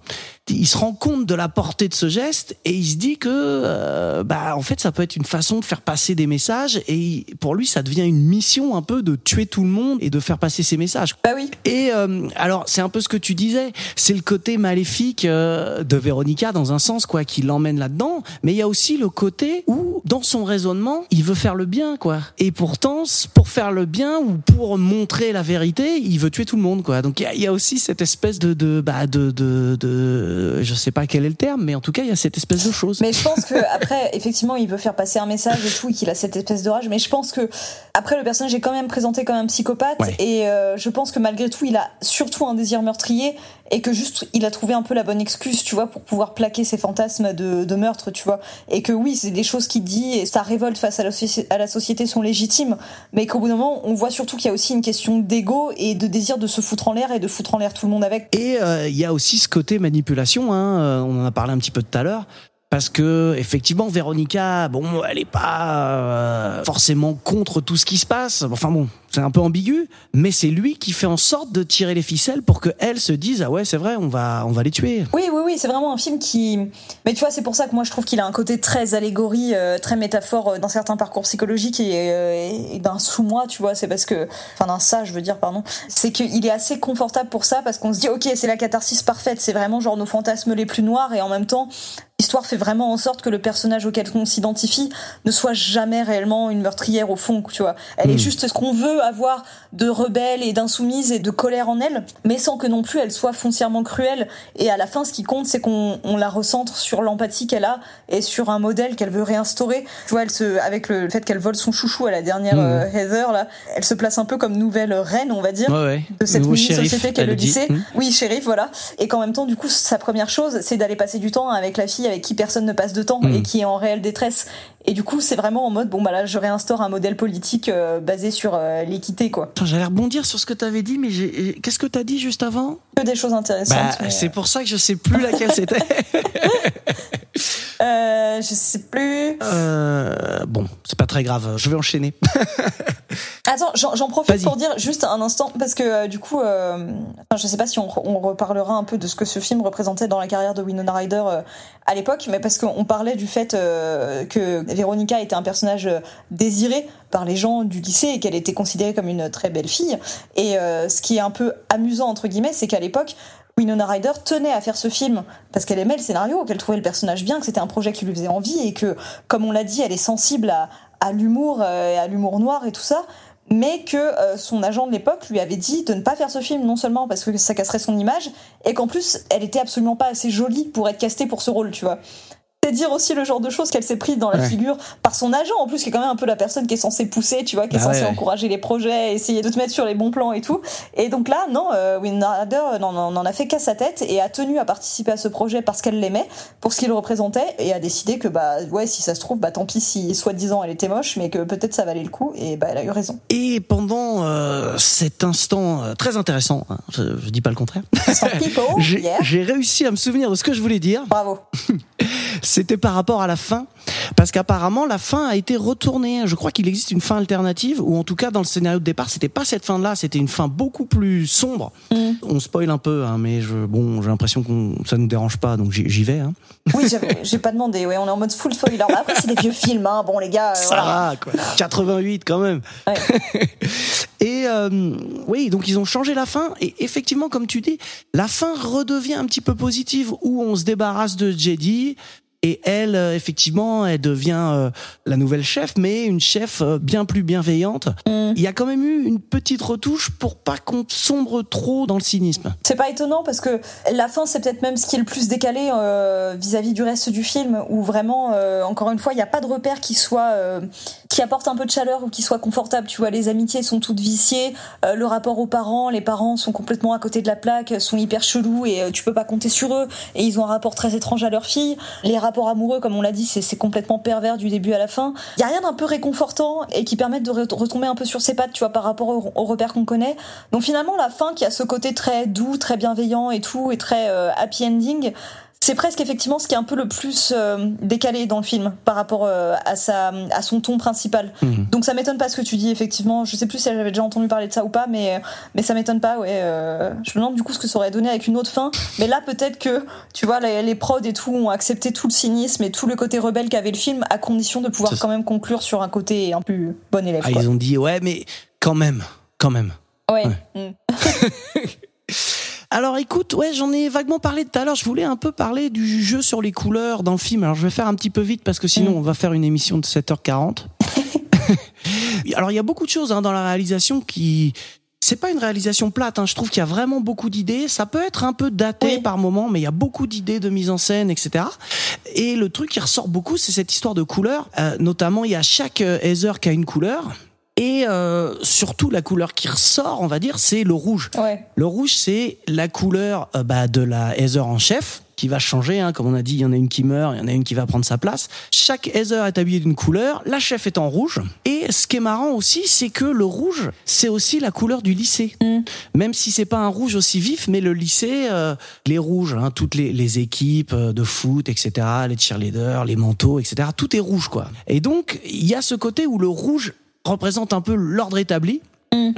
il se rend compte de la portée de ce geste et il se dit que euh, bah en fait ça peut être une façon de faire passer des messages et il- pour lui ça devient une mission un peu de tuer tout le monde et de faire passer ces messages. Bah oui. Et euh, alors c'est un peu ce que tu disais, c'est le côté maléfique euh, de Véronica dans un sens quoi qui l'emmène là-dedans, mais il y a aussi le côté où dans son raisonnement, il veut faire le bien quoi. Et pourtant pour faire le bien ou pour montrer la vérité, il veut tuer tout le monde quoi. Donc il y y a aussi cette espèce de de bah de de de je sais pas quel est le terme, mais en tout cas il y a cette espèce de chose. Mais je pense que [LAUGHS] après, effectivement, il veut faire passer un message et tout, et qu'il a cette espèce de rage. Mais je pense que après, le personnage est quand même présenté comme un psychopathe, Ouais. et euh, je pense que malgré tout, il a surtout un désir meurtrier, et que juste, il a trouvé un peu la bonne excuse, tu vois, pour pouvoir plaquer ses fantasmes de, de meurtre, tu vois. Et que oui, c'est des choses qu'il dit, et sa révolte face à la, soci- à la société sont légitimes, mais qu'au bout d'un moment, on voit surtout qu'il y a aussi une question d'ego et de désir de se foutre en l'air et de foutre en l'air tout le monde avec. Et euh, il y a aussi ce côté manipulation, hein, euh, on en a parlé un petit peu tout à l'heure. Parce que effectivement, Véronica, bon, elle est pas euh, forcément contre tout ce qui se passe. Enfin bon, c'est un peu ambigu, mais c'est lui qui fait en sorte de tirer les ficelles pour que elle se dise ah ouais c'est vrai, on va on va les tuer. Oui, oui, oui, c'est vraiment un film qui. Mais tu vois, c'est pour ça que moi je trouve qu'il a un côté très allégorie, euh, très métaphore euh, dans certains parcours psychologiques et, euh, et d'un sous-moi, tu vois. C'est parce que. Enfin, d'un ça, je veux dire, pardon. C'est qu'il est assez confortable pour ça parce qu'on se dit, ok, c'est la catharsis parfaite, c'est vraiment genre nos fantasmes les plus noirs et en même temps. L'histoire fait vraiment en sorte que le personnage auquel on s'identifie ne soit jamais réellement une meurtrière au fond, tu vois. Elle est juste ce qu'on veut avoir de rebelle et d'insoumise et de colère en elle, mais sans que non plus elle soit foncièrement cruelle. Et à la fin, ce qui compte, c'est qu'on on la recentre sur l'empathie qu'elle a et sur un modèle qu'elle veut réinstaurer. Tu vois, elle se, avec le fait qu'elle vole son chouchou à la dernière euh, Heather, là, elle se place un peu comme nouvelle reine, on va dire Ouais ouais. de cette mini-société qu'est le lycée. Hmm. Oui, shérif, voilà. Et qu'en même temps, du coup, sa première chose, c'est d'aller passer du temps avec la fille avec qui personne ne passe de temps Hmm. et qui est en réelle détresse. Et du coup, c'est vraiment en mode, bon, bah là, je réinstaure un modèle politique euh, basé sur euh, l'équité, quoi. J'allais rebondir sur ce que tu avais dit, mais qu'est-ce que tu as dit juste avant? Que des choses intéressantes. Bah, mais, c'est pour ça que je sais plus laquelle c'était. [LAUGHS] euh, je sais plus. Euh, bon, c'est pas très grave. Je vais enchaîner. [LAUGHS] Attends, j'en profite pour dire juste un instant, parce que euh, du coup, euh, je sais pas si on, on reparlera un peu de ce que ce film représentait dans la carrière de Winona Ryder euh, à l'époque, mais parce qu'on parlait du fait que Véronica était un personnage désiré par les gens du lycée et qu'elle était considérée comme une très belle fille. Et ce qui est un peu amusant, entre guillemets, c'est qu'à l'époque, Winona Ryder tenait à faire ce film parce qu'elle aimait le scénario, qu'elle trouvait le personnage bien, que c'était un projet qui lui faisait envie et que, comme on l'a dit, elle est sensible à, l'humour, euh, à l'humour noir et tout ça, mais que euh, son agent de l'époque lui avait dit de ne pas faire ce film, non seulement parce que ça casserait son image, et qu'en plus, elle était absolument pas assez jolie pour être castée pour ce rôle, tu vois. C'est dire aussi le genre de choses qu'elle s'est prise dans la Ouais. figure par son agent, en plus, qui est quand même un peu la personne qui est censée pousser, tu vois, qui est Ah censée ouais, ouais. encourager les projets, essayer de te mettre sur les bons plans et tout. Et donc là, non, euh, Winona Ryder euh, n'en a fait qu'à sa tête et a tenu à participer à ce projet parce qu'elle l'aimait, pour ce qu'il représentait, et a décidé que, bah, ouais, si ça se trouve, bah, tant pis si soi-disant elle était moche, mais que peut-être ça valait le coup, et bah, elle a eu raison. Et pendant euh, cet instant euh, très intéressant, hein, je, je dis pas le contraire, [LAUGHS] j'ai réussi à me souvenir de ce que je voulais dire. Bravo. [LAUGHS] C'était par rapport à la fin, parce qu'apparemment la fin a été retournée. Je crois qu'il existe une fin alternative, ou en tout cas dans le scénario de départ, c'était pas cette fin-là, c'était une fin beaucoup plus sombre. Mm. On spoil un peu, hein, mais je, bon, j'ai l'impression que ça nous dérange pas, donc j'y vais. Hein. Oui, j'ai pas demandé, ouais, on est en mode full spoiler. Bah, après, c'est des vieux films, hein. Bon, les gars, euh, Ça voilà. va, quoi. 88 quand même. Ouais. [LAUGHS] Et euh, oui, donc ils ont changé la fin. Et effectivement, comme tu dis, la fin redevient un petit peu positive où on se débarrasse de JD. Et elle, euh, effectivement, elle devient euh, la nouvelle chef, mais une chef euh, bien plus bienveillante. Mm. Il y a quand même eu une petite retouche pour pas qu'on sombre trop dans le cynisme. C'est pas étonnant parce que la fin, c'est peut-être même ce qui est le plus décalé euh, vis-à-vis du reste du film, où vraiment, euh, encore une fois, il n'y a pas de repère qui soit euh, qui apporte un peu de chaleur ou qui soit confortable. Tu vois, les amitiés sont toutes viciées, euh, le rapport aux parents, les parents sont complètement à côté de la plaque, sont hyper chelous et euh, tu peux pas compter sur eux. Et ils ont un rapport très étrange à leur fille. Les rapports amoureux, comme on l'a dit, c'est complètement pervers du début à la fin. Il y a rien d'un peu réconfortant et qui permette de re- retomber un peu sur ses pattes, tu vois, par rapport aux, aux repères qu'on connaît. Donc finalement, la fin qui a ce côté très doux, très bienveillant et tout, et très euh, happy ending, c'est presque effectivement ce qui est un peu le plus euh, décalé dans le film par rapport euh, à sa à son ton principal. Mhm. Donc ça m'étonne pas ce que tu dis effectivement. Je sais plus si j'avais déjà entendu parler de ça ou pas, mais mais ça m'étonne pas. Ouais, euh, je me demande du coup ce que ça aurait donné avec une autre fin. Mais là peut-être que tu vois les, les prods et tout ont accepté tout le cynisme et tout le côté rebelle qu'avait le film à condition de pouvoir quand même conclure sur un côté un peu bon élève. Ah, quoi. ils ont dit ouais, mais quand même, quand même. Ouais. Ouais. Mm. [LAUGHS] Alors écoute, ouais, j'en ai vaguement parlé tout à l'heure. Je voulais un peu parler du jeu sur les couleurs dans le film. Alors je vais faire un petit peu vite parce que sinon Mm. on va faire une émission de 7h40. [LAUGHS] Alors il y a beaucoup de choses hein, dans la réalisation qui c'est pas une réalisation plate. Hein. Je trouve qu'il y a vraiment beaucoup d'idées. Ça peut être un peu daté Oui. par moment, mais il y a beaucoup d'idées de mise en scène, etc. Et le truc qui ressort beaucoup, c'est cette histoire de couleurs. Euh, notamment, il y a chaque euh, Heather qui a une couleur. Et euh, surtout, la couleur qui ressort, on va dire, c'est le rouge. Ouais. Le rouge, c'est la couleur euh, bah, de la Heather en chef, qui va changer. Hein, comme on a dit, il y en a une qui meurt, il y en a une qui va prendre sa place. Chaque Heather est habillée d'une couleur. La chef est en rouge. Et ce qui est marrant aussi, c'est que le rouge, c'est aussi la couleur du lycée. Mm. Même si c'est pas un rouge aussi vif, mais le lycée, euh, les rouges, hein, toutes les, les équipes euh, de foot, etc., les cheerleaders, les manteaux, etc., tout est rouge, quoi. Et donc, il y a ce côté où le rouge représente un peu l'ordre établi.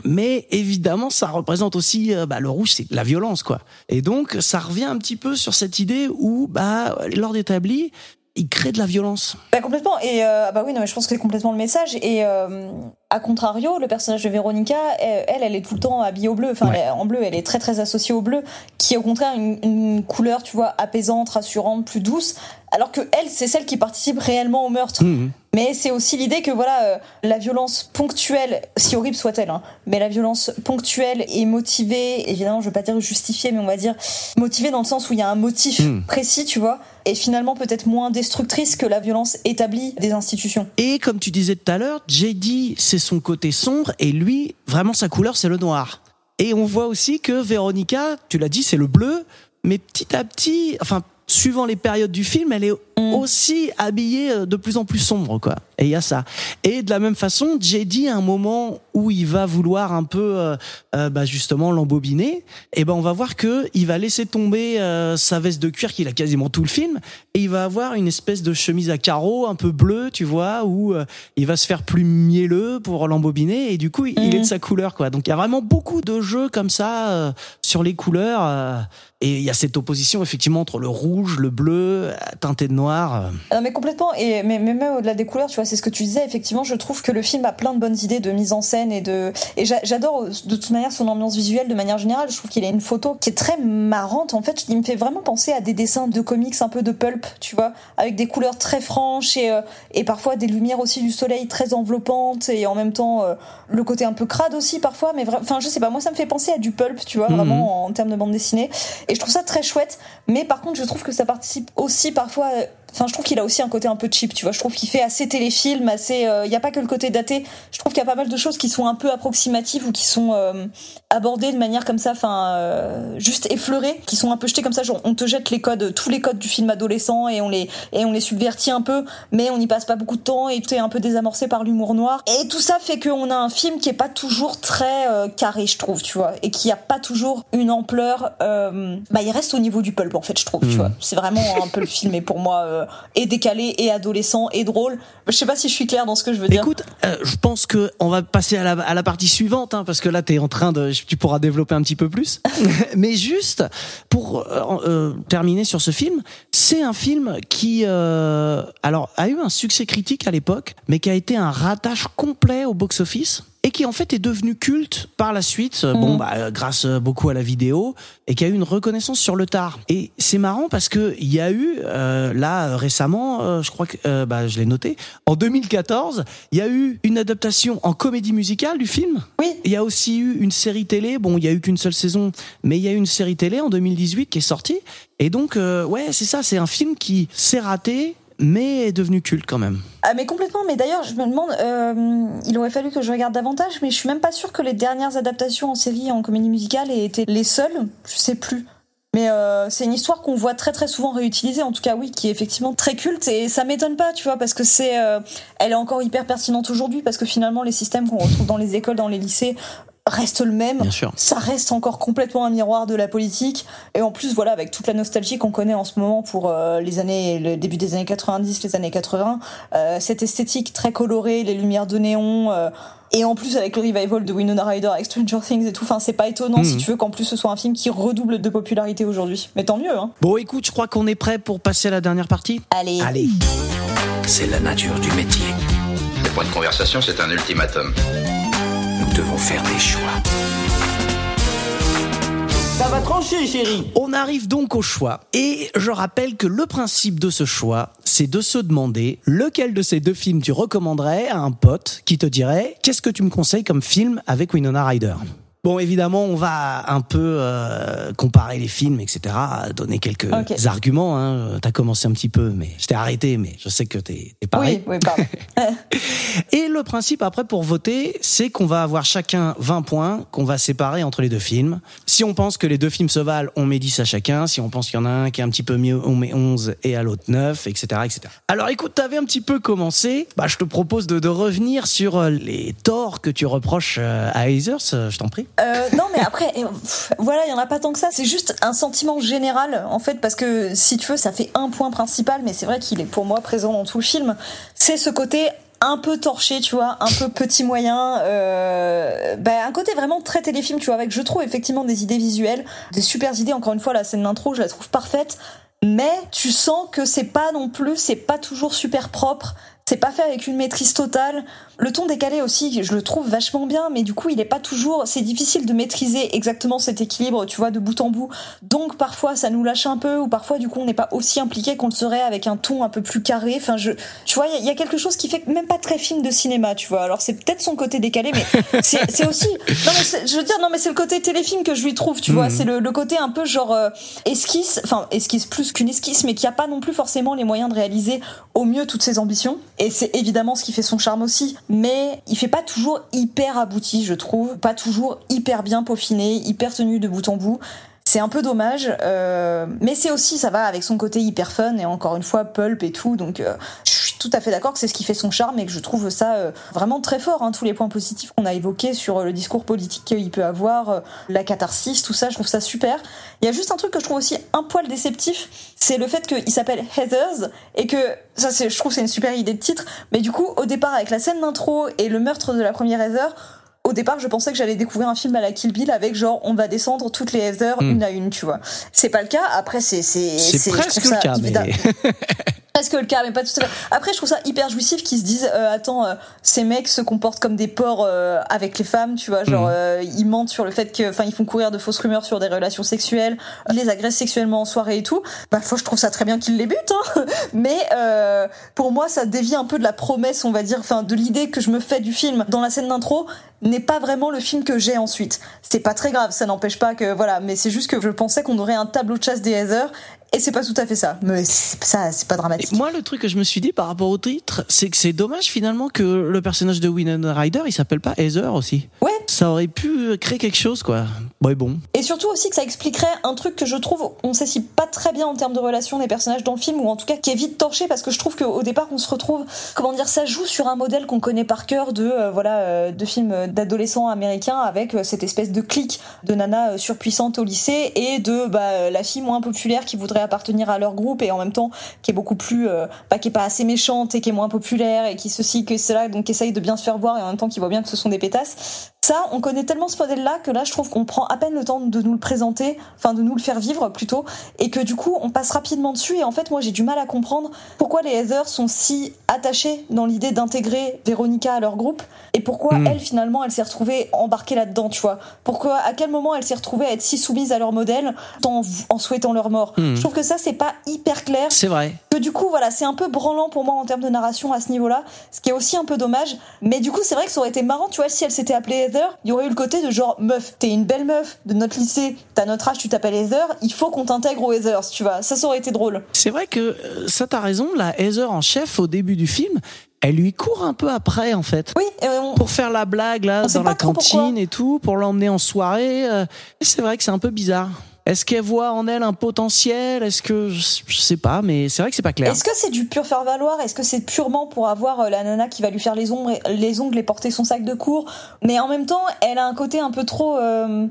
Mais évidemment, ça représente aussi euh, bah, le rouge, c'est la violence, quoi. Et donc, ça revient un petit peu sur cette idée où bah, l'ordre établi, il crée de la violence. Bah, complètement. Et euh, bah oui, non, mais je pense que c'est complètement le message. Et euh, à contrario, le personnage de Véronica, elle, elle, est tout le temps habillée au bleu. Enfin, Ouais. elle- en bleu, elle est très très associée au bleu, qui est au contraire une, une couleur, tu vois, apaisante, rassurante, plus douce. Alors que elle, c'est celle qui participe réellement au meurtre. Mhm. Mais c'est aussi l'idée que voilà, euh, la violence ponctuelle, si horrible soit-elle, hein, mais la violence ponctuelle est motivée, évidemment, je veux pas dire justifiée, mais on va dire motivée dans le sens où il y a un motif Mm. précis, tu vois, et finalement peut-être moins destructrice que la violence établie des institutions. Et comme tu disais tout à l'heure, JD, c'est son côté sombre, et lui, vraiment, sa couleur, c'est le noir. Et on voit aussi que Véronica, tu l'as dit, c'est le bleu, mais petit à petit, enfin, suivant les périodes du film, elle est Mm. aussi habillée euh, de plus en plus sombre, quoi. Et il y a ça. Et de la même façon, JD, à un moment où il va vouloir un peu, euh, euh, bah justement, l'embobiner, et ben on va voir que il va laisser tomber euh, sa veste de cuir qu'il a quasiment tout le film, et il va avoir une espèce de chemise à carreaux un peu bleue, tu vois, où euh, il va se faire plus mielleux pour l'embobiner, et du coup, il Mhm. est de sa couleur, quoi. Donc il y a vraiment beaucoup de jeux comme ça sur les couleurs, et il y a cette opposition effectivement entre le rouge, le bleu, teinté de noir. Non mais complètement et mais, mais même au-delà des couleurs tu vois c'est ce que tu disais effectivement je trouve que le film a plein de bonnes idées de mise en scène et de et j'a- j'adore de toute manière son ambiance visuelle de manière générale. Je trouve qu'il a une photo qui est très marrante. En fait il me fait vraiment penser à des dessins de comics un peu de pulp tu vois avec des couleurs très franches et euh, et parfois des lumières aussi du soleil très enveloppantes et en même temps euh, le côté un peu crade aussi parfois mais enfin je sais pas moi ça me fait penser à du pulp tu vois Mhm. vraiment en, en termes de bande dessinée. Et je trouve ça très chouette. Mais par contre je trouve que ça participe aussi parfois euh, Enfin, je trouve qu'il a aussi un côté un peu cheap, tu vois. Je trouve qu'il fait assez téléfilm, assez. Il n'y a pas que le côté daté. Je trouve qu'il y a pas mal de choses qui sont un peu approximatives ou qui sont euh, abordées de manière comme ça, enfin, euh, juste effleurées, qui sont un peu jetées comme ça. Genre, on te jette les codes, tous les codes du film adolescent et on les et on les subvertit un peu, mais on n'y passe pas beaucoup de temps et tout est un peu désamorcé par l'humour noir. Et tout ça fait qu'on a un film qui est pas toujours très euh, carré, je trouve, tu vois, et qui a pas toujours une ampleur. euh, bah, il reste au niveau du pulp, en fait, je trouve, tu Mhm. vois. C'est vraiment un peu le film et pour moi euh, et décalé et adolescent et drôle. Je sais pas si je suis claire dans ce que je veux dire. Écoute, euh, je pense que on va passer à la, à la partie suivante, hein, parce que là, t'es en train de, tu pourras développer un petit peu plus. [LAUGHS] Mais juste pour euh, euh, terminer sur ce film, c'est un film qui, euh, alors, a eu un succès critique à l'époque, mais qui a été un ratage complet au box-office. Et qui en fait est devenu culte par la suite, euh, bon Mhm. bah euh, grâce euh, beaucoup à la vidéo, et qui a eu une reconnaissance sur le tard. Et c'est marrant parce que il y a eu euh, là récemment, euh, je crois que euh, bah, je l'ai noté, en 2014, il y a eu une adaptation en comédie musicale du film. Oui. Il y a aussi eu une série télé. Bon, il y a eu qu'une seule saison, mais il y a eu une série télé en 2018 qui est sortie. Et donc, ouais, c'est ça. C'est un film qui s'est raté, mais est devenu culte quand même. Ah mais complètement, mais d'ailleurs je me demande, euh, il aurait fallu que je regarde davantage, mais je suis même pas sûre que les dernières adaptations en série et en comédie musicale aient été les seules, je sais plus. Mais euh, c'est une histoire qu'on voit très très souvent réutilisée, en tout cas oui, qui est effectivement très culte et ça m'étonne pas, tu vois, parce que c'est, euh, elle est encore hyper pertinente aujourd'hui parce que finalement les systèmes qu'on retrouve dans les écoles, dans les lycées reste le même. Bien sûr. Ça reste encore complètement un miroir de la politique. Et en plus, voilà, avec toute la nostalgie qu'on connaît en ce moment pour euh, les années, le début des années 90, les années 80, euh, cette esthétique très colorée, les lumières de néon. euh, et en plus, avec le revival de Winona Ryder avec Stranger Things et tout, enfin, c'est pas étonnant si tu veux qu'en plus ce soit un film qui redouble de popularité aujourd'hui. Mais tant mieux, hein. Bon, écoute, je crois qu'on est prêt pour passer à la dernière partie. Allez. Allez. C'est la nature du métier. Le point de conversation, c'est un ultimatum. Nous devons faire des choix. Ça va trancher, chérie. On arrive donc au choix. Et je rappelle que le principe de ce choix, c'est de se demander lequel de ces deux films tu recommanderais à un pote qui te dirait qu'est-ce que tu me conseilles comme film avec Winona Ryder? Bon, évidemment, on va un peu euh, comparer les films, etc., donner quelques arguments. Hein. T'as commencé un petit peu, mais je t'ai arrêté, mais je sais que t'es t'es pareil. Oui, oui, pardon. [LAUGHS] Et le principe après pour voter, c'est qu'on va avoir chacun 20 points qu'on va séparer entre les deux films. Si on pense que les deux films se valent, on met 10 à chacun. Si on pense qu'il y en a un qui est un petit peu mieux, on met 11 et à l'autre 9, etc., etc. Alors écoute, t'avais un petit peu commencé. Bah, je te propose de, de revenir sur euh, les torts que tu reproches euh, à Hazers, euh, je t'en prie. Euh, non, mais après, voilà, il y en a pas tant que ça. C'est juste un sentiment général, en fait, parce que si tu veux, ça fait un point principal, mais c'est vrai qu'il est pour moi présent dans tout le film. C'est ce côté un peu torché, tu vois, un peu petit moyen, euh, bah, un côté vraiment très téléfilm, tu vois, avec je trouve effectivement des idées visuelles, des super idées. Encore une fois, la scène d'intro, je la trouve parfaite, mais tu sens que c'est pas non plus, c'est pas toujours super propre. C'est pas fait avec une maîtrise totale. Le ton décalé aussi, je le trouve vachement bien, mais du coup, il est pas toujours. C'est difficile de maîtriser exactement cet équilibre, tu vois, de bout en bout. Donc parfois, ça nous lâche un peu, ou parfois, du coup, on n'est pas aussi impliqué qu'on le serait avec un ton un peu plus carré. Enfin, je, tu vois, il y a- il y, a quelque chose qui fait que même pas très film de cinéma, tu vois. Alors c'est peut-être son côté décalé, mais [LAUGHS] c'est aussi. Non mais je veux dire, non mais c'est le côté téléfilm que je lui trouve, tu vois. C'est le, le côté un peu genre euh, esquisse, enfin esquisse plus qu'une esquisse, mais qui a pas non plus forcément les moyens de réaliser au mieux toutes ses ambitions. Et c'est évidemment ce qui fait son charme aussi. Mais il fait pas toujours hyper abouti, je trouve. Pas toujours hyper bien peaufiné, hyper tenu de bout en bout. C'est un peu dommage, euh, mais c'est aussi, ça va avec son côté hyper fun et encore une fois pulp et tout, donc euh, suis tout à fait d'accord que c'est ce qui fait son charme et que je trouve ça euh, vraiment très fort, hein, tous les points positifs qu'on a évoqués sur le discours politique qu'il peut avoir, euh, la catharsis, tout ça, je trouve ça super. Il y a juste un truc que je trouve aussi un poil déceptif, c'est le fait qu'il s'appelle Heathers et que ça, c'est, je trouve, c'est une super idée de titre, mais du coup, au départ, avec la scène d'intro et le meurtre de la première Heather, au départ, je pensais que j'allais découvrir un film à la Kill Bill avec genre on va descendre toutes les Heather une à une, tu vois. C'est pas le cas. Après, c'est c'est C'est presque le cas, mais. [LAUGHS] presque le cas, mais pas tout à fait. Après, je trouve ça hyper jouissif qu'ils se disent euh, attends, euh, ces mecs se comportent comme des porcs euh, avec les femmes, tu vois, genre Mhm. euh, ils mentent sur le fait que, enfin, ils font courir de fausses rumeurs sur des relations sexuelles, ils les agressent sexuellement en soirée et tout. Bah, faut, je trouve ça très bien qu'ils les butent, hein. [LAUGHS] mais euh, pour moi, ça dévie un peu de la promesse, on va dire, enfin, de l'idée que je me fais du film dans la scène d'intro n'est pas vraiment le film que j'ai ensuite. C'est pas très grave, ça n'empêche pas que voilà, mais c'est juste que je pensais qu'on aurait un tableau de chasse des Heather et c'est pas tout à fait ça. Mais ça, c'est pas dramatique. Et moi, le truc que je me suis dit par rapport au titre, c'est que c'est dommage finalement que le personnage de Winona Ryder, il s'appelle pas Heather aussi. Ouais. Ça aurait pu créer quelque chose, quoi. Bon, et surtout aussi que ça expliquerait un truc que je trouve, on s'assit pas très bien en termes de relation des personnages dans le film, ou en tout cas qui est vite torché, parce que je trouve qu'au départ on se retrouve, comment dire, ça joue sur un modèle qu'on connaît par cœur de, euh, voilà, euh, de films d'adolescents américains avec euh, cette espèce de clique de nana surpuissante au lycée et de bah, la fille moins populaire qui voudrait appartenir à leur groupe et en même temps qui est beaucoup plus, bah, qui est pas assez méchante et qui est moins populaire et qui ceci, que cela, donc qui essaye de bien se faire voir et en même temps qui voit bien que ce sont des pétasses. Ça, on connaît tellement ce modèle-là que là, je trouve qu'on prend à peine le temps de nous le présenter, enfin de nous le faire vivre plutôt, et que du coup, on passe rapidement dessus. Et en fait, moi, j'ai du mal à comprendre pourquoi les Heather sont si attachées dans l'idée d'intégrer Véronica à leur groupe, et pourquoi Mm. elle, finalement, elle s'est retrouvée embarquée là-dedans, tu vois. Pourquoi, à quel moment elle s'est retrouvée à être si soumise à leur modèle en, en souhaitant leur mort. Mm. Je trouve que ça, c'est pas hyper clair C'est vrai. que du coup voilà c'est un peu branlant pour moi en termes de narration à ce niveau là ce qui est aussi un peu dommage mais du coup c'est vrai que ça aurait été marrant tu vois si elle s'était appelée Heather il y aurait eu le côté de genre meuf t'es une belle meuf de notre lycée t'as notre âge tu t'appelles Heather il faut qu'on t'intègre aux Heathers tu vois ça ça aurait été drôle C'est vrai que euh, ça, t'as raison. La Heather en chef au début du film, elle lui court un peu après, en fait. oui on- Pour faire la blague là On dans la cantine et tout, pour l'emmener en soirée. euh, C'est vrai que c'est un peu bizarre. Est-ce qu'elle voit en elle un potentiel? Est-ce que je sais pas, mais c'est vrai que c'est pas clair. Est-ce que c'est du pur faire valoir? Est-ce que c'est purement pour avoir euh, la nana qui va lui faire les ongles, les ongles et porter son sac de cours? Mais en même temps, elle a un côté un peu trop. euh,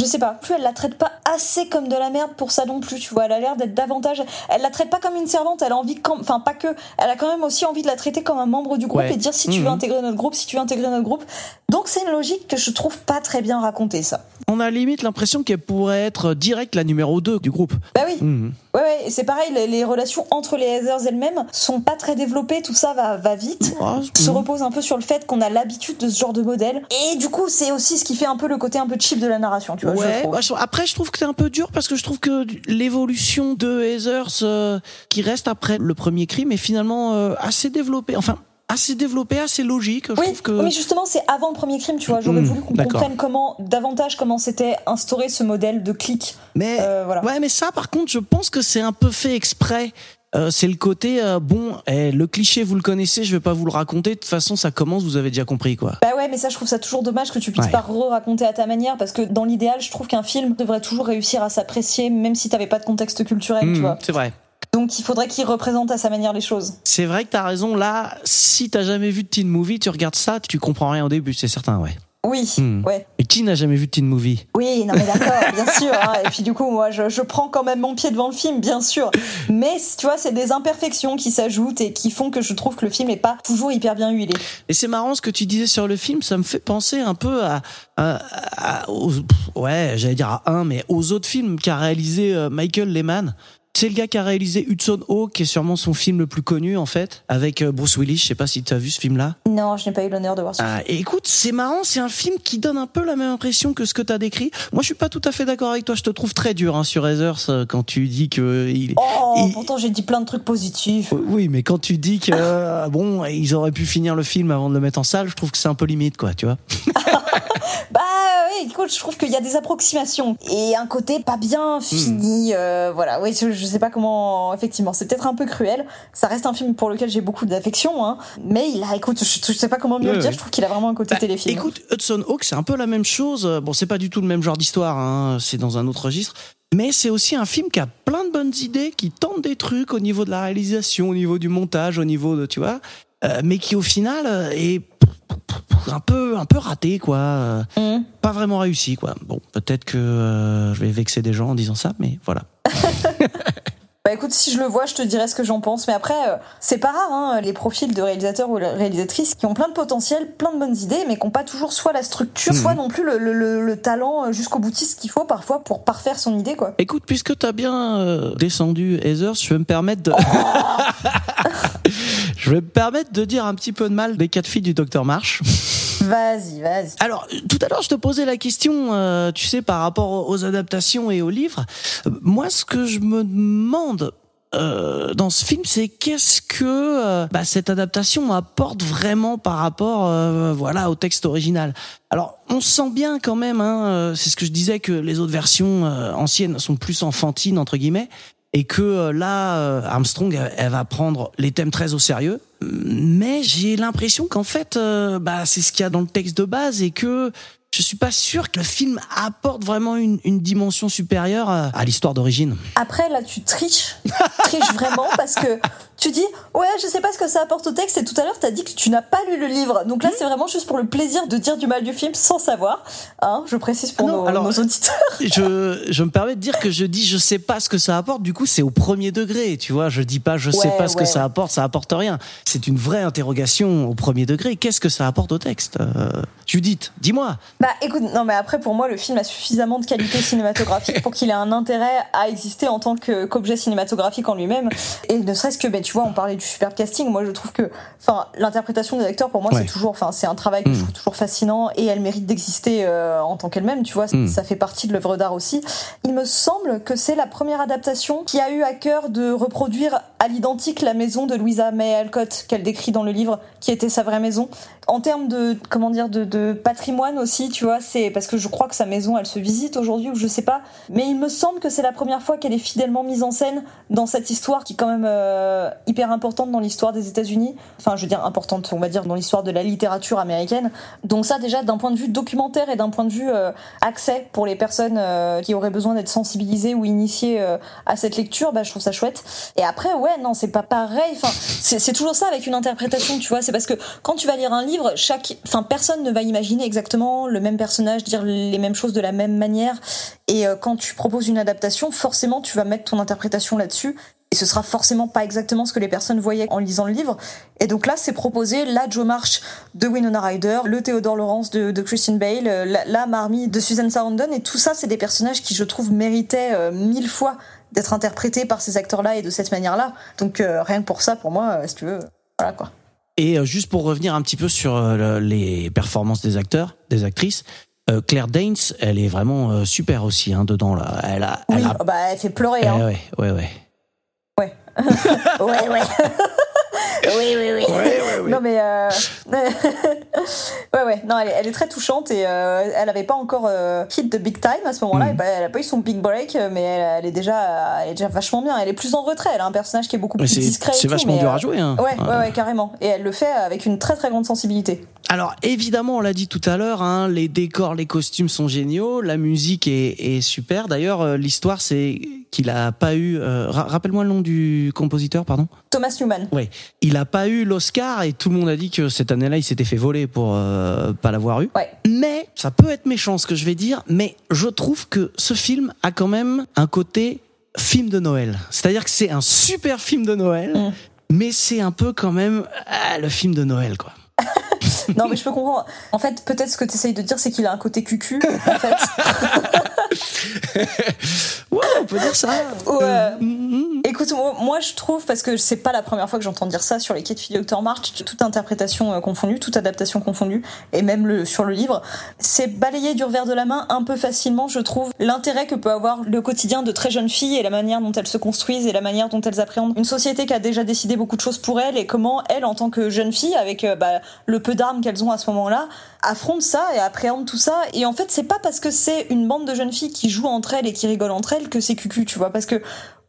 je sais pas, plus elle la traite pas assez comme de la merde pour ça non plus, tu vois. Elle a l'air d'être davantage. Elle la traite pas comme une servante, elle a envie, quand- enfin pas que, elle a quand même aussi envie de la traiter comme un membre du groupe Ouais. et dire si tu veux intégrer notre groupe, si tu veux intégrer notre groupe. Donc c'est une logique que je trouve pas très bien racontée, ça. On a limite l'impression qu'elle pourrait être direct la numéro 2 du groupe. Bah oui. Mhm. Ouais, ouais, c'est pareil, les, les relations entre les Heathers elles-mêmes sont pas très développées, tout ça va, va vite. Ah, se repose un peu sur le fait qu'on a l'habitude de ce genre de modèle. Et du coup, c'est aussi ce qui fait un peu le côté un peu cheap de la narration, tu vois. Ouais, bah, je- après je trouve que c'est un peu dur parce que je trouve que l'évolution de Heathers euh, qui reste après le premier crime est finalement euh, assez développée. Enfin, assez développée, assez logique. Je Oui, que mais justement, c'est avant le premier crime, tu vois. J'aurais Hmm, voulu qu'on comprenne comment, davantage comment s'était instauré ce modèle de clic. Mais Euh, voilà. ouais, mais ça, par contre, je pense que c'est un peu fait exprès. Euh, c'est le côté euh, bon, eh, le cliché vous le connaissez, je vais pas vous le raconter. De toute façon, ça commence, vous avez déjà compris quoi. Bah ouais, mais ça, je trouve ça toujours dommage que tu puisses Ouais. pas re-raconter à ta manière, parce que dans l'idéal, je trouve qu'un film devrait toujours réussir à s'apprécier, même si t'avais pas de contexte culturel, tu Mhm, vois. c'est vrai. Donc il faudrait qu'il représente à sa manière les choses. C'est vrai que t'as raison. Là, si t'as jamais vu de teen movie, tu regardes ça, tu comprends rien au début, c'est certain, ouais. Oui, Hmm. ouais. Et qui n'a jamais vu de teen movie? Oui, non mais d'accord, [LAUGHS] bien sûr. hein. Et puis du coup, moi, je, je prends quand même mon pied devant le film, bien sûr. Mais tu vois, c'est des imperfections qui s'ajoutent et qui font que je trouve que le film est pas toujours hyper bien huilé. Et c'est marrant ce que tu disais sur le film, ça me fait penser un peu à, à- à- aux- ouais, j'allais dire à un, mais aux autres films qu'a réalisé euh, Michael Lehman. C'est le gars qui a réalisé Hudson Hawk, qui est sûrement son film le plus connu en fait, avec euh, Bruce Willis. Je sais pas si tu as vu ce film-là. Non, je n'ai pas eu l'honneur de voir ça. Ah, et écoute, c'est marrant, c'est un film qui donne un peu la même impression que ce que tu as décrit. Moi, je suis pas tout à fait d'accord avec toi. Je te trouve très dur hein, sur Heathers euh, quand tu dis que il. Oh, il- pourtant j'ai dit plein de trucs positifs. Oui, mais quand tu dis que euh, bon, ils auraient pu finir le film avant de le mettre en salle, je trouve que c'est un peu limite, quoi, tu vois. [LAUGHS] Bah oui, écoute, je trouve qu'il y a des approximations et un côté pas bien fini. euh, voilà, oui, je, je sais pas comment. Effectivement, c'est peut-être un peu cruel. Ça reste un film pour lequel j'ai beaucoup d'affection, hein. Mais il a, écoute, je, je sais pas comment mieux Ouais, le dire. ouais. Je trouve qu'il a vraiment un côté Bah, téléfilm. Écoute, Hudson Hawk, c'est un peu la même chose. Bon, c'est pas du tout le même genre d'histoire, hein, c'est dans un autre registre. Mais c'est aussi un film qui a plein de bonnes idées, qui tente des trucs au niveau de la réalisation, au niveau du montage, au niveau de, tu vois, euh, mais qui au final euh, est un peu, un peu raté, quoi. Mhm. Pas vraiment réussi, quoi. Bon, peut-être que euh, je vais vexer des gens en disant ça, mais voilà. [LAUGHS] Bah écoute, si je le vois, je te dirai ce que j'en pense. Mais après, euh, c'est pas rare, hein, les profils de réalisateurs ou de réalisatrices qui ont plein de potentiel, plein de bonnes idées, mais qui n'ont pas toujours soit la structure, Mhm. soit non plus le, le- le- le talent euh, jusqu'au boutiste qu'il faut parfois pour parfaire son idée, quoi. Écoute, puisque t'as bien euh, descendu Heather, je vais me permettre de... [LAUGHS] je vais me permettre de dire un petit peu de mal des quatre filles du docteur Marsh. Vas-y, vas-y. Alors, tout à l'heure, je te posais la question, euh, tu sais, par rapport aux adaptations et aux livres. Euh, Moi, ce que je me demande euh, dans ce film, c'est qu'est-ce que euh, bah, cette adaptation apporte vraiment par rapport, euh, voilà, au texte original. Alors, on sent bien quand même, hein, euh, c'est ce que je disais, que les autres versions euh, anciennes sont plus enfantines entre guillemets et que euh, là euh, Armstrong elle, va prendre les thèmes très au sérieux. Mais j'ai l'impression qu'en fait euh, bah c'est ce qu'il y a dans le texte de base et que je suis pas sûr que le film apporte vraiment une, une dimension supérieure à, l'histoire d'origine. Après, là, tu triches. Tu triches vraiment parce que tu dis, ouais, je sais pas ce que ça apporte au texte et tout à l'heure, t'as dit que tu n'as pas lu le livre. Donc là, Hmm. c'est vraiment juste pour le plaisir de dire du mal du film sans savoir. Hein, je précise pour Ah non, nos, alors- nos auditeurs. [LAUGHS] Je, je me permets de dire que je dis je sais pas ce que ça apporte, du coup c'est au premier degré, tu vois, je dis pas je sais Ouais, pas ce que ouais, ça apporte, ça apporte rien. C'est une vraie interrogation au premier degré, qu'est-ce que ça apporte au texte Euh, Judith, dis-moi. Bah écoute, non mais après pour moi le film a suffisamment de qualité cinématographique pour qu'il ait un intérêt à exister en tant qu'objet cinématographique en lui-même. Et ne serait-ce que, ben tu vois, on parlait du super casting, moi je trouve que, enfin, l'interprétation des acteurs pour moi Ouais. c'est toujours, enfin c'est un travail que je Mm. trouve toujours fascinant et elle mérite d'exister euh, en tant qu'elle-même, tu vois, Mm. ça fait partie de l'œuvre d'art aussi. Il me semble que c'est la première adaptation qui a eu à cœur de reproduire à l'identique la maison de Louisa May Alcott qu'elle décrit dans le livre, qui était sa vraie maison. En termes de comment dire de, de patrimoine aussi, tu vois, c'est parce que je crois que sa maison, elle se visite aujourd'hui ou je sais pas, mais il me semble que c'est la première fois qu'elle est fidèlement mise en scène dans cette histoire qui est quand même euh, hyper importante dans l'histoire des États-Unis. Enfin, je veux dire importante, on va dire dans l'histoire de la littérature américaine. Donc ça, déjà d'un point de vue documentaire et d'un point de vue euh, accès pour les personnes euh, qui auraient besoin d'être sensibilisées ou initiées à cette lecture, bah, je trouve ça chouette. Et après, ouais, non, c'est pas pareil. Enfin, c'est toujours ça avec une interprétation, tu vois. C'est parce que quand tu vas lire un livre, chaque, enfin, personne ne va imaginer exactement le même personnage, dire les mêmes choses de la même manière. Et euh, quand tu proposes une adaptation, forcément, tu vas mettre ton interprétation là-dessus. Et ce sera forcément pas exactement ce que les personnes voyaient en lisant le livre. Et donc là, c'est proposé la Joe March de Winona Ryder, le Theodore Lawrence de, de Christian Bale, euh, la, la Marmee de Susan Sarandon. Et tout ça, c'est des personnages qui, je trouve, méritaient euh, mille fois d'être interprétés par ces acteurs-là et de cette manière-là. Donc euh, rien que pour ça, pour moi, euh, si tu veux, voilà quoi. Et euh, juste pour revenir un petit peu sur euh, le- les performances des acteurs, des actrices, Claire Danes, elle est vraiment super aussi hein, dedans là. Elle a, Oui, elle a- oh, bah elle fait pleurer. Eh Hein. ouais, ouais, ouais. Ouais. [LAUGHS] ouais, ouais. [LAUGHS] oui, oui, oui. Non, mais. Euh... [LAUGHS] ouais, ouais. Non, elle est, elle est très touchante et euh, elle avait pas encore euh, hit de big time à ce moment-là. Bah, Elle a pas eu son big break, mais elle, elle est déjà, elle est déjà vachement bien. Elle est plus en retrait. Elle a un personnage qui est beaucoup Mais plus discret. et c'est tout, vachement mais, dur euh, à jouer. Hein. Ouais, ouais, ouais, carrément. Et elle le fait avec une très très grande sensibilité. Alors évidemment, on l'a dit tout à l'heure, hein, les décors, les costumes sont géniaux, la musique est, est super. D'ailleurs, euh, l'histoire, c'est qu'il a pas eu. euh, ra- Rappelle-moi le nom du compositeur, pardon. Thomas Newman. Ouais, il a pas eu l'Oscar et tout le monde a dit que cette année-là, il s'était fait voler pour euh, pas l'avoir eu. Ouais. Mais ça peut être méchant ce que je vais dire, mais je trouve que ce film a quand même un côté film de Noël. C'est-à-dire que c'est un super film de Noël, Mm. mais c'est un peu quand même ah, le film de Noël, quoi. [LAUGHS] Non, mais je peux comprendre. En fait, peut-être ce que tu essayes de dire, c'est qu'il a un côté cucu, en fait. [LAUGHS] Ouais, on peut dire ça. Ouais. Mhm. Écoute, moi, je trouve, parce que c'est pas la première fois que j'entends dire ça sur les quais de fille Dr. March, toute interprétation euh, confondue, toute adaptation confondue, et même le, sur le livre, c'est balayer du revers de la main un peu facilement, je trouve, l'intérêt que peut avoir le quotidien de très jeunes filles et la manière dont elles se construisent et la manière dont elles appréhendent une société qui a déjà décidé beaucoup de choses pour elles et comment elles, en tant que jeunes filles, avec euh, bah, le peu d'armes qu'elles ont à ce moment-là, affrontent ça et appréhendent tout ça. Et en fait, c'est pas parce que c'est une bande de jeunes filles qui jouent entre elles et qui rigolent entre elles que c'est cucu, tu vois, parce que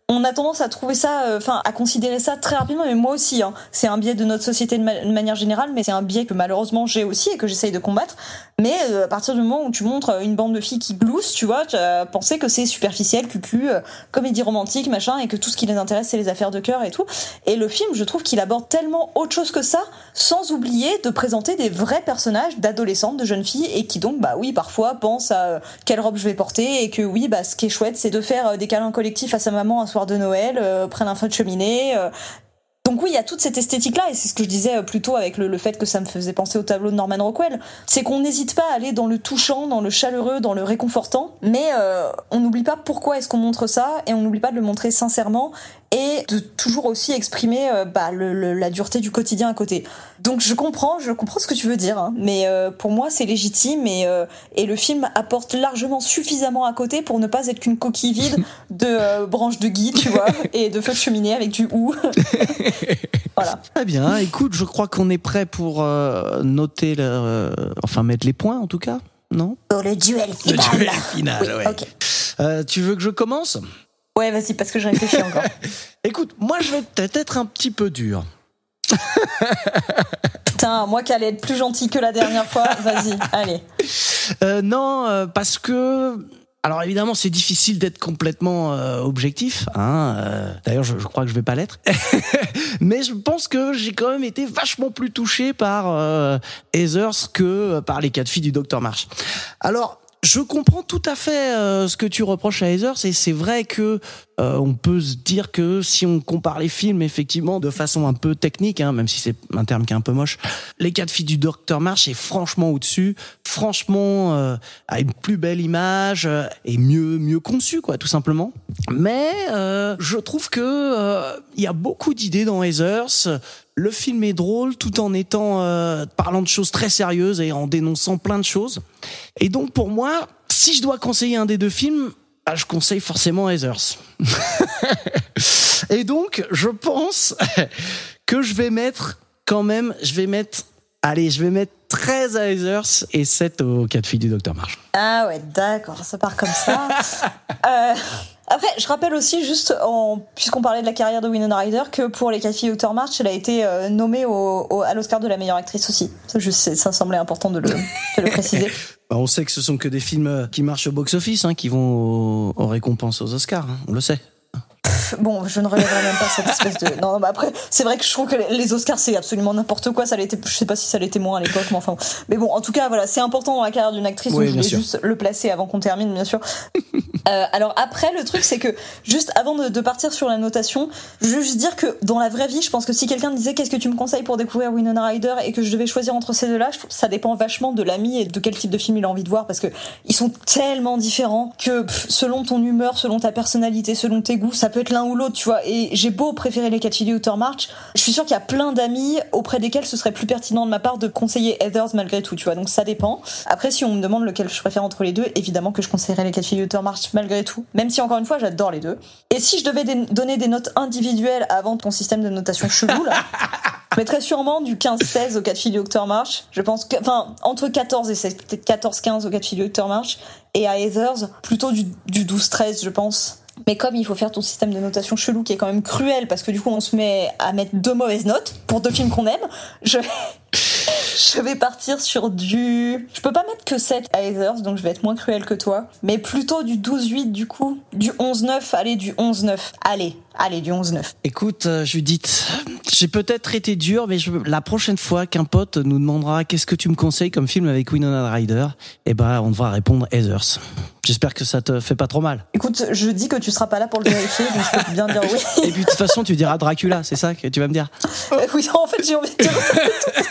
on a tendance à trouver ça, euh, enfin à considérer ça très rapidement, mais moi aussi, hein. c'est un biais de notre société de, de manière générale, mais c'est un biais que malheureusement j'ai aussi et que j'essaye de combattre. Mais euh, à partir du moment où tu montres euh, une bande de filles qui gloussent, tu vois, tu as que c'est superficiel, cucu, euh, comédie romantique, machin, et que tout ce qui les intéresse c'est les affaires de cœur et tout. Et le film, je trouve qu'il aborde tellement autre chose que ça, sans oublier de présenter des vrais personnages d'adolescentes, de jeunes filles, et qui donc, bah oui, parfois pensent à euh, quelle robe je vais porter, et que oui, bah ce qui est chouette, c'est de faire euh, des câlins collectifs à sa maman un soir de Noël, près d'un feu de cheminée. Donc oui, il y a toute cette esthétique-là, et c'est ce que je disais euh, plus tôt avec le, le fait que ça me faisait penser au tableau de Norman Rockwell. C'est qu'on n'hésite pas à aller dans le touchant, dans le chaleureux, dans le réconfortant, mais euh, on n'oublie pas pourquoi est-ce qu'on montre ça, et on n'oublie pas de le montrer sincèrement, et de toujours aussi exprimer euh, bah, le- le- la dureté du quotidien à côté. Donc je comprends, je comprends ce que tu veux dire, hein, mais euh, pour moi c'est légitime et, euh, et le film apporte largement suffisamment à côté pour ne pas être qu'une coquille vide [LAUGHS] de euh, branches de gui, tu vois, [LAUGHS] et de feux de cheminée avec du hou. [LAUGHS] voilà. Très bien. Écoute, je crois qu'on est prêt pour euh, noter, le, euh, enfin mettre les points en tout cas, non? Pour le duel Le duel final, Oui, ouais. Euh, tu veux que je commence? Ouais, vas-y, parce que je réfléchis [LAUGHS] encore. Écoute, moi je vais peut-être être un petit peu dur. [LAUGHS] Putain, moi qui allais être plus gentil que la dernière fois, vas-y, allez. Euh, non, euh, parce que. Alors évidemment, c'est difficile d'être complètement euh, objectif. Hein, euh, D'ailleurs, je, je crois que je vais pas l'être. [LAUGHS] Mais je pense que j'ai quand même été vachement plus touché par euh, Heathers que par les quatre filles du Docteur March. Alors. Je comprends tout à fait euh, ce que tu reproches à Heathers et c'est vrai que euh, on peut se dire que si on compare les films effectivement de façon un peu technique, hein, même si c'est un terme qui est un peu moche, les quatre filles du Docteur March est franchement au-dessus, franchement euh, a une plus belle image euh, et mieux mieux conçu quoi, tout simplement. Mais euh, je trouve que euh, il y a beaucoup d'idées dans Heathers. Le film est drôle tout en étant euh, parlant de choses très sérieuses et en dénonçant plein de choses. Et donc pour moi, si je dois conseiller un des deux films, ah, je conseille forcément Heathers. [LAUGHS] Et donc, je pense [LAUGHS] que je vais mettre quand même, je vais mettre, allez, je vais mettre 13 à Heathers et 7 aux 4 filles du Docteur March. Ah ouais, d'accord, ça part comme ça. [LAUGHS] euh, après, je rappelle aussi, juste puisqu'on parlait de la carrière de Winona Ryder, que pour les 4 filles March, elle a été euh, nommée au, à l'Oscar de la meilleure actrice aussi. Ça, je ça semblait important de le, de le préciser. [LAUGHS] Bah, on sait que ce sont que des films euh, qui marchent au box-office, hein, qui vont aux, aux récompenses aux Oscars, hein, on le sait. Bon, je ne relèverai même pas cette espèce de. Non, mais après, c'est vrai que je trouve que les- Oscars, c'est absolument n'importe quoi. Ça l'était, je sais pas si ça l'était moins à l'époque, mais enfin. Mais bon, en tout cas, voilà, c'est important dans la carrière d'une actrice. Oui, donc je voulais sûr. juste le placer avant qu'on termine, bien sûr. [LAUGHS] Euh, alors après, le truc, c'est que juste avant de, de partir sur la notation, je veux juste dire que dans la vraie vie, je pense que si quelqu'un me disait qu'est-ce que tu me conseilles pour découvrir Winona Ryder et que je devais choisir entre ces deux-là, ça dépend vachement de l'ami et de quel type de film il a envie de voir parce que ils sont tellement différents que pff, selon ton humeur, selon ta personnalité, selon tes goûts, ça peut être l'un ou l'autre, tu vois. Et j'ai beau préférer les quatre filles du Outer March, je suis sûre qu'il y a plein d'amis auprès desquels ce serait plus pertinent de ma part de conseiller Heathers malgré tout, tu vois. Donc ça dépend. Après, si on me demande lequel je préfère entre les deux, évidemment que je conseillerais les quatre filles du Outer March malgré tout. Même si encore une fois, j'adore les deux. Et si je devais donner des notes individuelles avant ton système de notation chelou, là, [LAUGHS] je mettrais sûrement du 15-16 aux 4 filles du Docteur March. Je pense que, enfin, entre 14 et 16, peut-être 14-15 aux 4 filles du Docteur March. Et à Heathers, plutôt du, du 12-13, je pense. Mais comme il faut faire ton système de notation chelou qui est quand même cruel parce que du coup on se met à mettre deux mauvaises notes pour deux films qu'on aime, je, [LAUGHS] [LAUGHS] je vais partir sur du. Je peux pas mettre que 7 à Heathers donc je vais être moins cruel que toi. Mais plutôt du 12-8 du coup. Du 11-9, allez, du 11-9. Allez, allez, du 11-9. Écoute, euh, Judith, j'ai peut-être été dur, mais je- la prochaine fois qu'un pote nous demandera qu'est-ce que tu me conseilles comme film avec Winona Ryder, eh ben, on devra répondre Heathers. J'espère que ça te fait pas trop mal. Écoute, je dis que tu seras pas là pour le vérifier, donc je peux bien dire oui. [LAUGHS] Et puis de toute façon, tu diras Dracula, c'est ça que tu vas me dire? Euh, [LAUGHS] oui, en fait, j'ai envie de dire ça.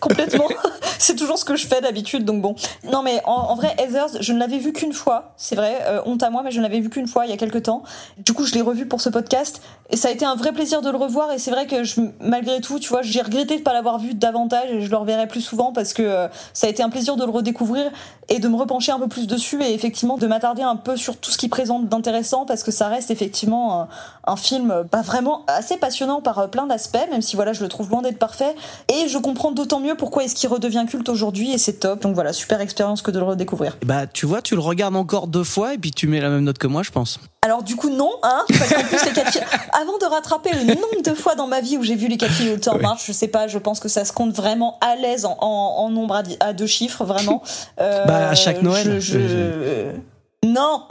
Complètement. [LAUGHS] [LAUGHS] C'est toujours ce que je fais d'habitude, donc bon. Non, mais en, en vrai, Heathers, je ne l'avais vu qu'une fois, c'est vrai, euh, honte à moi, mais je ne l'avais vu qu'une fois il y a quelques temps. Du coup, je l'ai revu pour ce podcast, et ça a été un vrai plaisir de le revoir, et c'est vrai que je, malgré tout, tu vois, j'ai regretté de pas l'avoir vu davantage, et je le reverrai plus souvent, parce que euh, ça a été un plaisir de le redécouvrir, et de me repencher un peu plus dessus, et effectivement de m'attarder un peu sur tout ce qu'il présente d'intéressant, parce que ça reste effectivement un, un film bah, vraiment assez passionnant par euh, plein d'aspects, même si voilà, je le trouve loin d'être parfait. Et je comprends d'autant mieux pourquoi est-ce qu'il redevient culte aujourd'hui, et c'est top. Donc voilà, super expérience que de le redécouvrir. Bah, tu vois, tu le regardes encore deux fois et puis tu mets la même note que moi, je pense. Alors du coup non, hein, parce qu'en plus les quatre filles, [LAUGHS] avant de rattraper le nombre de fois dans ma vie où j'ai vu les quatre filles au temps marche, je sais pas, je pense que ça se compte vraiment à l'aise en, en, en nombre à, deux chiffres, vraiment. Euh, Bah, à chaque Noël. je- je- Non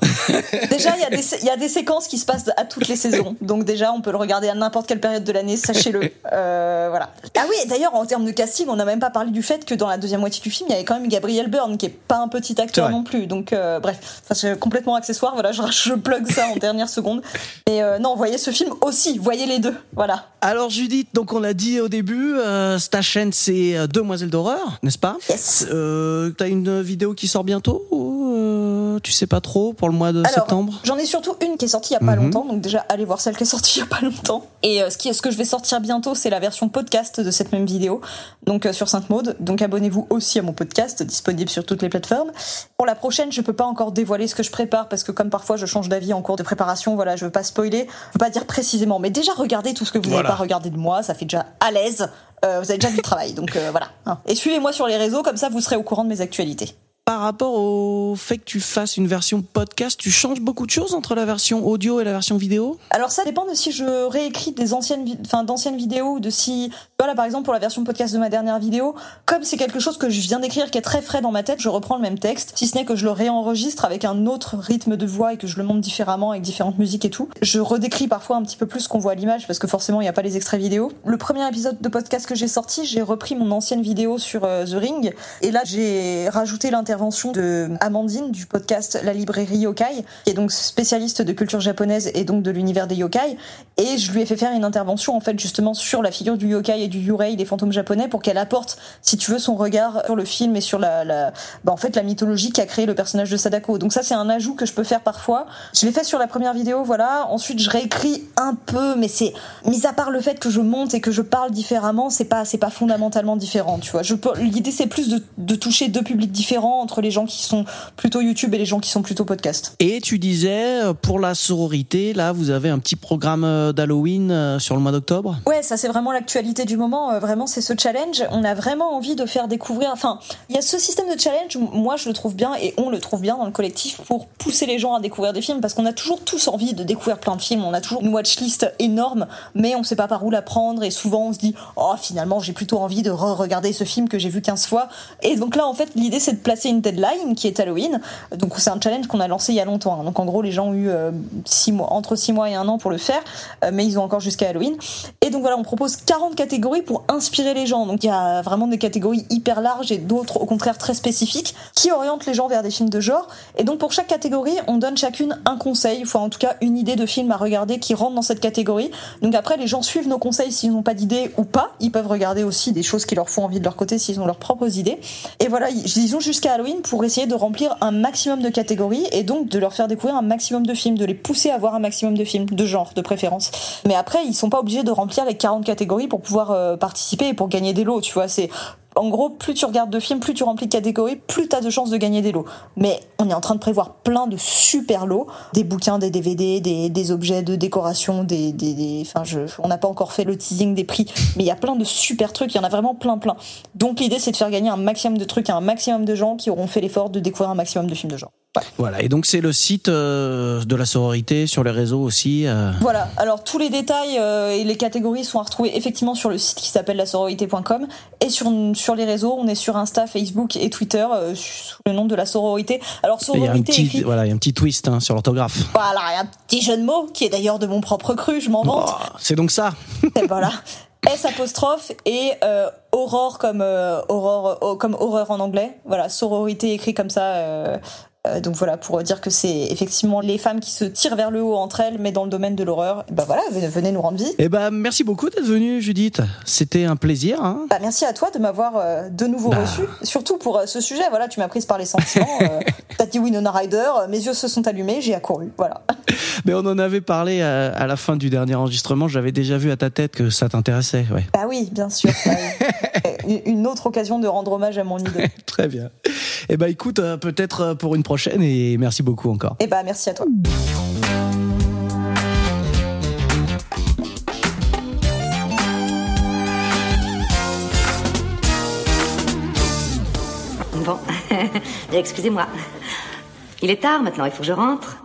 Déjà, il y, a des- il y a des séquences qui se passent à toutes les saisons. Donc déjà, on peut le regarder à n'importe quelle période de l'année, sachez-le. Euh, voilà. Ah oui, d'ailleurs, en termes de casting, on n'a même pas parlé du fait que dans la deuxième moitié du film, il y avait quand même Gabriel Byrne, qui est pas un petit acteur non plus. Donc euh, bref, Enfin, c'est complètement accessoire. Voilà, je, je plug ça en dernière seconde. Mais euh, non, voyez ce film aussi, voyez les deux. Voilà. Alors Judith, donc on l'a dit au début, euh, ta chaîne c'est euh, Demoiselle d'horreur, n'est-ce pas? Yes. euh, T'as une vidéo qui sort bientôt ou euh, tu sais pas trop pour le mois de Alors, septembre? J'en ai surtout une qui est sortie il y a pas Mhm. longtemps, donc déjà allez voir celle qui est sortie il y a pas longtemps. Et euh, ce, qui, ce que je vais sortir bientôt, c'est la version podcast de cette même vidéo, donc euh, sur Sainte Maude. Donc abonnez-vous aussi à mon podcast, disponible sur toutes les plateformes. Pour la prochaine, je peux pas encore dévoiler ce que je prépare parce que comme parfois je change d'avis en cours de préparation, voilà, je veux pas spoiler, je veux pas dire précisément, mais déjà regardez tout ce que vous n'avez Voilà. pas regardé de moi, ça fait déjà à l'aise. Euh, vous avez déjà du travail, donc euh, voilà. Et suivez-moi sur les réseaux, comme ça vous serez au courant de mes actualités. Par rapport au fait que tu fasses une version podcast, tu changes beaucoup de choses entre la version audio et la version vidéo? Alors ça dépend de si je réécris des anciennes, enfin d'anciennes vidéos ou de si, voilà par exemple pour la version podcast de ma dernière vidéo, comme c'est quelque chose que je viens d'écrire qui est très frais dans ma tête, je reprends le même texte, si ce n'est que je le réenregistre avec un autre rythme de voix et que je le monte différemment avec différentes musiques et tout. Je redécris parfois un petit peu plus ce qu'on voit à l'image parce que forcément il n'y a pas les extraits vidéo. Le premier épisode de podcast que j'ai sorti, j'ai repris mon ancienne vidéo sur euh, The Ring et là j'ai rajouté l'intervention de Amandine du podcast La Librairie Yokai, qui est donc spécialiste de culture japonaise et donc de l'univers des yokai. Et je lui ai fait faire une intervention en fait justement sur la figure du yokai et du yurei, des fantômes japonais, pour qu'elle apporte, si tu veux, son regard sur le film et sur la, bah, en fait la mythologie qui a créé le personnage de Sadako. Donc ça c'est un ajout que je peux faire parfois. Je l'ai fait sur la première vidéo, voilà. Ensuite je réécris un peu, mais c'est mis à part le fait que je monte et que je parle différemment, c'est pas c'est pas fondamentalement différent, tu vois. L'idée c'est plus de toucher deux publics différents entre les gens qui sont plutôt YouTube et les gens qui sont plutôt podcast. Et tu disais, euh, pour la sororité, là, vous avez un petit programme euh, d'Halloween euh, sur le mois d'octobre? Ouais, ça c'est vraiment l'actualité du moment. Vraiment, c'est ce challenge. On a vraiment envie de faire découvrir. Enfin, il y a ce système de challenge. Moi, je le trouve bien et on le trouve bien dans le collectif pour pousser les gens à découvrir des films parce qu'on a toujours tous envie de découvrir plein de films. On a toujours une watchlist énorme, mais on sait pas par où la prendre et souvent on se dit oh finalement j'ai plutôt envie de re-regarder ce film que j'ai vu 15 fois. Et donc là, en fait, l'idée c'est de placer une deadline qui est Halloween. Donc c'est un challenge qu'on a lancé il y a longtemps. hein. Donc en gros, les gens ont eu euh, six mois, entre 6 mois et un an pour le faire, euh, mais ils ont encore jusqu'à Halloween. Et donc voilà, on propose 40 catégories pour inspirer les gens. Donc il y a vraiment des catégories hyper larges et d'autres au contraire très spécifiques qui orientent les gens vers des films de genre. Et donc pour chaque catégorie, on donne chacune un conseil, enfin en tout cas une idée de film à regarder qui rentre dans cette catégorie. Donc après, les gens suivent nos conseils s'ils n'ont pas d'idée ou pas. Ils peuvent regarder aussi des choses qui leur font envie de leur côté s'ils ont leurs propres idées. Et voilà, ils ont jusqu'à Halloween pour essayer de remplir un maximum de catégories et donc de leur faire découvrir un maximum de films, de les pousser à voir un maximum de films, de genre, de préférence. Mais après, ils sont pas obligés de remplir les 40 catégories pour pouvoir euh, participer et pour gagner des lots, tu vois. C'est en gros, plus tu regardes de films, plus tu remplis de catégories, plus tu as de chances de gagner des lots. Mais on est en train de prévoir plein de super lots, des bouquins, des DVD, des, des objets de décoration, des, des, des- enfin, je, on n'a pas encore fait le teasing des prix, mais il y a plein de super trucs, il y en a vraiment plein, plein. Donc l'idée, c'est de faire gagner un maximum de trucs à un maximum de gens qui auront fait l'effort de découvrir un maximum de films de genre. Ouais. Voilà, et donc c'est le site euh, de la sororité sur les réseaux aussi. euh. Voilà, alors tous les détails euh, et les catégories sont à retrouver effectivement sur le site qui s'appelle lasororité.com et sur, sur les réseaux, on est sur Insta, Facebook et Twitter sous le nom de la sororité. Alors Et Il y a un sororité petit, écrit voilà, il y a un petit twist hein, sur l'orthographe. voilà, il y a un petit jeu de mots qui est d'ailleurs de mon propre cru, je m'en vante. Oh, c'est donc ça. [LAUGHS] Et voilà. S apostrophe et euh, aurore comme euh, aurore oh, comme horreur en anglais. Voilà, sororité écrit comme ça. euh, euh, donc voilà pour dire que c'est effectivement les femmes qui se tirent vers le haut entre elles, mais dans le domaine de l'horreur. Et Ben voilà, venez, nous rendre visite. Eh ben, merci beaucoup d'être venue, Judith. C'était un plaisir. Hein. Bah, merci à toi de m'avoir euh, de nouveau Bah. reçu, surtout pour euh, ce sujet. Voilà, tu m'as prise par les sentiments. [LAUGHS] T'as dit Winona Ryder, mes yeux se sont allumés, j'ai accouru. Voilà. [LAUGHS] Mais on en avait parlé à, à la fin du dernier enregistrement. J'avais déjà vu à ta tête que ça t'intéressait. Ouais. Bah oui, bien sûr. Bah. [LAUGHS] Une autre occasion de rendre hommage à mon idole. Très bien. Eh ben, écoute, peut-être pour une prochaine et merci beaucoup encore. Et bah merci à toi. Bon, [LAUGHS] excusez-moi. Il est tard maintenant, il faut que je rentre.